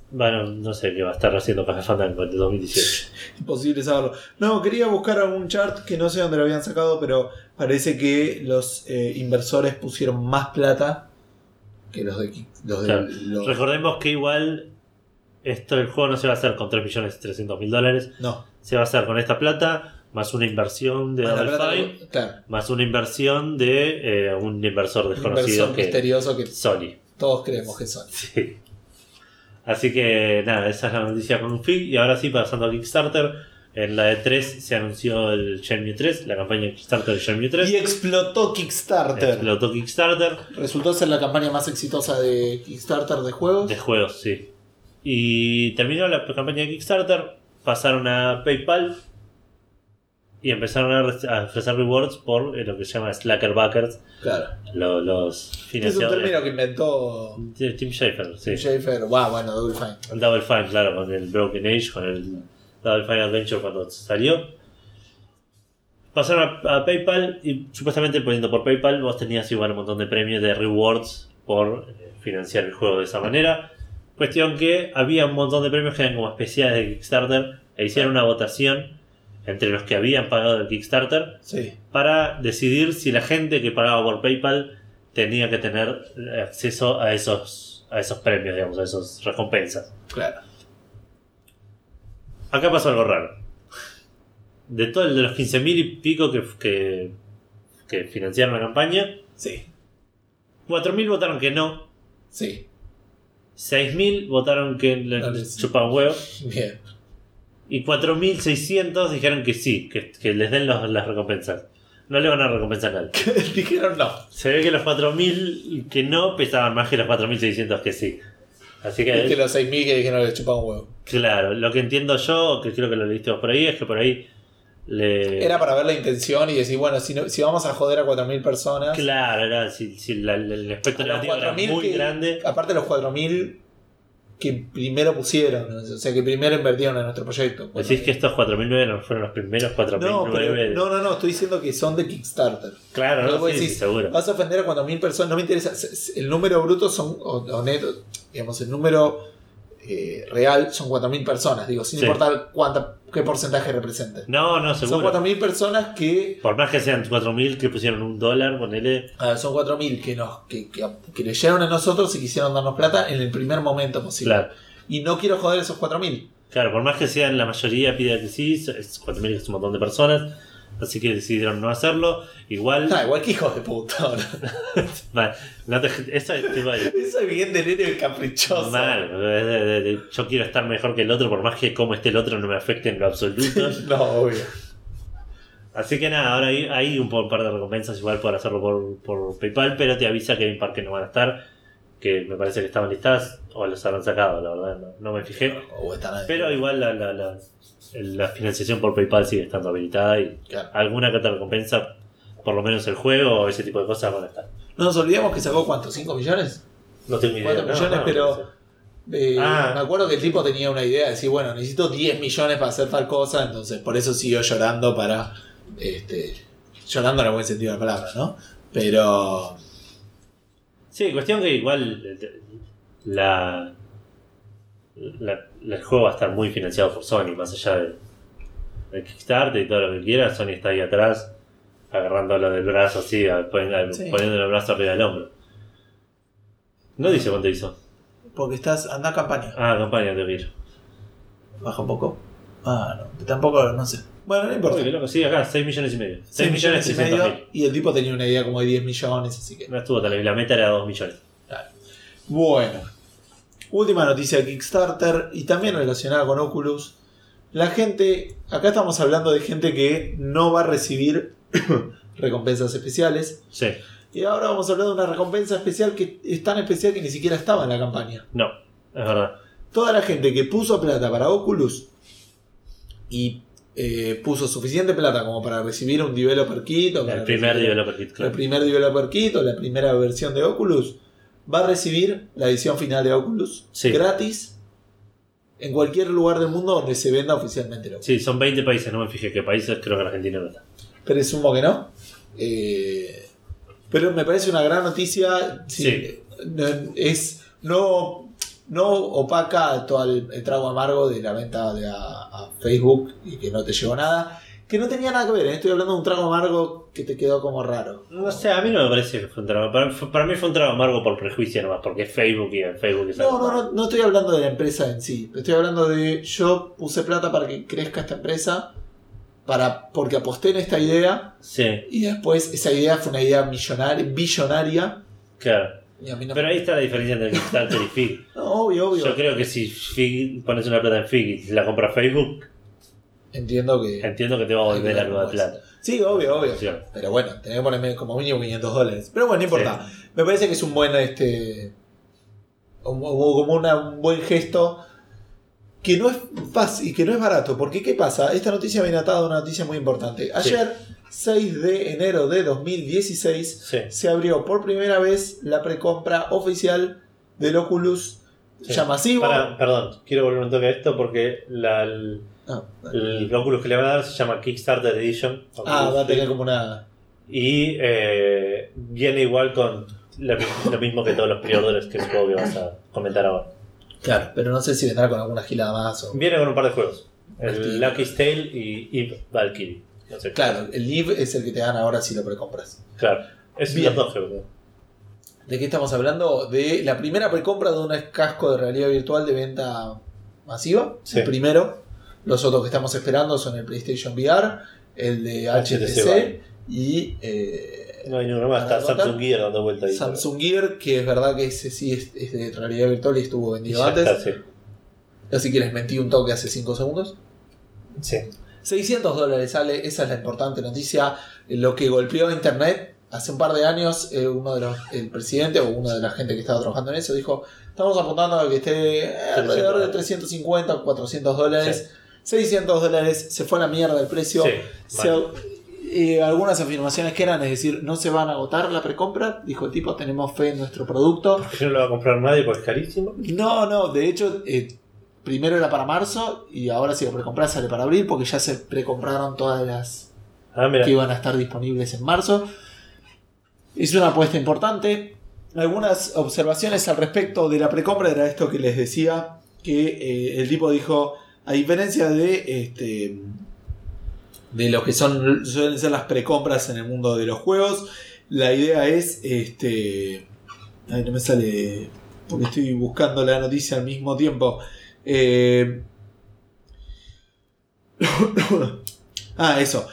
Bueno, no sé qué va a estar haciendo Café Fandango en el 2018. Imposible saberlo. No, quería buscar algún chart que no sé dónde lo habían sacado, pero parece que los eh, inversores pusieron más plata que los de los de Claro. los- Recordemos que igual esto el juego no se va a hacer con 3.300.000 dólares, No. se va a hacer con esta plata, más una inversión de Más plata Fine. claro. Más una inversión de eh, un inversor Un desconocido inversor que misterioso que Sony. todos creemos que son. Sí. Así que nada, esa es la noticia con un feed. Y ahora sí, pasando a Kickstarter. En la de 3 se anunció el Shenmue 3, la campaña de Kickstarter de Shenmue 3. Y explotó Kickstarter. Explotó Kickstarter Resultó ser la campaña más exitosa de Kickstarter de juegos. de juegos, sí. Y terminó la campaña de Kickstarter, pasaron a PayPal y empezaron a, re- a ofrecer rewards por eh, lo que se llama Slacker Backers, Claro. lo- los Es un término que inventó Tim Schafer, sí. Schaefer. Wow, bueno, Double Fine. El Double Fine, claro, con el Broken Age, con el Double Fine Adventure cuando salió. Pasaron a, a PayPal y supuestamente poniendo por PayPal vos tenías igual un montón de premios de rewards por eh, financiar el juego de esa manera. Cuestión que había un montón de premios que eran como especiales de Kickstarter e hicieron una votación entre los que habían pagado el Kickstarter Sí. para decidir si la gente que pagaba por PayPal tenía que tener acceso a esos, a esos premios, digamos, a esas recompensas. Claro. Acá pasó algo raro. De todo el de los 15.000 y pico que, que, que financiaron la campaña, Sí. 4.000 votaron que no, Sí. 6.000 votaron que le No les- chupaban huevo, Bien. y 4.600 dijeron que sí, que, que les den los- las recompensas. No le van a recompensar a nadie. Dijeron no. Se ve que los 4.000 que no pesaban más que los 4.600 que sí. Así que, Es que los 6.000 que dijeron que le chupaban un huevo. claro, lo que entiendo yo, que creo que lo leíste vos por ahí, es que por ahí le... Era para ver la intención y decir, bueno, si, no- si vamos a joder a 4.000 personas. Claro, era, si, si la- la- el aspecto negativo era 4.000 muy que- grande. Aparte los 4.000 que primero pusieron, o sea, que primero invirtieron en nuestro proyecto. Decís que estos 4.009 no fueron los primeros 4.009. no, pero, no, no, no, estoy diciendo que son de Kickstarter. Claro, no, sí, decís, seguro. Vas a ofender a 4.000 personas, no me interesa. El número bruto son, o, o neto, digamos, el número eh, real son 4.000 personas, digo, sin Sí. importar cuánta, qué porcentaje representen. No, no, Son seguro. 4.000 personas que. Por más que sean 4.000 que pusieron un dólar, ponele. a ver, son 4.000 que, nos, que, que, que leyeron a nosotros y quisieron darnos plata en el primer momento posible. Claro. Y no quiero joder esos 4.000. Claro, por más que sean la mayoría pida que sí, es 4.000 es un montón de personas. Así que decidieron no hacerlo. Igual. Ah, igual que hijos de puta. mal, no te- eso es tipo de- Eso es bien de nene caprichoso. mal. yo quiero estar mejor que el otro, por más que como esté el otro no me afecte en lo absoluto. No, obvio. Así que nada, ahora hay, hay un par de recompensas igual por hacerlo por, por PayPal, pero te avisa que hay un par que no van a estar, que me parece que estaban listadas o los habrán sacado, la verdad, no, no me fijé. O ahí. Pero igual la, la, la, la financiación por PayPal sigue estando habilitada y Claro. alguna que otra recompensa, por lo menos el juego o ese tipo de cosas van a estar. No nos olvidemos que sacó cuánto, 5 millones. No tengo idea. Cuatro no, millones, no, pero- no. Eh, Ah. Me acuerdo que el tipo tenía una idea de decir, bueno, necesito 10 millones para hacer tal cosa, entonces por eso siguió llorando para. Este, llorando en el buen sentido de la palabra, ¿no? Pero. Sí, cuestión que igual la, la- el juego va a estar muy financiado por Sony, más allá de, de Kickstarter y todo lo que quiera, Sony está ahí atrás agarrándolo del brazo así, poniendo, Sí. el brazo arriba del hombro. No dice cuánto hizo. Porque estás, anda a campaña. Ah, campaña de ir. Baja un poco. Ah, no. Tampoco, no sé. Bueno, no importa. Uy, loco, sí, acá 6 millones y medio. 6 millones y 300 medio. Y el tipo tenía una idea como de 10 millones, así que. No estuvo tal la meta era 2 millones. Claro. Bueno. Última noticia de Kickstarter y también relacionada con Oculus. La gente, acá estamos hablando de gente que no va a recibir recompensas especiales. Sí, Y ahora vamos a hablar de una recompensa especial que es tan especial que ni siquiera estaba en la campaña. no, es verdad. Toda la gente que puso plata para Oculus y eh, puso suficiente plata como para recibir un developer kit o para El primer recibir developer kit, el claro. primer developer kit o la primera versión de Oculus va a recibir la edición final de Oculus Sí. gratis en cualquier lugar del mundo donde se venda oficialmente el Oculus. Sí, son 20 países, no me fijé qué países, creo que Argentina no está. Presumo que no. Eh, pero me parece una gran noticia. Sí, Es no, no opaca todo el, el trago amargo de la venta de a, a Facebook y que no te llegó nada. Que no tenía nada que ver, ¿eh? estoy hablando de un trago amargo que te quedó como raro. No sé, a mí no me parece que fue un trago. Para, para mí fue un trago amargo por prejuicio nomás, porque es Facebook y en Facebook es No, no, no, no estoy hablando de la empresa en sí. Estoy hablando de yo puse plata para que crezca esta empresa para, porque aposté en esta idea Sí, y después esa idea fue una idea millonaria, billonaria. claro. No Pero ahí está la diferencia entre Kickstarter y Fig. No, obvio, obvio. Yo creo que si Fig pones una plata en Fig y la compra Facebook, Entiendo que. entiendo que te va a volver algo de plata. Sí, obvio, obvio. Sí. Pero bueno, tenés que ponerme como mínimo 500 dólares. Pero bueno, no importa. Me parece que es un buen. este Como como una- un buen gesto. Que no es fácil y que no es barato. Porque, ¿qué pasa? Esta noticia viene atada a una noticia muy importante. Ayer, 6 de enero de 2016, Sí. se abrió por primera vez la precompra oficial del Oculus Sí. ya masivo. Para, perdón, quiero volver un toque a esto porque la- el, Ah, el Oculus que le van a dar se llama Kickstarter Edition. ah, va a tener como una. Y eh, viene igual con lo, lo mismo que todos los pre-orders que supongo que vas a comentar ahora. Claro, pero no sé si vendrá con alguna gilada más o. Viene con un par de juegos. El Lucky's Tale y Eve Valkyrie. No sé. Claro, el Live es el que te dan ahora si lo precompras. Claro. Es Bien. los dos juegos. ¿De qué estamos hablando? De la primera precompra de un casco de realidad virtual de venta masiva. Sí. El primero. Los otros que estamos esperando son el PlayStation VR, el de HTC, y eh, No hay ninguno más. ¿Para Está? Samsung Gear dando vuelta ahí. Samsung Gear, que es verdad que ese sí es, es de realidad virtual y estuvo vendido antes. está, sí. Así que les mentí un toque hace 5 segundos. Sí. 600 dólares sale, esa es la importante noticia. Lo que golpeó a Internet hace un par de años, eh, uno de los, el presidente o uno de la gente que estaba trabajando en eso dijo: Estamos apuntando a que esté eh, alrededor de 350 o 400 dólares. 600 dólares, se fue a la mierda el precio. Sí, Se- eh, algunas afirmaciones que eran, es decir, no se van a agotar la precompra. Dijo el tipo: Tenemos fe en nuestro producto. Porque no lo va a comprar nadie porque es carísimo. No, no, de hecho, eh, primero era para marzo y ahora si lo precompras sale para abril porque ya se precompraron todas las Ah, que iban a estar disponibles en marzo. Es una apuesta importante. Algunas observaciones al respecto de la precompra era esto que les decía, que eh, el tipo dijo, a diferencia de este de lo que son suelen ser las precompras en el mundo de los juegos, la idea es este ay, no me sale porque estoy buscando la noticia al mismo tiempo. Eh, ah, eso.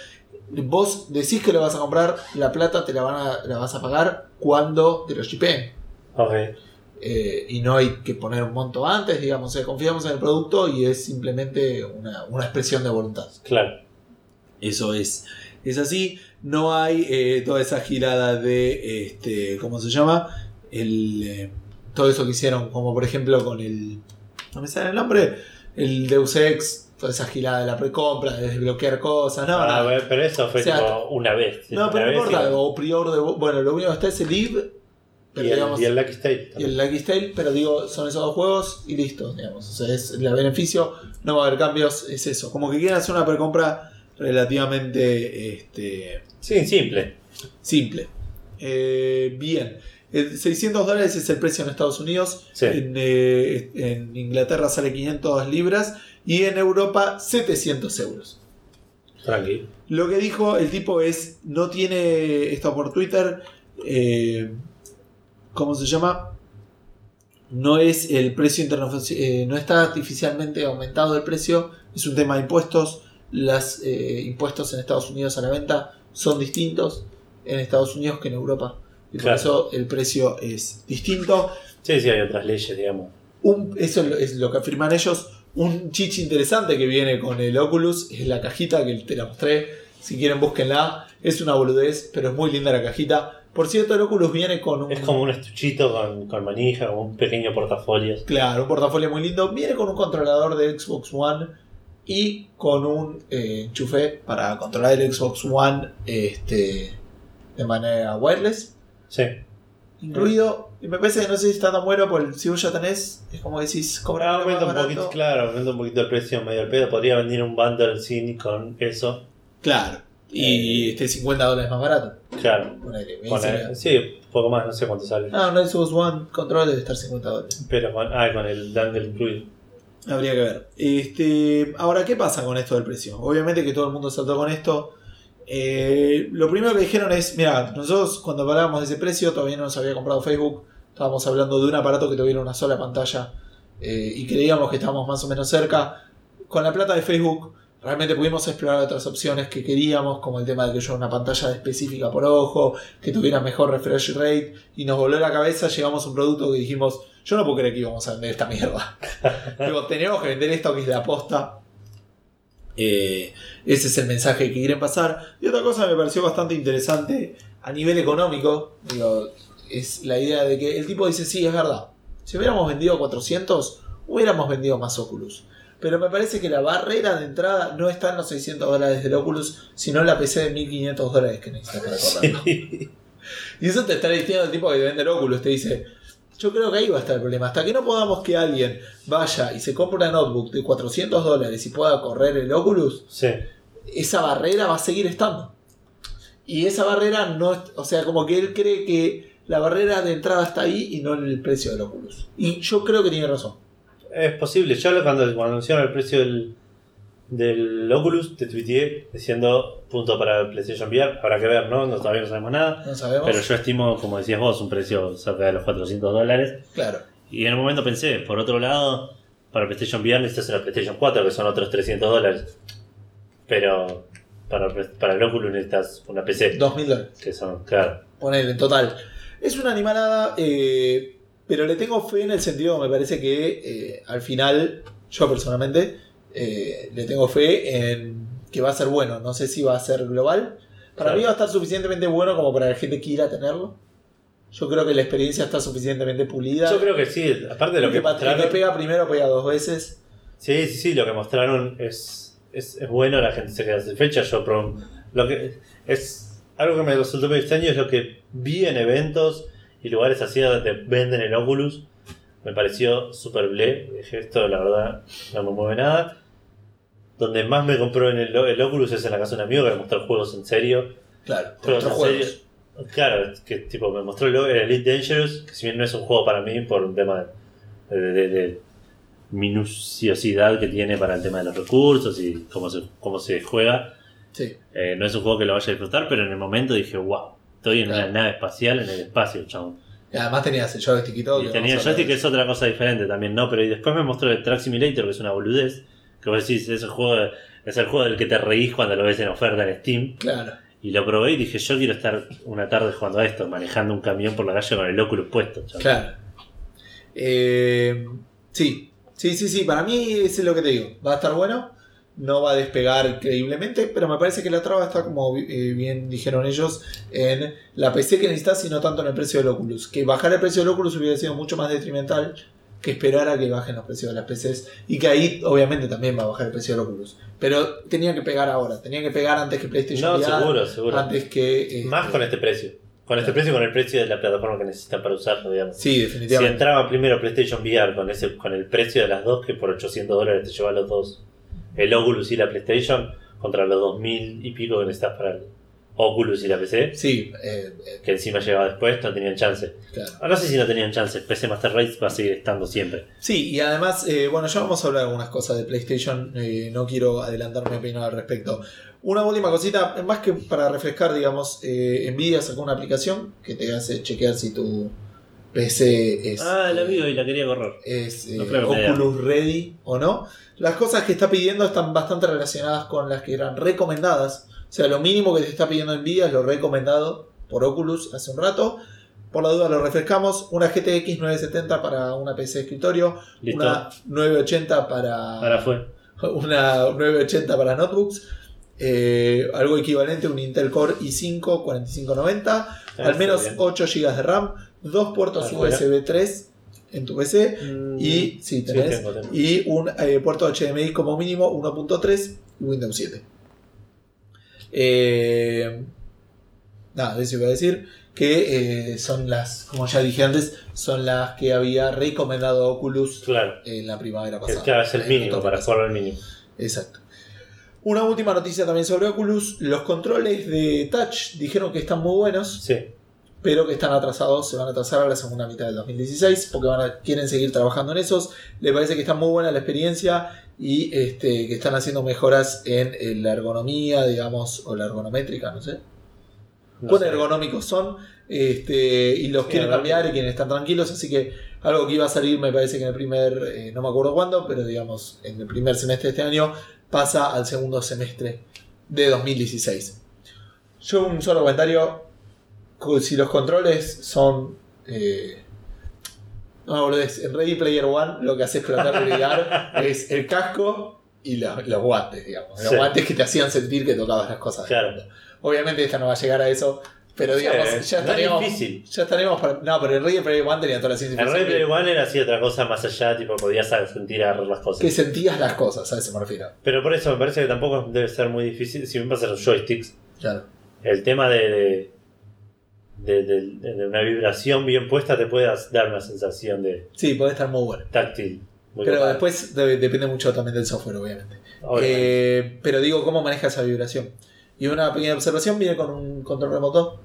Vos decís que lo vas a comprar, la plata te la, van a, la vas a pagar cuando te lo shipeen. Ok. Eh, y no hay que poner un monto antes, digamos, eh, confiamos en el producto y es simplemente una, una expresión de voluntad. Claro. Eso es. Es así, no hay eh, toda esa girada de, este, ¿cómo se llama? El, todo eso que hicieron, como por ejemplo con el, no me sale el nombre, el Deus Ex, toda esa girada de la precompra, de desbloquear cosas, no, Ah, bueno, pero eso fue O sea, una vez. No, pero no importa, o prior de, bueno, lo único que está es el Eve, pero y, el, digamos, y el Lucky State. y el Lucky Tale, pero digo, son esos dos juegos y listo, digamos. O sea, es el beneficio, no va a haber cambios, es eso. Como que quieren hacer una precompra relativamente este, Sí, simple. simple. Eh, bien. El 600 dólares es el precio en Estados Unidos. Sí. En, eh, en Inglaterra sale 500 libras. Y en Europa 700 euros. Tranqui. Lo que dijo el tipo es, no tiene, esto por Twitter, eh, ¿cómo se llama? No es el precio internacional, no está artificialmente aumentado el precio, es un tema de impuestos. Los impuestos en Estados Unidos a la venta son distintos en Estados Unidos que en Europa. Y por eso el precio es distinto. Sí, sí, hay otras leyes, digamos. Un- eso es lo- es lo que afirman ellos. Un chichi interesante que viene con el Oculus es la cajita que te la mostré. Si quieren, búsquenla. Es una boludez, pero es muy linda la cajita. Por cierto, el Oculus viene con un. Es como un estuchito con, con manija, como un pequeño portafolio. Claro, un portafolio muy lindo. Viene con un controlador de Xbox One y con un eh, enchufe para controlar el Xbox One este, de manera wireless. Sí. Incluido, y me parece que no sé si está tan bueno, porque si vos ya tenés, es como decís, cobrar aumenta un barato. poquito, claro, aumenta un poquito el precio medio al pedo. Podría venir un bundle sin con eso. Claro. Y este 50 dólares más barato. Claro. Ponele, me Poner- dice- sí, poco más, no sé cuánto sale. Ah, un Xbox One Control debe estar 50 dólares. Pero con, ah, con el dangle incluido. Habría que ver. Este, ahora, ¿qué pasa con esto del precio? Obviamente que todo el mundo saltó con esto. Eh, lo primero que dijeron es, mira, nosotros cuando hablábamos de ese precio todavía no nos había comprado Facebook. Estábamos hablando de un aparato que tuviera una sola pantalla eh, y creíamos que estábamos más o menos cerca. Con la plata de Facebook realmente pudimos explorar otras opciones que queríamos, como el tema de que yo una pantalla específica por ojo, que tuviera mejor refresh rate y nos voló la cabeza, llegamos a un producto que dijimos, yo no puedo creer que íbamos a vender esta mierda. Digo, tenemos que vender esto que es la aposta. Eh, ese es el mensaje que quieren pasar. Y otra cosa que me pareció bastante interesante a nivel económico, digo, es la idea de que el tipo dice, sí, es verdad. Si hubiéramos vendido 400, hubiéramos vendido más Oculus. Pero me parece que la barrera de entrada no está en los 600 dólares del Oculus, sino en la PC de 1500 dólares que necesitas para correrlo. Y eso te está diciendo el tipo que te vende el Oculus. Te dice, yo creo que ahí va a estar el problema. Hasta que no podamos que alguien vaya y se compre una notebook de 400 dólares y pueda correr el Oculus, Sí. esa barrera va a seguir estando. Y esa barrera no, es- o sea, como que él cree que la barrera de entrada está ahí y no en el precio del Oculus. Y yo creo que tiene razón. Es posible. Yo cuando, cuando anunciaron el precio del, del Oculus, te tuiteé diciendo punto para el PlayStation VR. Habrá que ver, ¿no? no todavía no sabemos nada. No sabemos. Pero yo estimo, como decías vos, un precio cerca de los 400 dólares. Claro. Y en un momento pensé, por otro lado, para PlayStation VR necesitas una PlayStation 4, que son otros 300 dólares. Pero para, para el Oculus necesitas una PC, 2000 dólares. que son, claro. Poner en total. Es una animalada, eh, pero le tengo fe en el sentido, me parece que eh, al final, yo personalmente, eh, le tengo fe en que va a ser bueno. No sé si va a ser global. Para Claro. mí va a estar suficientemente bueno como para que la gente quiera tenerlo. Yo creo que la experiencia está suficientemente pulida. Yo creo que sí, aparte de lo que el que mostraron. pega primero pega dos veces. Sí, sí, sí, lo que mostraron es, es, es bueno, la gente se queda satisfecha. Yo pro- lo que es algo que me resultó muy extraño es lo que vi en eventos y lugares así donde venden el Oculus. Me pareció súper ble. Dije, esto la verdad no me mueve nada. Donde más me compró en el, el Oculus es en la casa de un amigo que me mostró juegos en serio. Claro, Juegos en juegos. serio. Claro, que tipo me mostró el, el Elite Dangerous, que si bien no es un juego para mí por un tema de, de- de- de minuciosidad que tiene para el tema de los recursos y cómo se, cómo se juega, Sí. eh, no es un juego que lo vaya a disfrutar, pero en el momento dije, wow, estoy en Claro. una nave espacial en el espacio, chabón. Y además tenías el joystick y todo. Y que tenía el joystick que es otra cosa diferente también, ¿no? Pero y después me mostró el Track Simulator, que es una boludez, que vos decís, es el juego, de- es el juego del que te reís cuando lo ves en oferta en Steam. Claro. Y lo probé y dije, yo quiero estar una tarde jugando a esto, manejando un camión por la calle con el Oculus puesto. chabón. Claro. Eh, sí, sí, sí, sí. Para mí eso es lo que te digo. Va a estar bueno. No va a despegar increíblemente. Pero me parece que la traba está, como eh, bien dijeron ellos, en la PC que necesitas y no tanto en el precio del Oculus. Que bajar el precio del Oculus hubiera sido mucho más detrimental que esperar a que bajen los precios de las PCs. Y que ahí, obviamente, también va a bajar el precio del Oculus. Pero tenía que pegar ahora. Tenía que pegar antes que PlayStation No, VR, seguro, seguro. Antes que. eh, Más con este precio. Con este precio y con el precio de la plataforma que necesitan para usarlo, digamos. Sí, Si definitivamente. entraba primero PlayStation VR con ese con el precio de las dos, que por 800 dólares te lleva los dos, el Oculus y la PlayStation, contra los 2000 y pico que necesitas para el, Oculus y la PC, Sí, eh, eh, que encima llegaba después, no tenían chance. claro. Ah, No sé si no tenían chance, PC Master Race va a seguir estando siempre. Sí, y además, eh, bueno, ya vamos a hablar de algunas cosas de PlayStation, eh, no quiero adelantar mi opinión al respecto. Una última cosita, más que para refrescar, digamos, eh, Nvidia sacó una aplicación que te hace chequear si tu PC es, Ah, la eh, vi y la quería correr. es eh, No me Oculus Ready o no. Las cosas que está pidiendo están bastante relacionadas con las que eran recomendadas. O sea, lo mínimo que te está pidiendo Nvidia es lo recomendado por Oculus hace un rato. Por la duda lo refrescamos. Una GTX 970 para una PC de escritorio. Listo. Una 980 para, Ahora fue. una 980 para notebooks. eh, algo equivalente a un Intel Core i5 4590. Ah, al menos está bien. 8 GB de RAM. Dos puertos Ah, bueno. USB 3 en tu PC. Mm, Y, sí, sí, tenés. tengo, tengo. y un eh, puerto HDMI como mínimo 1.3 y Windows 7. Eh, nada, eso iba a decir. Que eh, son las, como ya dije antes, son las que había recomendado Oculus Claro. en la primavera pasada. claro, es el mínimo, para jugar al mínimo. Exacto. Una última noticia también sobre Oculus. Los controles de Touch dijeron que están muy buenos, Sí. Pero que están atrasados. Se van a atrasar a la segunda mitad del 2016 porque van a- quieren seguir trabajando en esos. Le parece que está muy buena la experiencia y este, que están haciendo mejoras en, eh, la ergonomía, digamos, o la ergonométrica, no sé. No Cuán sé. ergonómicos son este, y los Sí, quieren cambiar y quieren estar tranquilos. Así que algo que iba a salir, me parece que en el primer, eh, no me acuerdo cuándo, pero digamos, en el primer semestre de este año, pasa al segundo semestre de 2016. Yo un solo comentario, si los controles son... eh, no, boludez, en Ready Player One lo que hace explotar el VR es el casco y la- los guantes, digamos. Los Sí. guantes que te hacían sentir que tocabas las cosas. Claro. Obviamente esta no va a llegar a eso, pero digamos, Sí, ya no es estaríamos... difícil. Ya estaríamos para- No, pero el Ready Player One tenía toda la ciencia El ficción Player One era así otra cosa más allá, tipo podías sentir agarrar las cosas. que sentías las cosas, a eso me refiero. Pero por eso me parece que tampoco debe ser muy difícil. Si bien ser los joysticks, Claro. el tema de, de, de- de- de una vibración bien puesta te puede dar una sensación de Sí, puede estar muy bueno. táctil. Muy Pero después de- depende mucho también del software, obviamente. Eh, pero digo, ¿cómo maneja esa vibración? Y una pequeña observación viene con un control remoto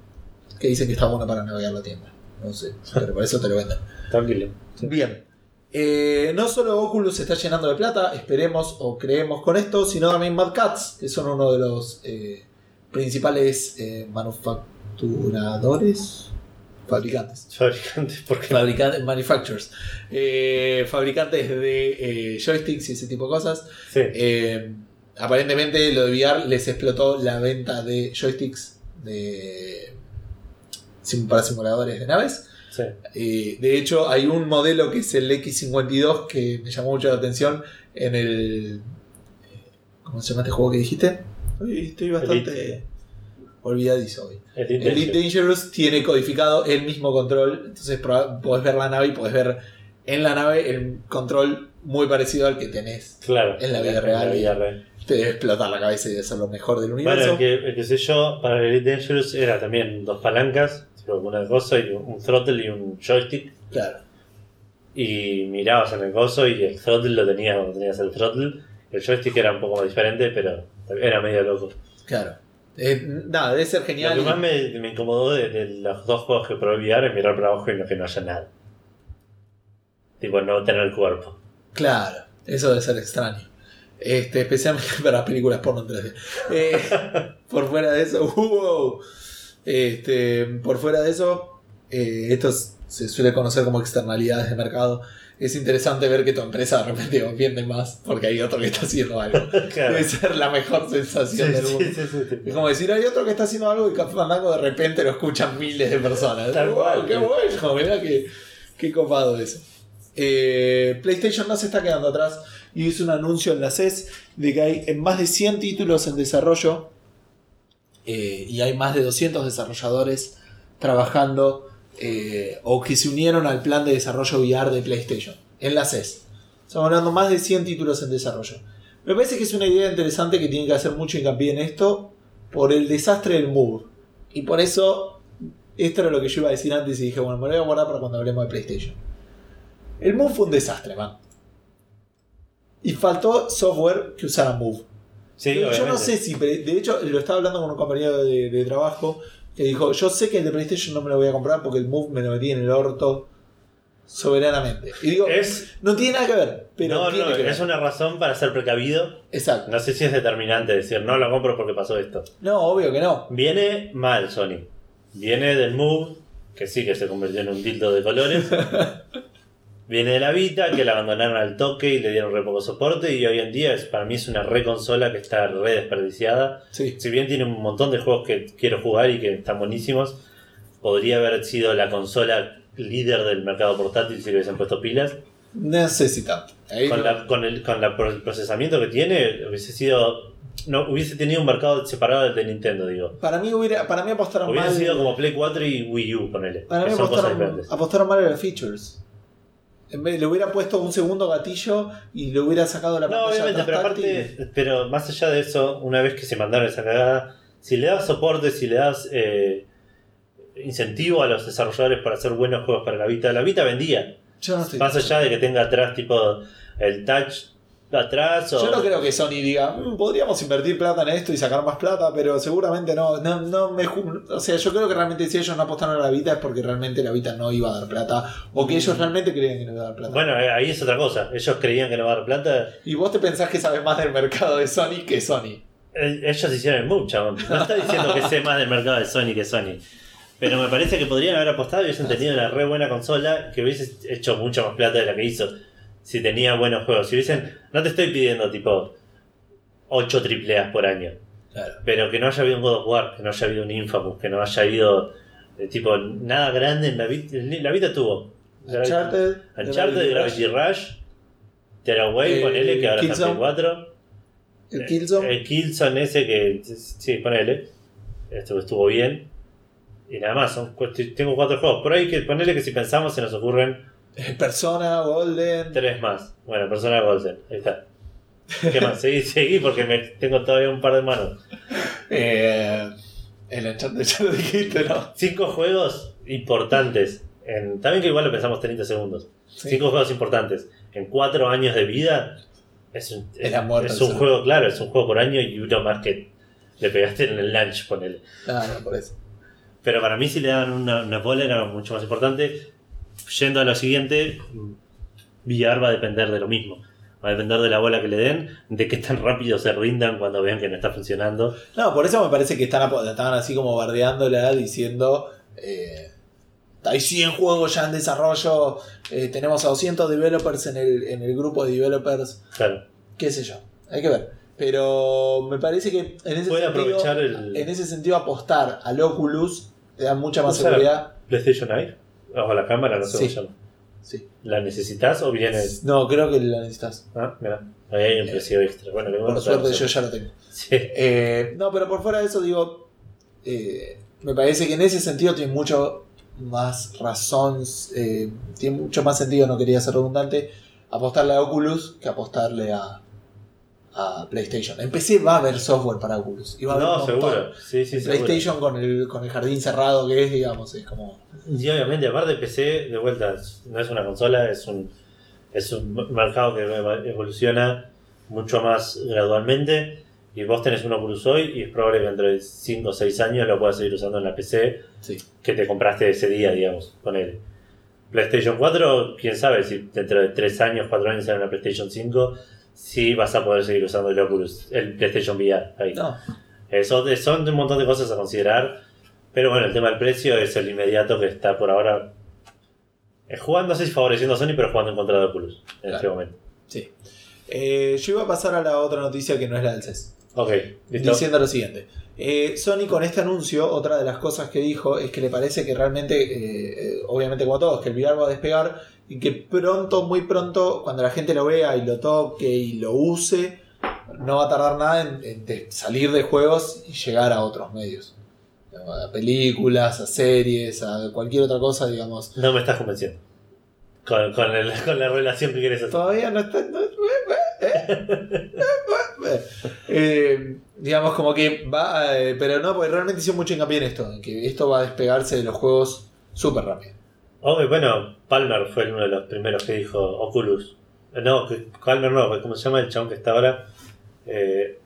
que dice que está bueno para navegar la tienda. No sé, pero por eso te lo venden. Tranquilo. Bien. Eh, no solo Oculus se está llenando de plata, esperemos o creemos con esto, sino también Mad Cats, que son uno de los eh, principales eh, manufacturadores, fabricantes. Fabricantes, porque Fabricantes, manufacturers. Eh, fabricantes de eh, joysticks y ese tipo de cosas. sí. Eh, aparentemente lo de VR les explotó la venta de joysticks de, para simuladores de naves. sí. Eh, de hecho, hay un modelo que es el X52 que me llamó mucho la atención en el. ¿Cómo se llama este juego que dijiste? Estoy bastante Elite. Olvidadizo hoy. El El Elite Dangerous tiene codificado el mismo control, entonces podés ver la nave y podés ver en la nave el control muy parecido al que tenés. Claro. en la vida real. La vida real. Te debe explotar la cabeza y debe ser lo mejor del Bueno, universo. el que, el que sé yo, para el Elite Dangerous era también dos palancas, una cosa y un throttle y un joystick. Claro. Y mirabas en el coso y el throttle lo tenías cuando tenías el throttle. El joystick era un poco más diferente, pero era medio loco. Claro. Eh, nada, debe ser Lo genial. que y- más me, me incomodó de, de los dos juegos que probé VR es mirar para abajo y no que no haya nada. Tipo, no tener el cuerpo. Claro, eso debe ser extraño. Este, especialmente para películas porno en 3D. Eh, por fuera de eso, wow. Este, por fuera de eso, eh, esto es- se suele conocer como externalidades de mercado. Es interesante ver que tu empresa de repente vende más porque hay otro que está haciendo algo. Claro. Debe ser la mejor Sí, sensación del mundo. sí, sí, sí. Es como decir, hay otro que está haciendo algo y Café Fandango de repente lo escuchan miles de personas. Tal Wow, cual. ¡Qué bueno! Mirá qué, qué copado eso. Eh, PlayStation no se está quedando atrás y hizo un anuncio en la CES de que hay en más de 100 títulos en desarrollo eh, y hay más de 200 desarrolladores trabajando eh, o que se unieron al plan de desarrollo VR de PlayStation en la CES. Estamos hablando más de 100 títulos en desarrollo. Me parece que es una idea interesante que tiene que hacer mucho hincapié en esto por el desastre del Move. Y por eso, esto era lo que yo iba a decir antes y dije, bueno, me lo voy a guardar para cuando hablemos de PlayStation. El Move fue un desastre, man. Y faltó software que usara Move. Sí, Pero yo no sé si. De hecho, lo estaba hablando con un compañero de, de trabajo que dijo: Yo sé que el de PlayStation no me lo voy a comprar porque el Move me lo metí en el orto soberanamente. Y digo: Es, No tiene nada que ver, pero no, tiene no, que ver. es una razón para ser precavido. Exacto. No sé si es determinante decir, no lo compro porque pasó esto. No, obvio que no. Viene mal Sony. Viene del Move, que sí que se convirtió en un tildo de colores. Viene de la Vita, que la abandonaron al toque y le dieron re poco soporte. Y hoy en día es, para mí es una re consola que está re desperdiciada. Sí. Si bien tiene un montón de juegos que quiero jugar y que están buenísimos, podría haber sido la consola líder del mercado portátil si le hubiesen puesto pilas. Necesita. Ahí Con, no- la, con, el, con la el procesamiento que tiene, hubiese sido. No, hubiese tenido un mercado separado del de Nintendo, digo. Para mí, hubiera, para mí apostaron Hubiera mal. sido como Play 4 y Wii U, ponele. Para mí que son cosas apostaron, apostaron mal en las features. En vez, le hubiera puesto un segundo gatillo y le hubiera sacado la No, pantalla obviamente, pero aparte, pero más allá de eso, una vez que se mandaron esa cagada, si le das soporte, si le das eh, incentivo a los desarrolladores para hacer buenos juegos para la Vita, la Vita vendía. No Más allá de que tenga atrás tipo el touch atrás o... Yo no creo que Sony diga, "Mm, podríamos invertir plata en esto y sacar más plata, pero seguramente no. no, no me o sea, yo creo que realmente si ellos no apostaron a la Vita es porque realmente la Vita no iba a dar plata o que ellos realmente creían que no iba a dar plata. Bueno, eh, ahí es otra cosa. Ellos creían que no iba a dar plata. Y vos te pensás que sabes más del mercado de Sony que Sony. Eh, Ellos hicieron el move, chabón. No está diciendo que sé más del mercado de Sony que Sony. Pero me parece que podrían haber apostado y hubiesen tenido una re buena consola que hubiese hecho mucho más plata de la que hizo. Si tenía buenos juegos. Si hubiesen. No te estoy pidiendo tipo 8 triple A por año. Claro. Pero que no haya habido un God of War, que no haya habido un Infamous, que no haya habido eh, tipo nada grande en la vida. La vida tuvo. Uncharted, Uncharted, Gravity Rush, Tearaway, Eh, ponele que ahora está en Killzone. Play 4. el Killzone. El Killzone ese que. Sí, ponele. Esto estuvo bien. Y nada más, son, tengo cuatro juegos. Por ahí que ponele que si pensamos se nos ocurren Eh, Persona, Golden. tres más. Bueno, Persona Golden, ahí está. ¿Qué más? Seguí, seguí porque me, tengo todavía un par de manos. Eh, el Uncharted ya lo dijiste, ¿no? Cinco juegos importantes. En, también que igual lo pensamos 30 segundos. Sí. Cinco juegos importantes. En cuatro años de vida. Es un, es, es juego, claro, es un juego por año y uno más que le pegaste en el lunch, ponele. Ah, no, por eso. Pero para mí si le daban una, una bola era mucho más importante. Yendo a lo siguiente, VR va a depender de lo mismo. Va a depender de la bola que le den, de qué tan rápido se rindan cuando vean que no está funcionando. No, por eso me parece que están, estaban así como bardeándola diciendo. eh, hay 100 juegos ya en desarrollo. eh, tenemos a 200 developers en el, en el grupo de developers. Claro. Qué sé yo. Hay que ver. Pero me parece que en ese, sentido, aprovechar el en ese sentido apostar al Oculus te da mucha más seguridad. PlayStation Eye. Ojo, la cámara, no sé Sí. cómo se llama. Sí. ¿La necesitas o viene.? No, creo que la necesitas. Ah, mira. Ahí hay un precio extra. Bueno, Por suerte yo ya lo tengo. Sí. Eh, no, pero por fuera de eso digo, eh, me parece que en ese sentido tiene mucho más razón, eh, tiene mucho más sentido, no quería ser redundante, apostarle a Oculus que apostarle a, a PlayStation. En PC va a haber software para Oculus. Y va a haber un No, seguro. Sí, sí, En seguro. PlayStation con el, con el jardín cerrado que es, digamos, es como... Y obviamente, aparte de PC, de vuelta, no es una consola, es un, es un mercado que evoluciona mucho más gradualmente. Y vos tenés un Oculus hoy y es probable que dentro de 5 o 6 años lo puedas seguir usando en la PC Sí. que te compraste ese día, digamos, con él. PlayStation 4, quién sabe si dentro de 3 años, 4 años sale una PlayStation 5, sí vas a poder seguir usando el Oculus, el PlayStation VR ahí. No, de- son un montón de cosas a considerar. Pero bueno, el tema del precio es el inmediato que está por ahora eh, jugando, no sé si favoreciendo a Sony, pero jugando en contra de Oculus en este momento. sí. Eh, yo iba a pasar a la otra noticia que no es la del CES. Ok, listo. diciendo lo siguiente. Eh, Sony con este anuncio, otra de las cosas que dijo es que le parece que realmente, eh, eh, obviamente como a todos, que el VR va a despegar y que pronto, muy pronto, cuando la gente lo vea y lo toque y lo use, no va a tardar nada en, en de- salir de juegos y llegar a otros medios. A películas, a series, a cualquier otra cosa, digamos. No me estás convenciendo. Con, con, el- con la relación que quieres hacer. Todavía no está. no- Eh, digamos como que va, eh, pero no, porque realmente hicieron mucho hincapié en esto, en que esto va a despegarse de los juegos súper rápido. Oh, bueno, Palmer fue uno de los primeros que dijo Oculus. Eh, No, que- Palmer no, ¿cómo se llama el chabón que está ahora? Eh,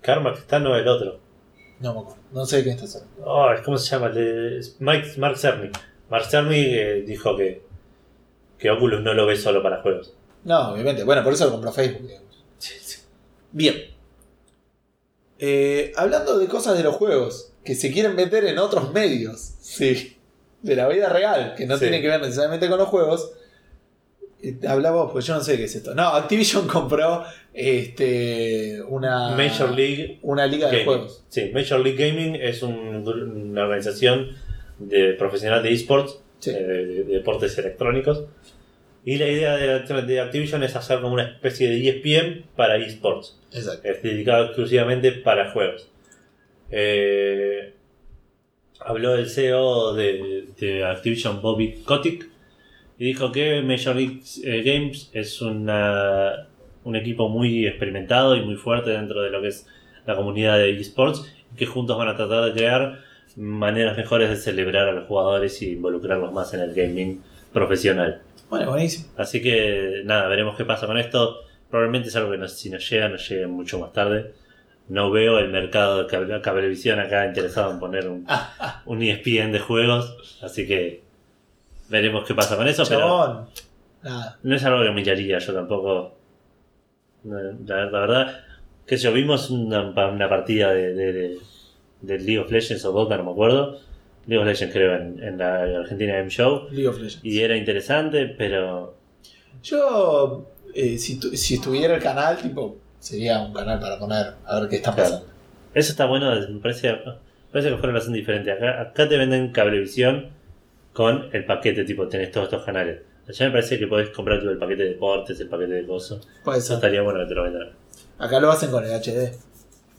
Carmack está, no el otro. No me acuerdo. No sé quién estás hablando. Oh, ¿Cómo se llama? El de- Mike, Mark Cerny. Mark Cerny eh, dijo que, que Oculus no lo ve solo para juegos. No, obviamente. Bueno, por eso lo compró Facebook. digamos. Bien. Eh, hablando de cosas de los juegos que se quieren meter en otros medios. Sí. De la vida real, que no Sí. tienen que ver necesariamente con los juegos. Habla vos, pues yo no sé qué es esto. No, Activision compró este una Major League una liga de juegos. Sí, Major League Gaming es un una organización de profesional de esports, Sí. eh, de, de deportes electrónicos. Y la idea de, Act- de Activision es hacer como una especie de ESPN para esports. Exacto. Es dedicado exclusivamente para juegos. Eh, habló el CEO de, de Activision, Bobby Kotick, y dijo que Major League eh, Games es una, un equipo muy experimentado y muy fuerte dentro de lo que es la comunidad de esports, y que juntos van a tratar de crear maneras mejores de celebrar a los jugadores y involucrarlos más en el gaming profesional. Bueno, buenísimo. Así que nada, veremos qué pasa con esto. Probablemente es algo que no- si nos llega, nos llegue mucho más tarde. No veo el mercado de cable- cablevisión acá interesado en poner un, un ESPN de juegos. Así que veremos qué pasa con eso. Pero Chabón. Nada. no es algo que miraría yo tampoco. La, la verdad, que yo vimos una, una partida de, de, de- de League of Legends o Dota, no me acuerdo. League of Legends creo en, en la Argentina Game Show. League of Legends. Y era interesante, pero Yo, eh, si, tu- si estuviera el canal, tipo, sería un canal para poner a ver qué está Claro. pasando. Eso está bueno, me parece, me parece que fue una relación diferente. Acá, acá te venden cablevisión con el paquete, tipo, tenés todos estos canales. Allá me parece que podés comprar tipo, el paquete de deportes, el paquete de cosas. Puede Eso ser. estaría bueno que te lo vendan. Acá lo hacen con el HD.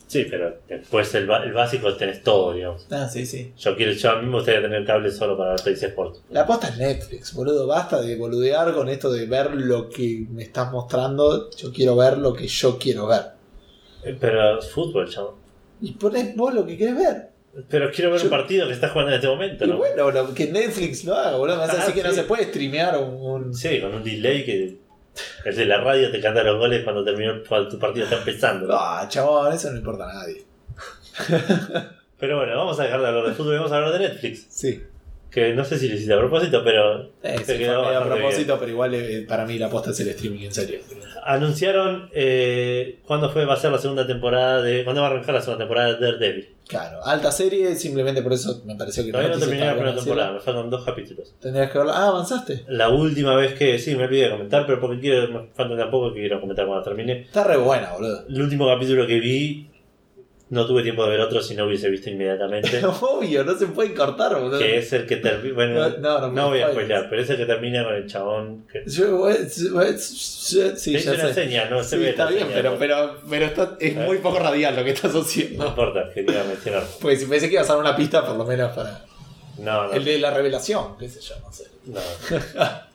Sí, pero después el, el básico tenés todo, digamos. Ah, sí, sí. Yo quiero, yo a mí me gustaría tener cable solo para ver Sports. La aposta es Netflix, boludo. Basta de boludear con esto de ver lo que me estás mostrando. Yo quiero ver lo que yo quiero ver. Eh, Pero es fútbol, chavo. Y ponés vos lo que querés ver. Pero quiero ver Yo- un partido que está jugando en este momento, Y ¿no? bueno, que Netflix lo haga, boludo. Ah, decir que no se puede streamear un. un- Sí, con un delay que el de la radio te canta los goles cuando terminó cuando tu partido está empezando. Ah, chabón, eso no importa a nadie. Pero bueno, vamos a dejar de hablar de fútbol y vamos a hablar de Netflix. Sí. Que no sé si lo hiciste a propósito, pero Eh, sí, quedó a propósito, pero igual eh, para mí la aposta es el streaming, en serio. Anunciaron eh, cuándo fue, va a ser la segunda temporada de. ¿Cuándo va a arrancar la segunda temporada de Daredevil? Claro, alta serie, simplemente por eso me pareció que Todavía no terminé la primera temporada, me faltan dos capítulos. Tendrías que verla. Ah, avanzaste. La última vez que. Sí, me olvidé de comentar, pero porque quiero. Me falta tampoco que quiero comentar cuando termine. Está re buena, boludo. El último capítulo que vi. No tuve tiempo de ver otro si no hubiese visto inmediatamente. Obvio, no se puede cortar, boludo. que es el que termina. Bueno, No, no, no, no, voy a spoiler, pero es el que termina con el chabón. Que... Yo, sí, hice una sé. seña, no se ve está bien, seña, pero, ¿no? pero, pero está, es muy poco radial lo que estás No haciendo. importa, quería mencionarlo. Pues si pensé que ibas a dar una pista, por lo menos para. No, no. El de la revelación, qué sé yo, no sé. no.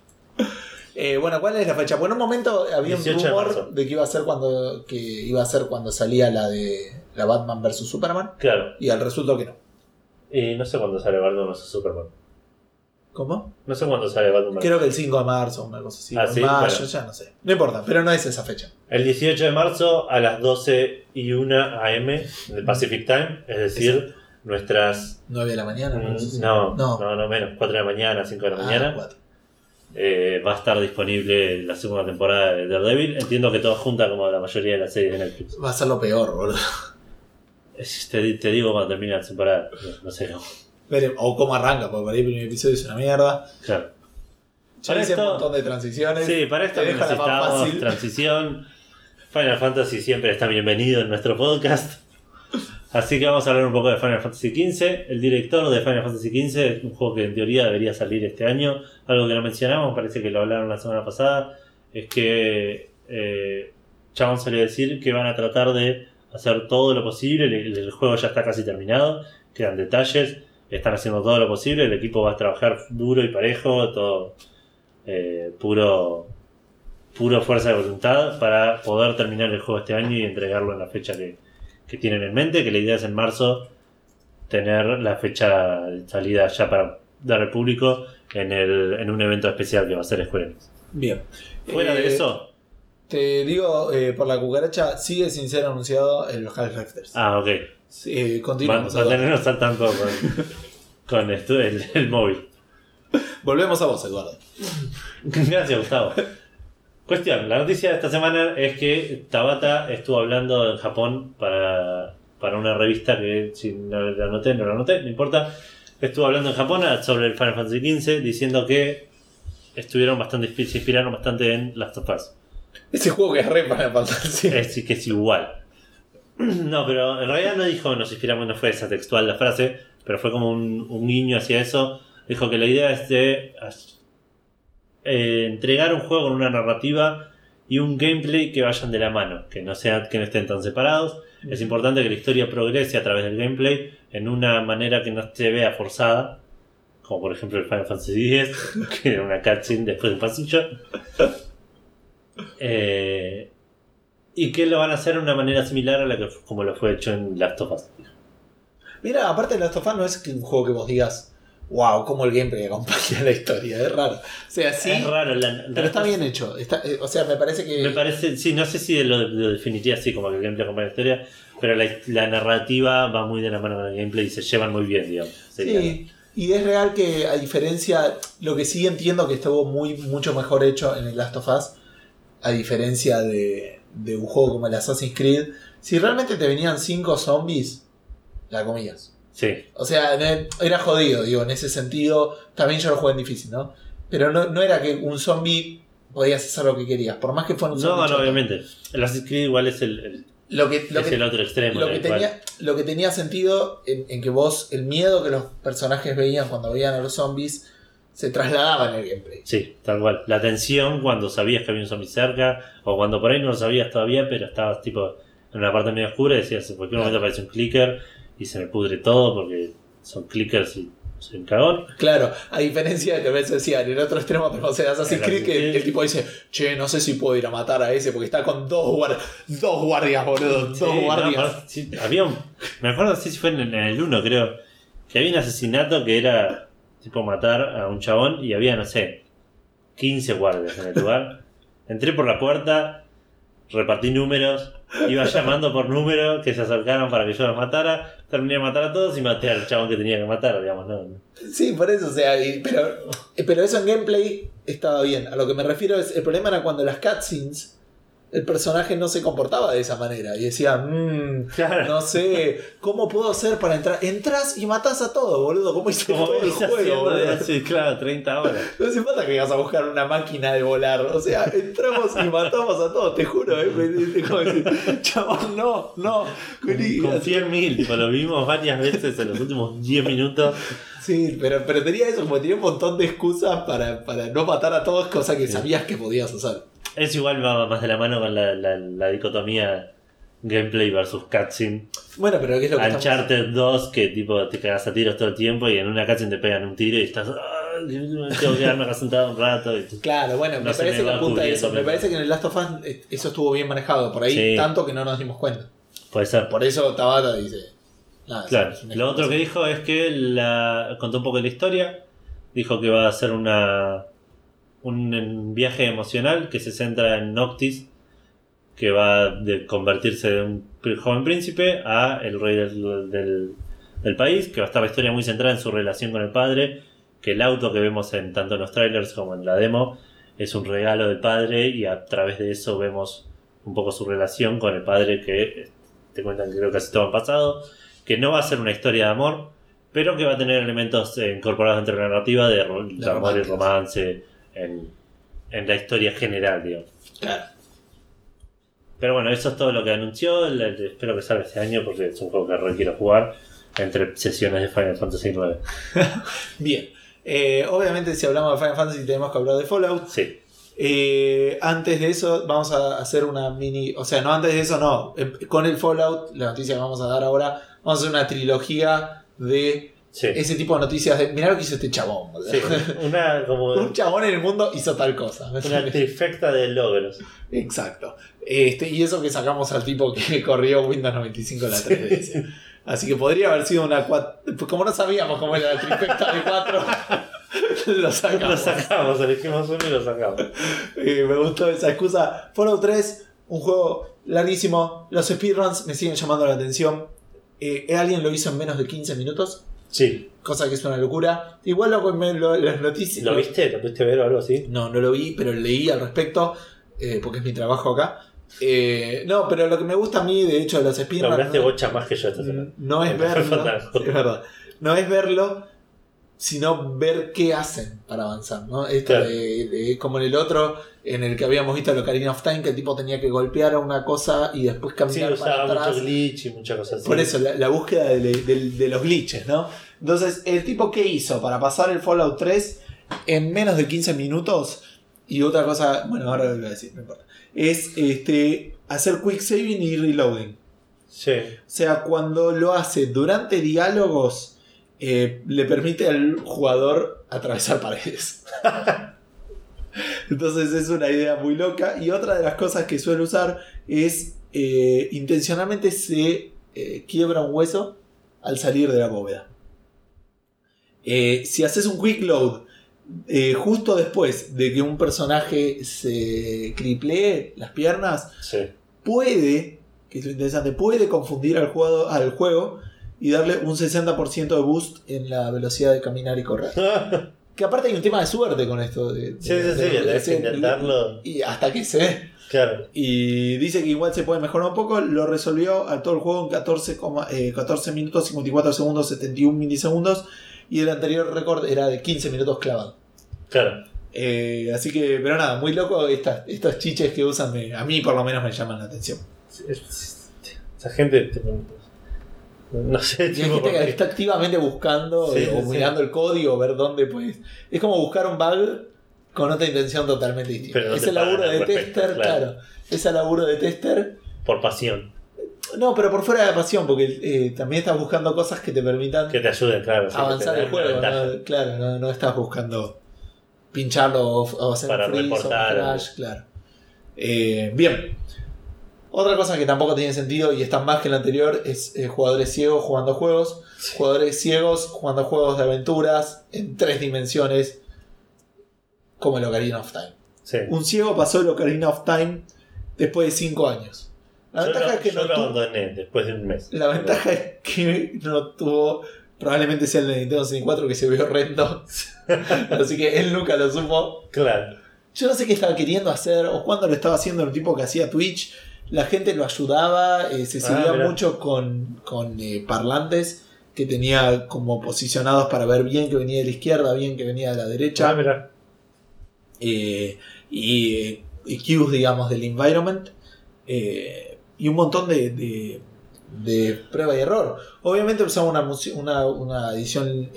Eh, bueno, ¿cuál es la fecha? Bueno, en un momento había un 18 de rumor marzo. de que iba a ser cuando que iba a ser cuando salía la de la Batman vs Superman Claro. y al resultado que no. Y no sé cuándo sale Batman vs Superman. ¿Cómo? No sé cuándo sale Batman vs Creo que el 5 de marzo, una cosa así. Ah, sí, mayo, bueno. ya no sé. No importa, pero no es esa fecha. El 18 de marzo a las 12 y 1 am de Pacific Time, es decir, nuestras. 9 de la mañana, no No, No. no, no menos, 4 de la mañana, 5 de la Ah, mañana. cuatro. eh, va a estar disponible la segunda temporada de Daredevil. Entiendo que todo junta como la mayoría de las series de Netflix. Va a ser lo peor, boludo. Te, te digo cuando termine la temporada, no, no sé cómo. Veremos- O cómo arranca, porque para ahí el primer episodio es una mierda. Claro. Ya Para hice esto- un montón de transiciones. Sí, para esto necesitamos transición. Final Fantasy siempre está bienvenido en nuestro podcast. Así que vamos a hablar un poco de Final Fantasy XV. El director de Final Fantasy XV es un juego que en teoría debería salir este año. Algo que no mencionamos, parece que lo hablaron la semana pasada, es que eh, Chabón salió a decir que van a tratar de hacer todo lo posible. El, el juego ya está casi terminado, quedan detalles, están haciendo todo lo posible. El equipo va a trabajar duro y parejo, todo eh, puro puro fuerza de voluntad para poder terminar el juego este año y entregarlo en la fecha que, que tienen en mente, que la idea es en marzo tener la fecha de salida ya para dar al público en, el, en un evento especial que va a ser Square Enix. Bien. Fuera de Eh, eso, Te digo, eh, por la cucaracha, sigue sin ser anunciado el Half-Life 3. Ah, ok. Eh, continuamos. Mantenernos al tanto con, con esto, el, el móvil. Volvemos a vos, Eduardo. Gracias, Gustavo. Cuestión, la noticia de esta semana es que Tabata estuvo hablando en Japón para, para una revista que si no la anoté, no la anoté, no importa. Estuvo hablando en Japón sobre el Final Fantasy XV diciendo que estuvieron bastante, se inspiraron bastante en Last of Us. Ese juego que es re para Fantasy. Es que es igual. No, pero en realidad no dijo nos inspiramos, no fue esa textual la frase, pero fue como un, un guiño hacia eso. Dijo que la idea es de eh, entregar un juego con una narrativa y un gameplay que vayan de la mano, que no, sea, que no estén tan separados. Es importante que la historia progrese a través del gameplay en una manera que no se vea forzada, como por ejemplo el Final Fantasy X, que era una cutscene después del pasillo. Eh, y que lo van a hacer de una manera similar a la que como lo fue hecho en Last of Us. Mira, aparte de Last of Us no es un juego que vos digas, wow, cómo el gameplay acompaña la historia, es raro. O sea, sí, Es raro, la- pero está bien hecho. Está, eh, o sea, me parece que... Me parece, sí, no sé si lo, lo definiría así como que el gameplay acompaña la historia, pero la, la narrativa va muy de la mano con el gameplay y se llevan muy bien, digamos. Sería- Sí, y es real que a diferencia, lo que sí entiendo que estuvo muy, mucho mejor hecho en el Last of Us, a diferencia de, de un juego como el Assassin's Creed, si realmente te venían cinco zombies, la comías. sí. O sea, era jodido, digo, en ese sentido, también yo lo jugué en difícil, ¿no? Pero no, no era que un zombie podías hacer lo que querías, por más que fuera un zombie. No, no, choto. obviamente. El Assassin's Creed igual es el, el- Lo que, lo es que- el otro extremo. que, tenía, lo que tenía sentido en, en que vos, el miedo que los personajes veían cuando veían a los zombies, se trasladaba en el gameplay. Sí, tal cual. La tensión cuando sabías que había un zombie cerca, o cuando por ahí no lo sabías todavía, pero estabas tipo en una parte medio oscura y decías, en cualquier momento aparece un clicker y se me pudre todo porque son clickers y un cagón. Claro, a diferencia de que a veces decía, en el otro extremo tenemos el Assassin's El Creed, que Assassin's el tipo dice, che, no sé si puedo ir a matar a ese porque está con dos, guar- dos guardias, boludo, dos Sí, no, guardias. sí, había un, me acuerdo, no sé si fue en, en el 1, creo, que había un asesinato que era tipo matar a un chabón y había, no sé, 15 guardias en el lugar. Entré por la puerta, repartí números, iba llamando por número que se acercaran para que yo los matara, terminé de matar a todos y maté al chabón que tenía que matar, digamos, ¿no? Sí, por eso, o sea, pero, eh, pero eso en gameplay estaba bien. A lo que me refiero es, el problema era cuando las cutscenes, el personaje no se comportaba de esa manera y decía, mmm, Claro. no sé, ¿cómo puedo hacer para entrar? Entras y matás a todo, boludo, ¿cómo hice Como todo el juego, hace, claro, 30 horas. No hace falta que vas a buscar una máquina de volar. O sea, entramos y matamos a todos, te juro. ¿eh? Chabón, no, no. Confía en mí, tipo, lo vimos varias veces en los últimos 10 minutos. Sí, pero, pero tenía eso, como tenía un montón de excusas para, para no matar a todos, cosa que sabías que podías hacer. Eso igual va más de la mano con la, la, la dicotomía gameplay versus cutscene. Bueno, pero ¿qué es lo que estamos- Uncharted 2, que tipo te cagas a tiros todo el tiempo y en una cutscene te pegan un tiro y estás. "Ah, tengo que quedarme acá sentado un rato. Y Claro, bueno, No me parece me que apunta eso. Me parece que en el Last of Us eh, eso estuvo bien manejado. Por ahí, Sí. tanto que no nos dimos cuenta. puede ser. Por eso Tabata dice. nada, Claro, es lo otro que dijo es que la, contó un poco de la historia. Dijo que va a ser una un, viaje emocional que se centra en Noctis, que va de convertirse de un joven príncipe a el rey del, del- del país, que va a estar la historia muy centrada en su relación con el padre, que el auto que vemos en tanto en los trailers como en la demo es un regalo del padre y a través de eso vemos un poco su relación con el padre que te cuentan que creo que casi todo han pasado que no va a ser una historia de amor, pero que va a tener elementos eh, incorporados dentro de la narrativa De amor y romance. En, en la historia general, digamos. Claro. Pero bueno, eso es todo lo que anunció. espero que salga este año porque es un juego que re quiero jugar entre sesiones de Final Fantasy IX. Bien. Eh, obviamente, si hablamos de Final Fantasy, tenemos que hablar de Fallout. Sí, Eh, antes de eso, vamos a hacer una mini. O sea, no antes de eso, no. Eh, Con el Fallout, la noticia que vamos a dar ahora, vamos a hacer una trilogía de sí. ese tipo de noticias. De, mirá lo que hizo este chabón. Sí, una como Un chabón en el mundo hizo tal cosa. una trifecta de logros. Exacto. Este, y eso que sacamos al tipo que corrió Windows 95 en la 3DS. Así que podría haber sido una 4. Como no sabíamos cómo era la trifecta de 4, lo Lo sacamos. sacamos, elegimos uno y lo sacamos. Eh, me gustó esa excusa. Fallout 3, un juego larguísimo. Los speedruns me siguen llamando la atención. Eh, alguien lo hizo en menos de 15 minutos, Sí. cosa que es una locura. Igual lo, me- lo- las noticias. ¿Lo viste? ¿Lo pudiste ver o algo así? No, no lo vi, pero leí al respecto, eh, porque es mi trabajo acá. Eh, no, pero lo que me gusta a mí, de hecho, de los speedruns. Nombraste no- bocha más que yo esta semana. no es verlo, es verdad. No es verlo, sino ver qué hacen para avanzar, ¿no? Esto Claro. de, de- como en el otro, en el que habíamos visto el Ocarina of Time, que el tipo tenía que golpear a una cosa y después Sí, caminar para usaba atrás. mucho glitch y muchas cosas así. Por eso, la, la búsqueda de, de- de los glitches, ¿no? Entonces, el tipo que hizo para pasar el Fallout 3 en menos de 15 minutos, y otra cosa, bueno, ahora lo voy a decir, no importa, es este, hacer quick saving y reloading. Sí. O sea, cuando lo hace durante diálogos, eh, le permite al jugador atravesar paredes. Entonces es una idea muy loca. Y otra de las cosas que suele usar es eh, intencionalmente se eh, quiebra un hueso al salir de la bóveda. Si haces un quick load eh, justo después de que un personaje se criplee las piernas, Sí. puede, que es lo interesante, puede confundir al, jugador, al juego y darle un 60% de boost en la velocidad de caminar y correr. Que aparte hay un tema de suerte con esto. De, Sí, sí, sí, tenés que intentarlo. Y hasta que se ve. Claro. Y dice que igual se puede mejorar un poco. Lo resolvió a todo el juego en 14, coma- eh, 14 minutos, 54 segundos, 71 milisegundos. Y el anterior récord era de 15 minutos clavado. Claro. Eh, así que, pero nada, muy loco estas, estos chiches que usan. me- a mí por lo menos me llaman la atención. Esa gente. No sé, Y hay gente que porque- está activamente buscando Sí, eh, o sí, mirando el código, ver dónde pues. Es como buscar un bug con otra intención totalmente distinta. No es te el laburo de respecto, tester, claro. claro. Es el laburo de tester. por pasión. No, pero por fuera de pasión, porque eh, también estás buscando cosas que te permitan Que te ayuden, claro. sí, avanzar el juego. ¿no? Claro, no, no estás buscando pincharlo o, o hacer Para un freeze o un reportar. crash, claro. Eh, bien. Otra cosa que tampoco tiene sentido y está más que el anterior es eh, jugadores ciegos jugando juegos. Jugadores ciegos jugando juegos de aventuras en tres dimensiones, como el Ocarina of Time. Sí. Un ciego pasó el Ocarina of Time después de cinco años. La yo ventaja lo, es que yo no lo tuvo- abandoné después de un mes. la ventaja es que no tuvo. Probablemente sea el de Nintendo 64 que se vio horrendo. Así que él nunca lo supo. Claro. Yo no sé qué estaba queriendo hacer o cuándo lo estaba haciendo el tipo que hacía Twitch. La gente lo ayudaba, eh, se Ah, mira. mucho con, con eh, parlantes que tenía como posicionados para ver bien que venía de la izquierda, bien que venía de la derecha. Ah, eh, y, y cues, digamos, del environment. y un montón de, de, de prueba y error. Obviamente usaba una, una, una edición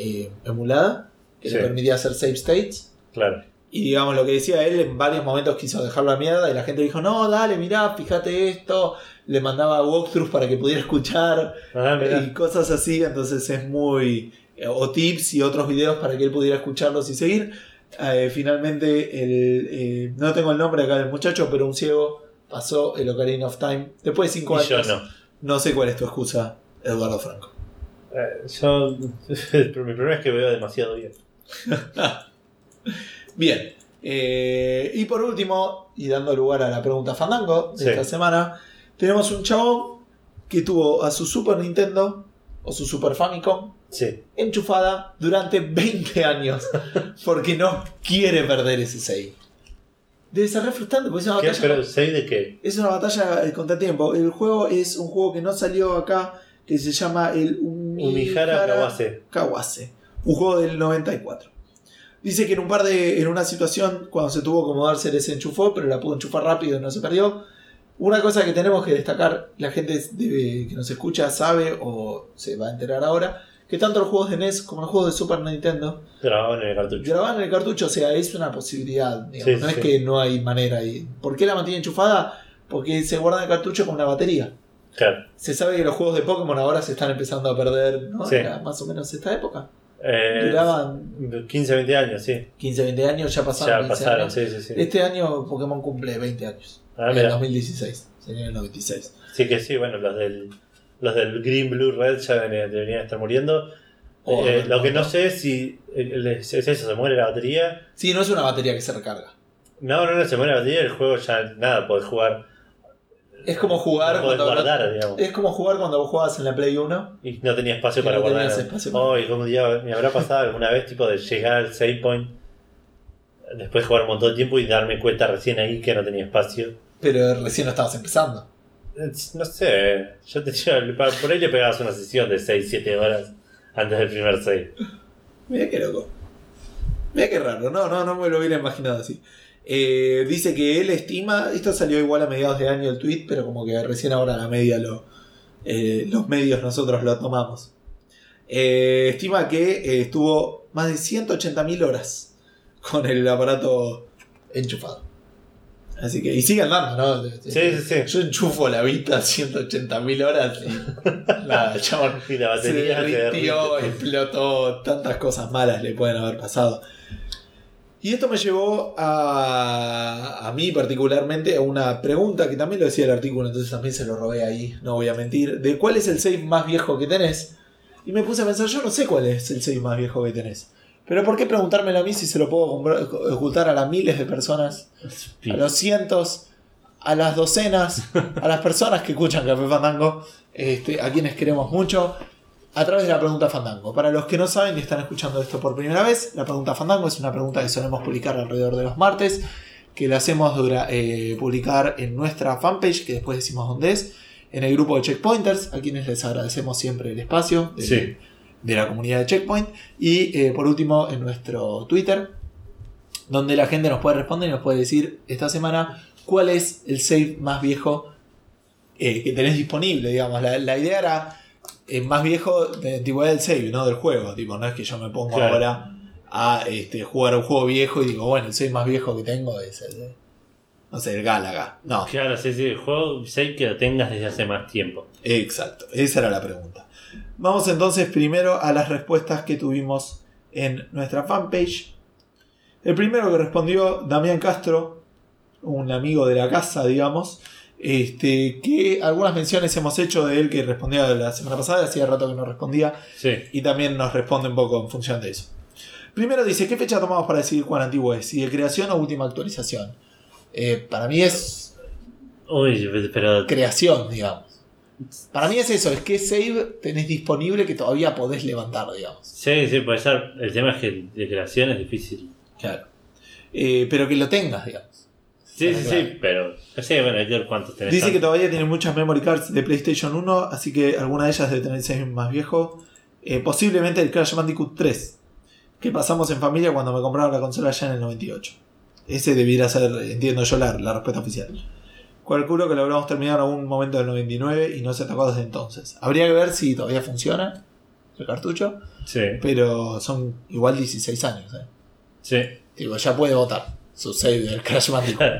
emulada que Sí. le permitía hacer save states. Claro. Y digamos, lo que decía él, en varios momentos quiso dejarlo a mierda y la gente dijo, no, dale, mirá, fíjate esto. Le mandaba walkthroughs para que pudiera escuchar Ah, y cosas así. Entonces es muy... eh, O tips y otros videos para que él pudiera escucharlos y seguir. Eh, finalmente, el, eh, no tengo el nombre acá del muchacho, pero un ciego pasó el Ocarina of Time después de 5 Y yo años. no. No sé cuál es tu excusa, Eduardo Franco. Eh, yo. mi problema es que veo demasiado bien. Bien. eh, y por último, y dando lugar a la pregunta Fandango de Sí. esta semana, tenemos un chabón que tuvo a su Super Nintendo o su Super Famicom Sí. enchufada durante 20 años porque no quiere perder ese save. Debe ser re frustrante porque es una ¿Qué? batalla, ¿Pero sé de qué? es una batalla contra tiempo. El juego es un juego que no salió acá que se llama el Umihara Kawase. Kawase, un juego del 94. Dice que en un par de. en una situación, cuando se tuvo que acomodar, se desenchufó, pero la pudo enchufar rápido y no se perdió. Una cosa que tenemos que destacar, la gente que nos escucha sabe o se va a enterar ahora, que tanto los juegos de NES como los juegos de Super Nintendo Grabado en el cartucho. graban en el cartucho, o sea, es una posibilidad. digamos, Sí, no sí. es que no hay manera. Y, ¿Por qué la mantiene enchufada? Porque se guarda en el cartucho con una batería. Claro. Se sabe que los juegos de Pokémon ahora se están empezando a perder, ¿no? Sí. Era más o menos esta época. Eh, Duraban 15, 20 años, sí. 15, 20 años, ya pasaron Ya 15 pasaron, años. sí, sí, sí. Este año Pokémon cumple 20 años. Ah, en el mira. 2016. Sería en el 96. Sí que sí, bueno, los del, los del Green, Blue, Red ya deberían, deberían estar muriendo. O- Eh, lo que no sé es si el- es es eso, se muere la batería. Sí, no es una batería que se recarga. No, no, no, se muere la batería, el juego ya nada, podés jugar. Es como jugar cuando guardar, digamos. Es como jugar cuando vos jugabas en la Play 1. Y no tenía espacio para no guardar. espacio para- Oh, y como día me habrá pasado alguna vez, tipo, de llegar al save point, después de jugar un montón de tiempo y darme cuenta recién ahí que no tenía espacio. Pero recién lo estabas empezando. No sé, yo te por ahí le pegabas una sesión de 6-7 horas antes del primer save. Mira qué loco. Mira qué raro. No, no, no me lo hubiera imaginado así. Eh, dice que él estima, esto salió igual a mediados de año el tweet, pero como que recién ahora a la media lo, eh, los medios nosotros lo tomamos. Eh, estima que estuvo más de 180.000 horas con el aparato enchufado. Así que, y sigue andando, ¿no? Sí, sí, sí. Yo enchufo la Vita 180.000 horas y nada, Y la batería se derritió, explotó, tantas cosas malas le pueden haber pasado. Y esto me llevó a, a mí particularmente a una pregunta que también lo decía el artículo, entonces también se lo robé ahí, no voy a mentir, de cuál es el save más viejo que tenés. Y me puse a pensar, yo no sé cuál es el save más viejo que tenés. Pero ¿por qué preguntármelo a mí si se lo puedo ocultar a las miles de personas, a los cientos, a las docenas, a las personas que escuchan Café Fandango, este, a quienes queremos mucho, a través de la pregunta Fandango. Para los que no saben y están escuchando esto por primera vez, la pregunta Fandango es una pregunta que solemos publicar alrededor de los martes, que la hacemos dura- eh, publicar en nuestra fanpage, que después decimos dónde es, en el grupo de Checkpointers, a quienes les agradecemos siempre el espacio de, Sí. de la comunidad de Checkpoint, y eh, por último en nuestro Twitter, donde la gente nos puede responder y nos puede decir esta semana cuál es el save más viejo eh, que tenés disponible, digamos. La, la idea era eh, más viejo de antigüedad del save, no del juego. Tipo, no es que yo me pongo Claro. ahora a este, jugar un juego viejo y digo, bueno, el save más viejo que tengo es el no sé, el Galaga. No, Claro, sí, sí, el juego sé que lo tengas desde hace más tiempo. exacto. Esa era la pregunta. Vamos entonces primero a las respuestas que tuvimos en nuestra fanpage. El primero que respondió, Damián Castro, un amigo de la casa, digamos, este, que algunas menciones hemos hecho de él que respondía la semana pasada, hacía rato que no respondía, Sí. y también nos responde un poco en función de eso. Primero dice, ¿qué fecha tomamos para decidir cuán antiguo es? ¿Si de creación o última actualización? Eh, para mí es Uy, pero. creación, digamos. Para mí es eso, es que save tenés disponible que todavía podés levantar, digamos. Sí, sí, puede ser. El tema es que de creación es difícil. Claro. Eh, pero que lo tengas, digamos. Sí, sí, claro. sí, pero. Sé, bueno, cuántos tenés. Dice que todavía tiene muchas memory cards de PlayStation 1, así que alguna de ellas debe tener el save más viejo. Eh, posiblemente el Crash Bandicoot 3, que pasamos en familia cuando me compraron la consola ya en el 98. Ese debiera ser, entiendo yo, la, la respuesta oficial. Calculo que lo habremos terminado en algún momento del 99 y no se ha tocado desde entonces. Habría que ver si todavía funciona el cartucho, Sí, pero son igual 16 años. ¿eh? sí. Digo, ya puede votar su save del Crash Bandicoot.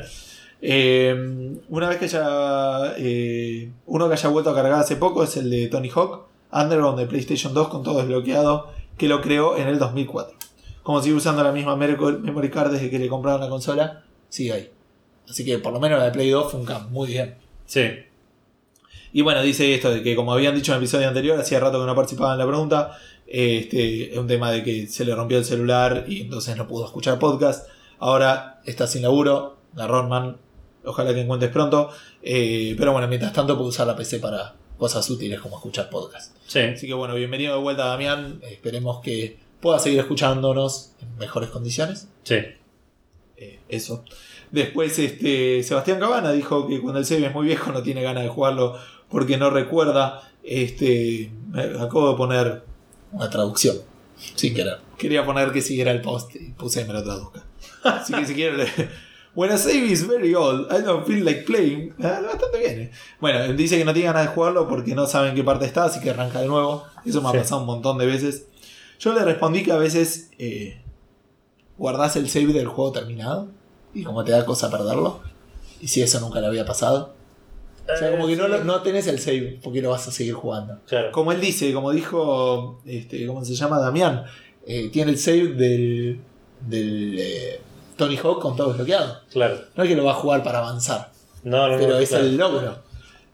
Eh, una vez que haya. eh, uno que haya vuelto a cargar hace poco es el de Tony Hawk, Underground de PlayStation 2 con todo desbloqueado, que lo creó en el 2004. Como sigue usando la misma memory card desde que le compraron la consola, sigue ahí. Así que por lo menos la de Play 2 funca muy bien. Sí. Y bueno, dice esto de que como habían dicho en el episodio anterior, hacía rato que no participaba en la pregunta, este, es un tema de que se le rompió el celular y entonces no pudo escuchar podcast. Ahora está sin laburo, la Ronman, ojalá que encuentres pronto. Eh, pero bueno, mientras tanto puedo usar la PC para cosas útiles como escuchar podcast. Sí. Así que bueno, bienvenido de vuelta Damián, esperemos que pueda seguir escuchándonos en mejores condiciones. Sí. Eh, eso. Después, este, Sebastián Cabana dijo que cuando el save es muy viejo no tiene ganas de jugarlo porque no recuerda. Este, me acabo de poner una traducción, sin querer. Quería poner que siguiera el post y puse que me lo traduzca. Así que si quieren. le- When a save is very old, I don't feel like playing. Ah, bastante bien. eh. Bueno, dice que no tiene ganas de jugarlo porque no saben qué parte está, así que arranca de nuevo. Eso me Sí. ha pasado un montón de veces. Yo le respondí que a veces eh, guardás el save del juego terminado y como te da cosa perderlo. Y si eso nunca le había pasado. O sea, como que no, no tenés el save porque lo vas a seguir jugando. Claro. Como él dice, como dijo, este, ¿cómo se llama? Damián, eh, tiene el save del, del eh, Tony Hawk con todo desbloqueado. Claro. No es que lo va a jugar para avanzar, No, no, pero no. es claro. el logro.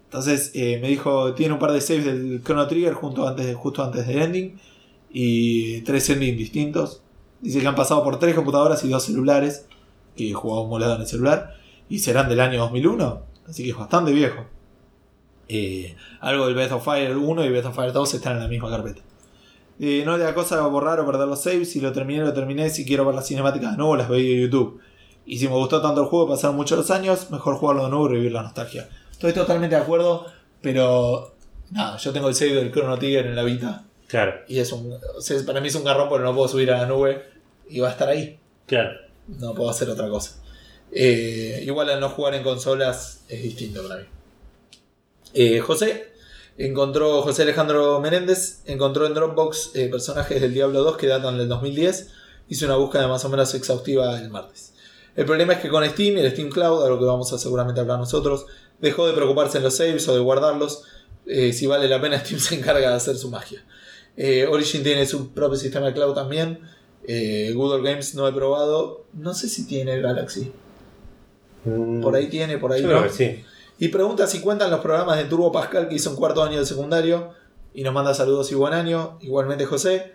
Entonces eh, me dijo, tiene un par de saves del Chrono Trigger junto antes de- justo antes del ending. y tres endings distintos. Dice que han pasado por tres computadoras y dos celulares, que jugaba un molado en el celular, y serán del año 2001, así que es bastante viejo. Eh, algo del Breath of Fire 1 y Breath of Fire 2 están en la misma carpeta. Eh, no le da cosa borrar o perder los saves. Si lo terminé, lo terminé. Si quiero ver las cinemáticas de nuevo, las veo en YouTube. Y si me gustó tanto el juego, pasaron muchos años, mejor jugarlo de nuevo y revivir la nostalgia. Estoy totalmente de acuerdo, pero nada, yo tengo el save del Chrono Trigger en la Vita. Claro, Y es un, o sea, para mí es un garrón porque no puedo subir a la nube y va a estar ahí. claro. No puedo hacer otra cosa. Eh, igual al no jugar en consolas es distinto para mí. Eh, José encontró, José Alejandro Menéndez encontró en Dropbox eh, personajes del Diablo 2 que datan del 2010. Hizo una búsqueda más o menos exhaustiva el martes. El problema es que con Steam y el Steam Cloud, a lo que vamos a seguramente hablar nosotros, dejó de preocuparse en los saves o de guardarlos. Eh, si vale la pena, Steam se encarga de hacer su magia. Eh, Origin tiene su propio sistema de cloud también. Eh, Google Games no he probado. No sé si tiene Galaxy. Por ahí tiene, por ahí Mm. Yo no. creo que sí. Y pregunta si cuentan los programas de Turbo Pascal que hizo en cuarto año de secundario. Y nos manda saludos y buen año. Igualmente José.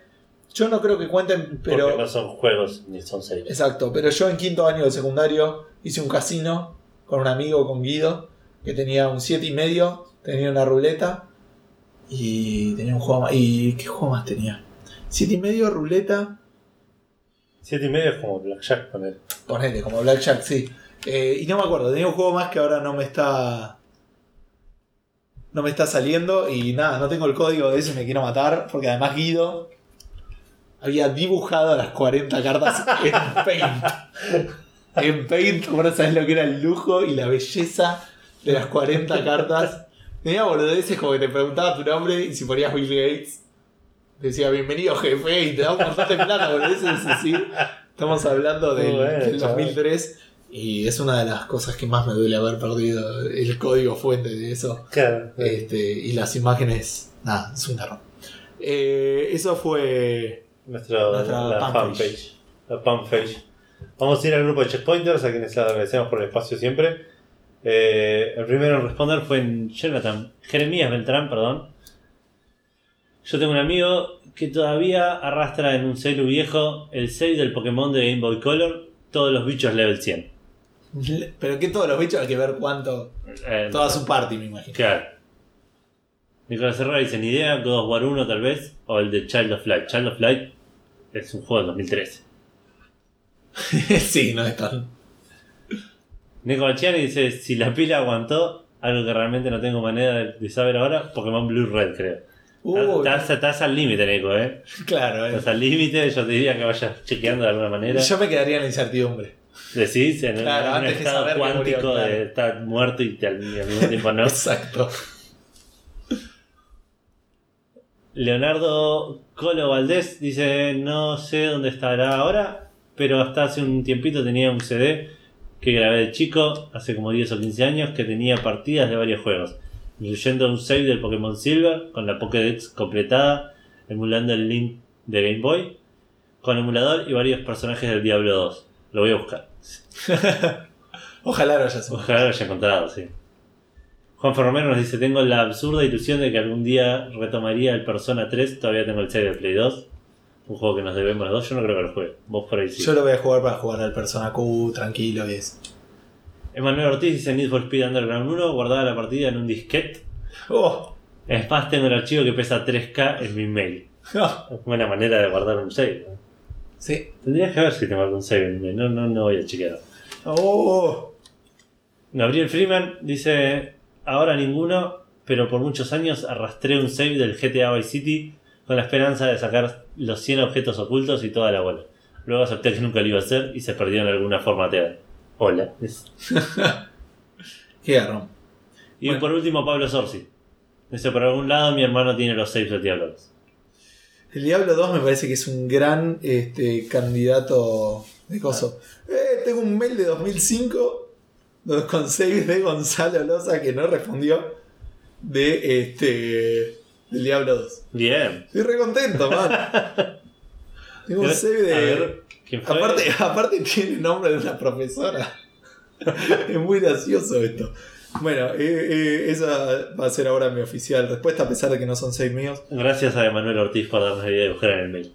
Yo no creo que cuenten, pero... Porque no son juegos ni son saves. Exacto, pero yo en quinto año de secundario hice un casino con un amigo, con Guido, que tenía un 7 y medio, tenía una ruleta y tenía un juego más. ¿Y qué juego más tenía? 7 y medio, ruleta, Siete y medio es como Blackjack con él. ponele, como Blackjack, sí. Eh, y no me acuerdo, tenía un juego más que ahora no me está. No me está saliendo y nada, no tengo el código de eso y me quiero matar, porque además Guido había dibujado las 40 cartas en Paint. En Paint, ahora sabes lo que era el lujo y la belleza de las 40 cartas. Tenía boludeces como que te preguntaba tu nombre y si ponías Bill Gates, decía bienvenido jefe y te daba un montón de plata, boludeces así. Estamos hablando del, bueno, del chaval. 2003 y es una de las cosas que más me duele haber perdido el código fuente de eso. Claro. Este, y las imágenes, nada, es un garrón. Eh, eso fue. Nuestro, Nuestra la fanpage. fanpage. La fanpage. Vamos a ir al grupo de checkpointers, a quienes les agradecemos por el espacio siempre. Eh, el primero en responder fue en Jonathan, Jeremías Beltrán, perdón. Yo tengo un amigo que todavía arrastra en un celu viejo el save del Pokémon de Game Boy Color, todos los bichos level 100. Pero que todos los bichos hay que ver cuánto. Eh, Toda su party, me imagino. Claro. Nicolás Herrera dice ni idea, God of War 1 tal vez, o el de Child of Light. Child of Light es un juego del 2013. sí, no es tan. Nico Bachiani dice, si la pila aguantó, algo que realmente no tengo manera de, de saber ahora, Pokémon Blue Red creo. Uh, estás, estás al límite, Nico, eh. claro, eh. Estás al límite, yo te diría que vayas chequeando de alguna manera. Yo me quedaría en la incertidumbre. Decís, en, Claro, en un estado cuántico murió, claro. de estar muerto y al mismo tiempo no. Exacto. Leonardo Colo Valdés dice, no sé dónde estará ahora, pero hasta hace un tiempito tenía un CD que grabé de chico, hace como 10 o 15 años, que tenía partidas de varios juegos, incluyendo un save del Pokémon Silver con la Pokédex completada, emulando el link de Game Boy, con emulador y varios personajes del Diablo 2. Lo voy a buscar. Ojalá lo hayas Ojalá lo haya encontrado, sí. Juan Romero nos dice, tengo la absurda ilusión de que algún día retomaría el Persona 3, todavía tengo el save de Play 2. Un juego que nos debemos los dos, yo no creo que lo juegue. Vos por ahí sí. Yo lo voy a jugar para jugar al Persona Q tranquilo y eso. Emanuel Ortiz dice Need for Speed Underground 1, guardada la partida en un disquete. Oh, Es más, tengo el archivo que pesa 3K en mi mail. ah, Es buena manera de guardar un save. ¿no? Sí. Tendrías que ver si tengo algún save. No, no, no voy a chequear. Oh, Gabriel Freeman dice, ahora ninguno, pero por muchos años arrastré un save del GTA Vice City con la esperanza de sacar los 100 objetos ocultos y toda la bola. Luego acepté que nunca lo iba a hacer y se perdió en alguna formateada. Hola. Qué garrón. Y Bueno. por último Pablo Sorsi. Dice, por algún lado mi hermano tiene los saves de Diablo 2. El Diablo 2 me parece que es un gran este, candidato de coso. Eh, tengo un mail de 2005 los con saves de Gonzalo Loza que no respondió de este del Diablo 2. Bien. Estoy re contento, man. Tengo un save de. Ver, ¿quién fue? Aparte, aparte tiene el nombre de una profesora. es muy gracioso esto. Bueno, eh, eh, esa va a ser ahora mi oficial respuesta, a pesar de que no son seis míos. Gracias a Emanuel Ortiz por darnos la idea de buscar en el mail.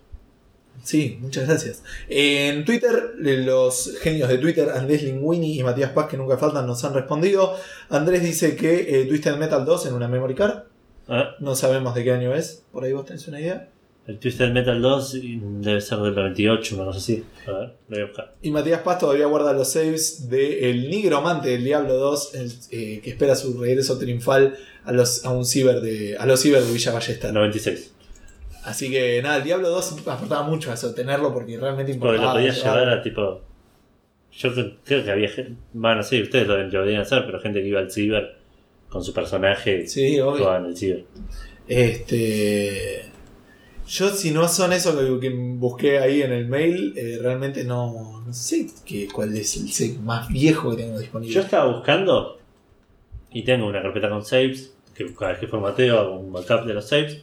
Sí, muchas gracias. En Twitter, los genios de Twitter, Andrés Linguini y Matías Paz, que nunca faltan, nos han respondido. Andrés dice que eh, Twisted Metal 2 en una memory card. Ah, No sabemos de qué año es. ¿Por ahí vos tenés una idea? El Twisted Metal 2 debe ser del 98, una cosa así. A ver, lo voy a buscar. Y Matías Paz todavía guarda los saves de El Nigromante del Diablo 2, el, eh, que espera su regreso triunfal a los, a un ciber de, a los ciber de Villa Ballester. 96. Así que nada, el Diablo 2 aportaba mucho a eso, tenerlo porque realmente Porque importaba. lo podías llevar a tipo. Yo cre- creo que había gente. Bueno, sí, ustedes lo, lo podían hacer, pero gente que iba al ciber con su personaje Sí, obvio. jugaban el ciber. Este. Yo, si no son eso que, que busqué ahí en el mail, eh, realmente no, no sé qué, cuál es el save más viejo que tengo disponible. Yo estaba buscando y tengo una carpeta con saves, que cada vez que formateo hago un backup de los saves.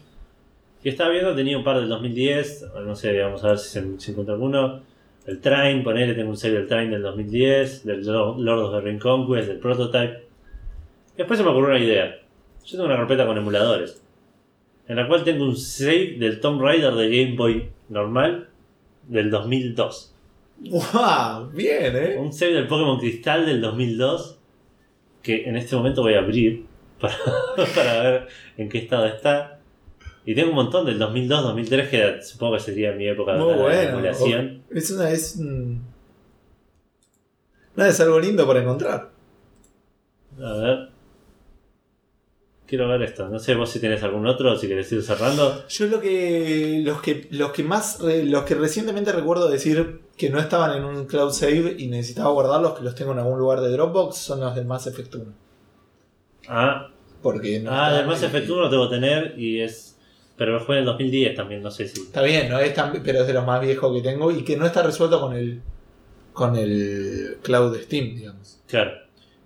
Y estaba viendo, tenía un par del 2010, no sé, vamos a ver si se si encuentro alguno. El Train, ponele, tengo un save del Train del 2010, del Lo- Lord of the Ring Conquest, del Prototype. Y después se me ocurrió una idea. Yo tengo una carpeta con emuladores, en la cual tengo un save del Tomb Raider de Game Boy normal del 2002. ¡Wow! Bien, ¿eh? Un save del Pokémon Cristal del 2002 que en este momento voy a abrir para, para ver en qué estado está. Y tengo un montón del 2002, 2003 que supongo que sería mi época Muy de la bueno. emulación. Es una. Es, un- Nada, es algo lindo para encontrar. A ver. Quiero ver esto. No sé vos si tenés algún otro, si querés ir cerrando. Yo lo que. Los que, los que más. re- Los que recientemente recuerdo decir que no estaban en un cloud save y necesitaba guardarlos, que los tengo en algún lugar de Dropbox, son los del Mass Effect 1. Ah, Porque no ah del Mass Effect 1 lo tengo que tener y es. Pero jugué en el 2010 también, no sé si. Está bien, no es tan, pero es de los más viejos que tengo y que no está resuelto con el con el cloud de Steam, digamos. Claro.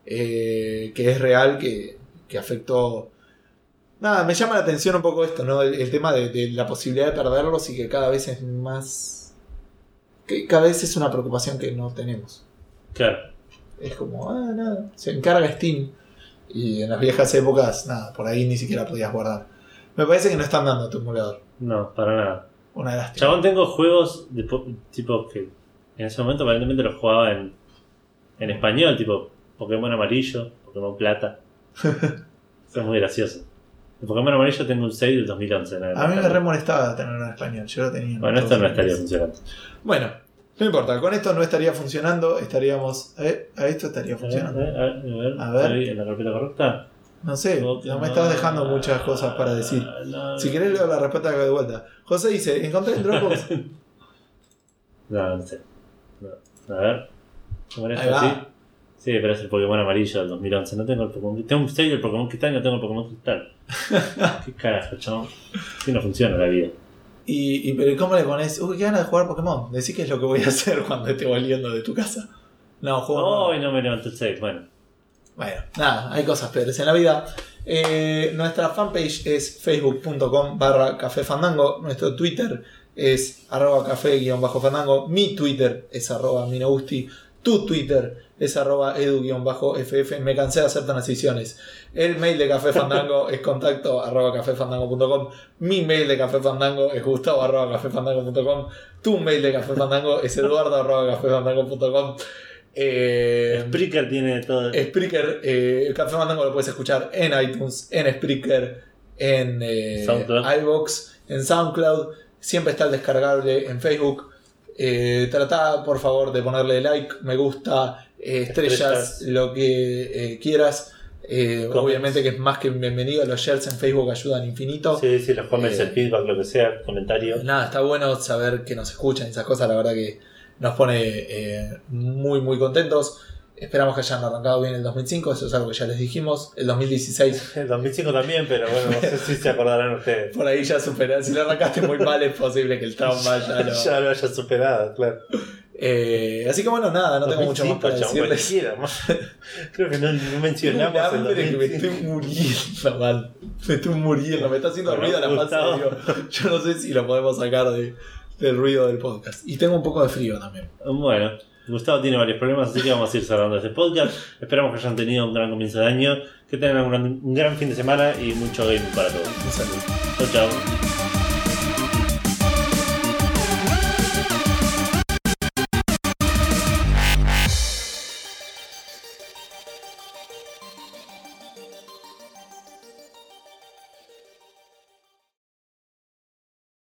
Eh, que es real, que, que afectó. Nada, me llama la atención un poco esto, ¿no? El, el tema de, de la posibilidad de perderlos y que cada vez es más. que cada vez es una preocupación que no tenemos. Claro. Es como, ah, nada, se encarga Steam. Y en las viejas épocas, nada, por ahí ni siquiera podías guardar. Me parece que no están dando tu emulador. No, para nada. Una lástima. Chabón, tengo juegos de po- tipo que en ese momento aparentemente los jugaba en, en español, tipo Pokémon amarillo, Pokémon plata. Eso es muy gracioso. En Pokémon amarillo tengo un 6 del 2011. ¿no? A mí me re molestaba tenerlo en español, yo lo tenía. en Bueno, esto no estaría funcionando. Bueno, no importa, con esto no estaría funcionando, estaríamos. eh, a esto estaría A ver, funcionando. a ver, a ver, A ver. ¿estoy en la carpeta correcta? No sé, no me estás dejando muchas cosas para decir. Si querés leo la respuesta de vuelta. José dice, encontré en Dropbox. No, no sé. No. A ver. ¿Cómo era Ahí esto? va. ¿Sí? Sí, pero es el Pokémon amarillo del 2011. No tengo el Pokémon Tengo un 6 del Pokémon Cristal y no tengo el Pokémon Cristal. ¿Qué carajo, chabón? Así no funciona la vida. Y, y pero ¿cómo le pones? Uy, qué ganas de jugar Pokémon. Decí que es lo que voy a hacer cuando esté volviendo de tu casa. No, juego. Hoy no me levanto el 6. Bueno, Bueno, nada, hay cosas peores en la vida. Eh, nuestra fanpage es facebook.com barra café fandango. Nuestro Twitter es arroba café guion bajo fandango. Mi Twitter es arroba minousti. Tu Twitter es arroba edu guion bajo ff. Me cansé de hacer transiciones. El mail de Café Fandango es contacto arroba cafefandango.com. Mi mail de Café Fandango es gustavo arroba cafefandango.com. Tu mail de Café Fandango es eduardo arroba cafefandango.com. Eh, Spreaker tiene todo. Spreaker, eh, el Café Fandango lo puedes escuchar en iTunes, en Spreaker, en eh, iVoox, en SoundCloud. Siempre está el descargable en Facebook. Eh, trata, por favor, de ponerle like, me gusta, estrellas, Estrellas. lo que eh, quieras. Eh, obviamente que es más que bienvenido. Los shares en Facebook ayudan infinito. Sí, sí, los comments, Eh, el feedback, lo que sea, comentarios. Nada, está bueno saber que nos escuchan, esas cosas, la verdad que nos pone eh, muy, muy contentos. Esperamos que hayan arrancado bien el 2005, eso es algo que ya les dijimos. El 2016, El 2005 también, pero bueno, no sé si se acordarán ustedes. por ahí ya superaron. Si lo arrancaste muy mal, es posible que el trauma ya lo. Ya lo haya superado, claro. Eh, así que bueno, nada, no tengo mucho más 2005, para decirles. Creo que no, no mencionamos un el hambre que me 2005. estoy muriendo, man. Me estoy muriendo, me está haciendo ruido la digo, Yo no sé si lo podemos sacar de- del ruido del podcast. Y tengo un poco de frío también. Bueno, Gustavo tiene varios problemas, así que vamos a ir cerrando este podcast. Esperamos que hayan tenido un gran comienzo de año, que tengan un gran, un gran fin de semana y mucho gaming para todos. Un saludo. Chau, chau.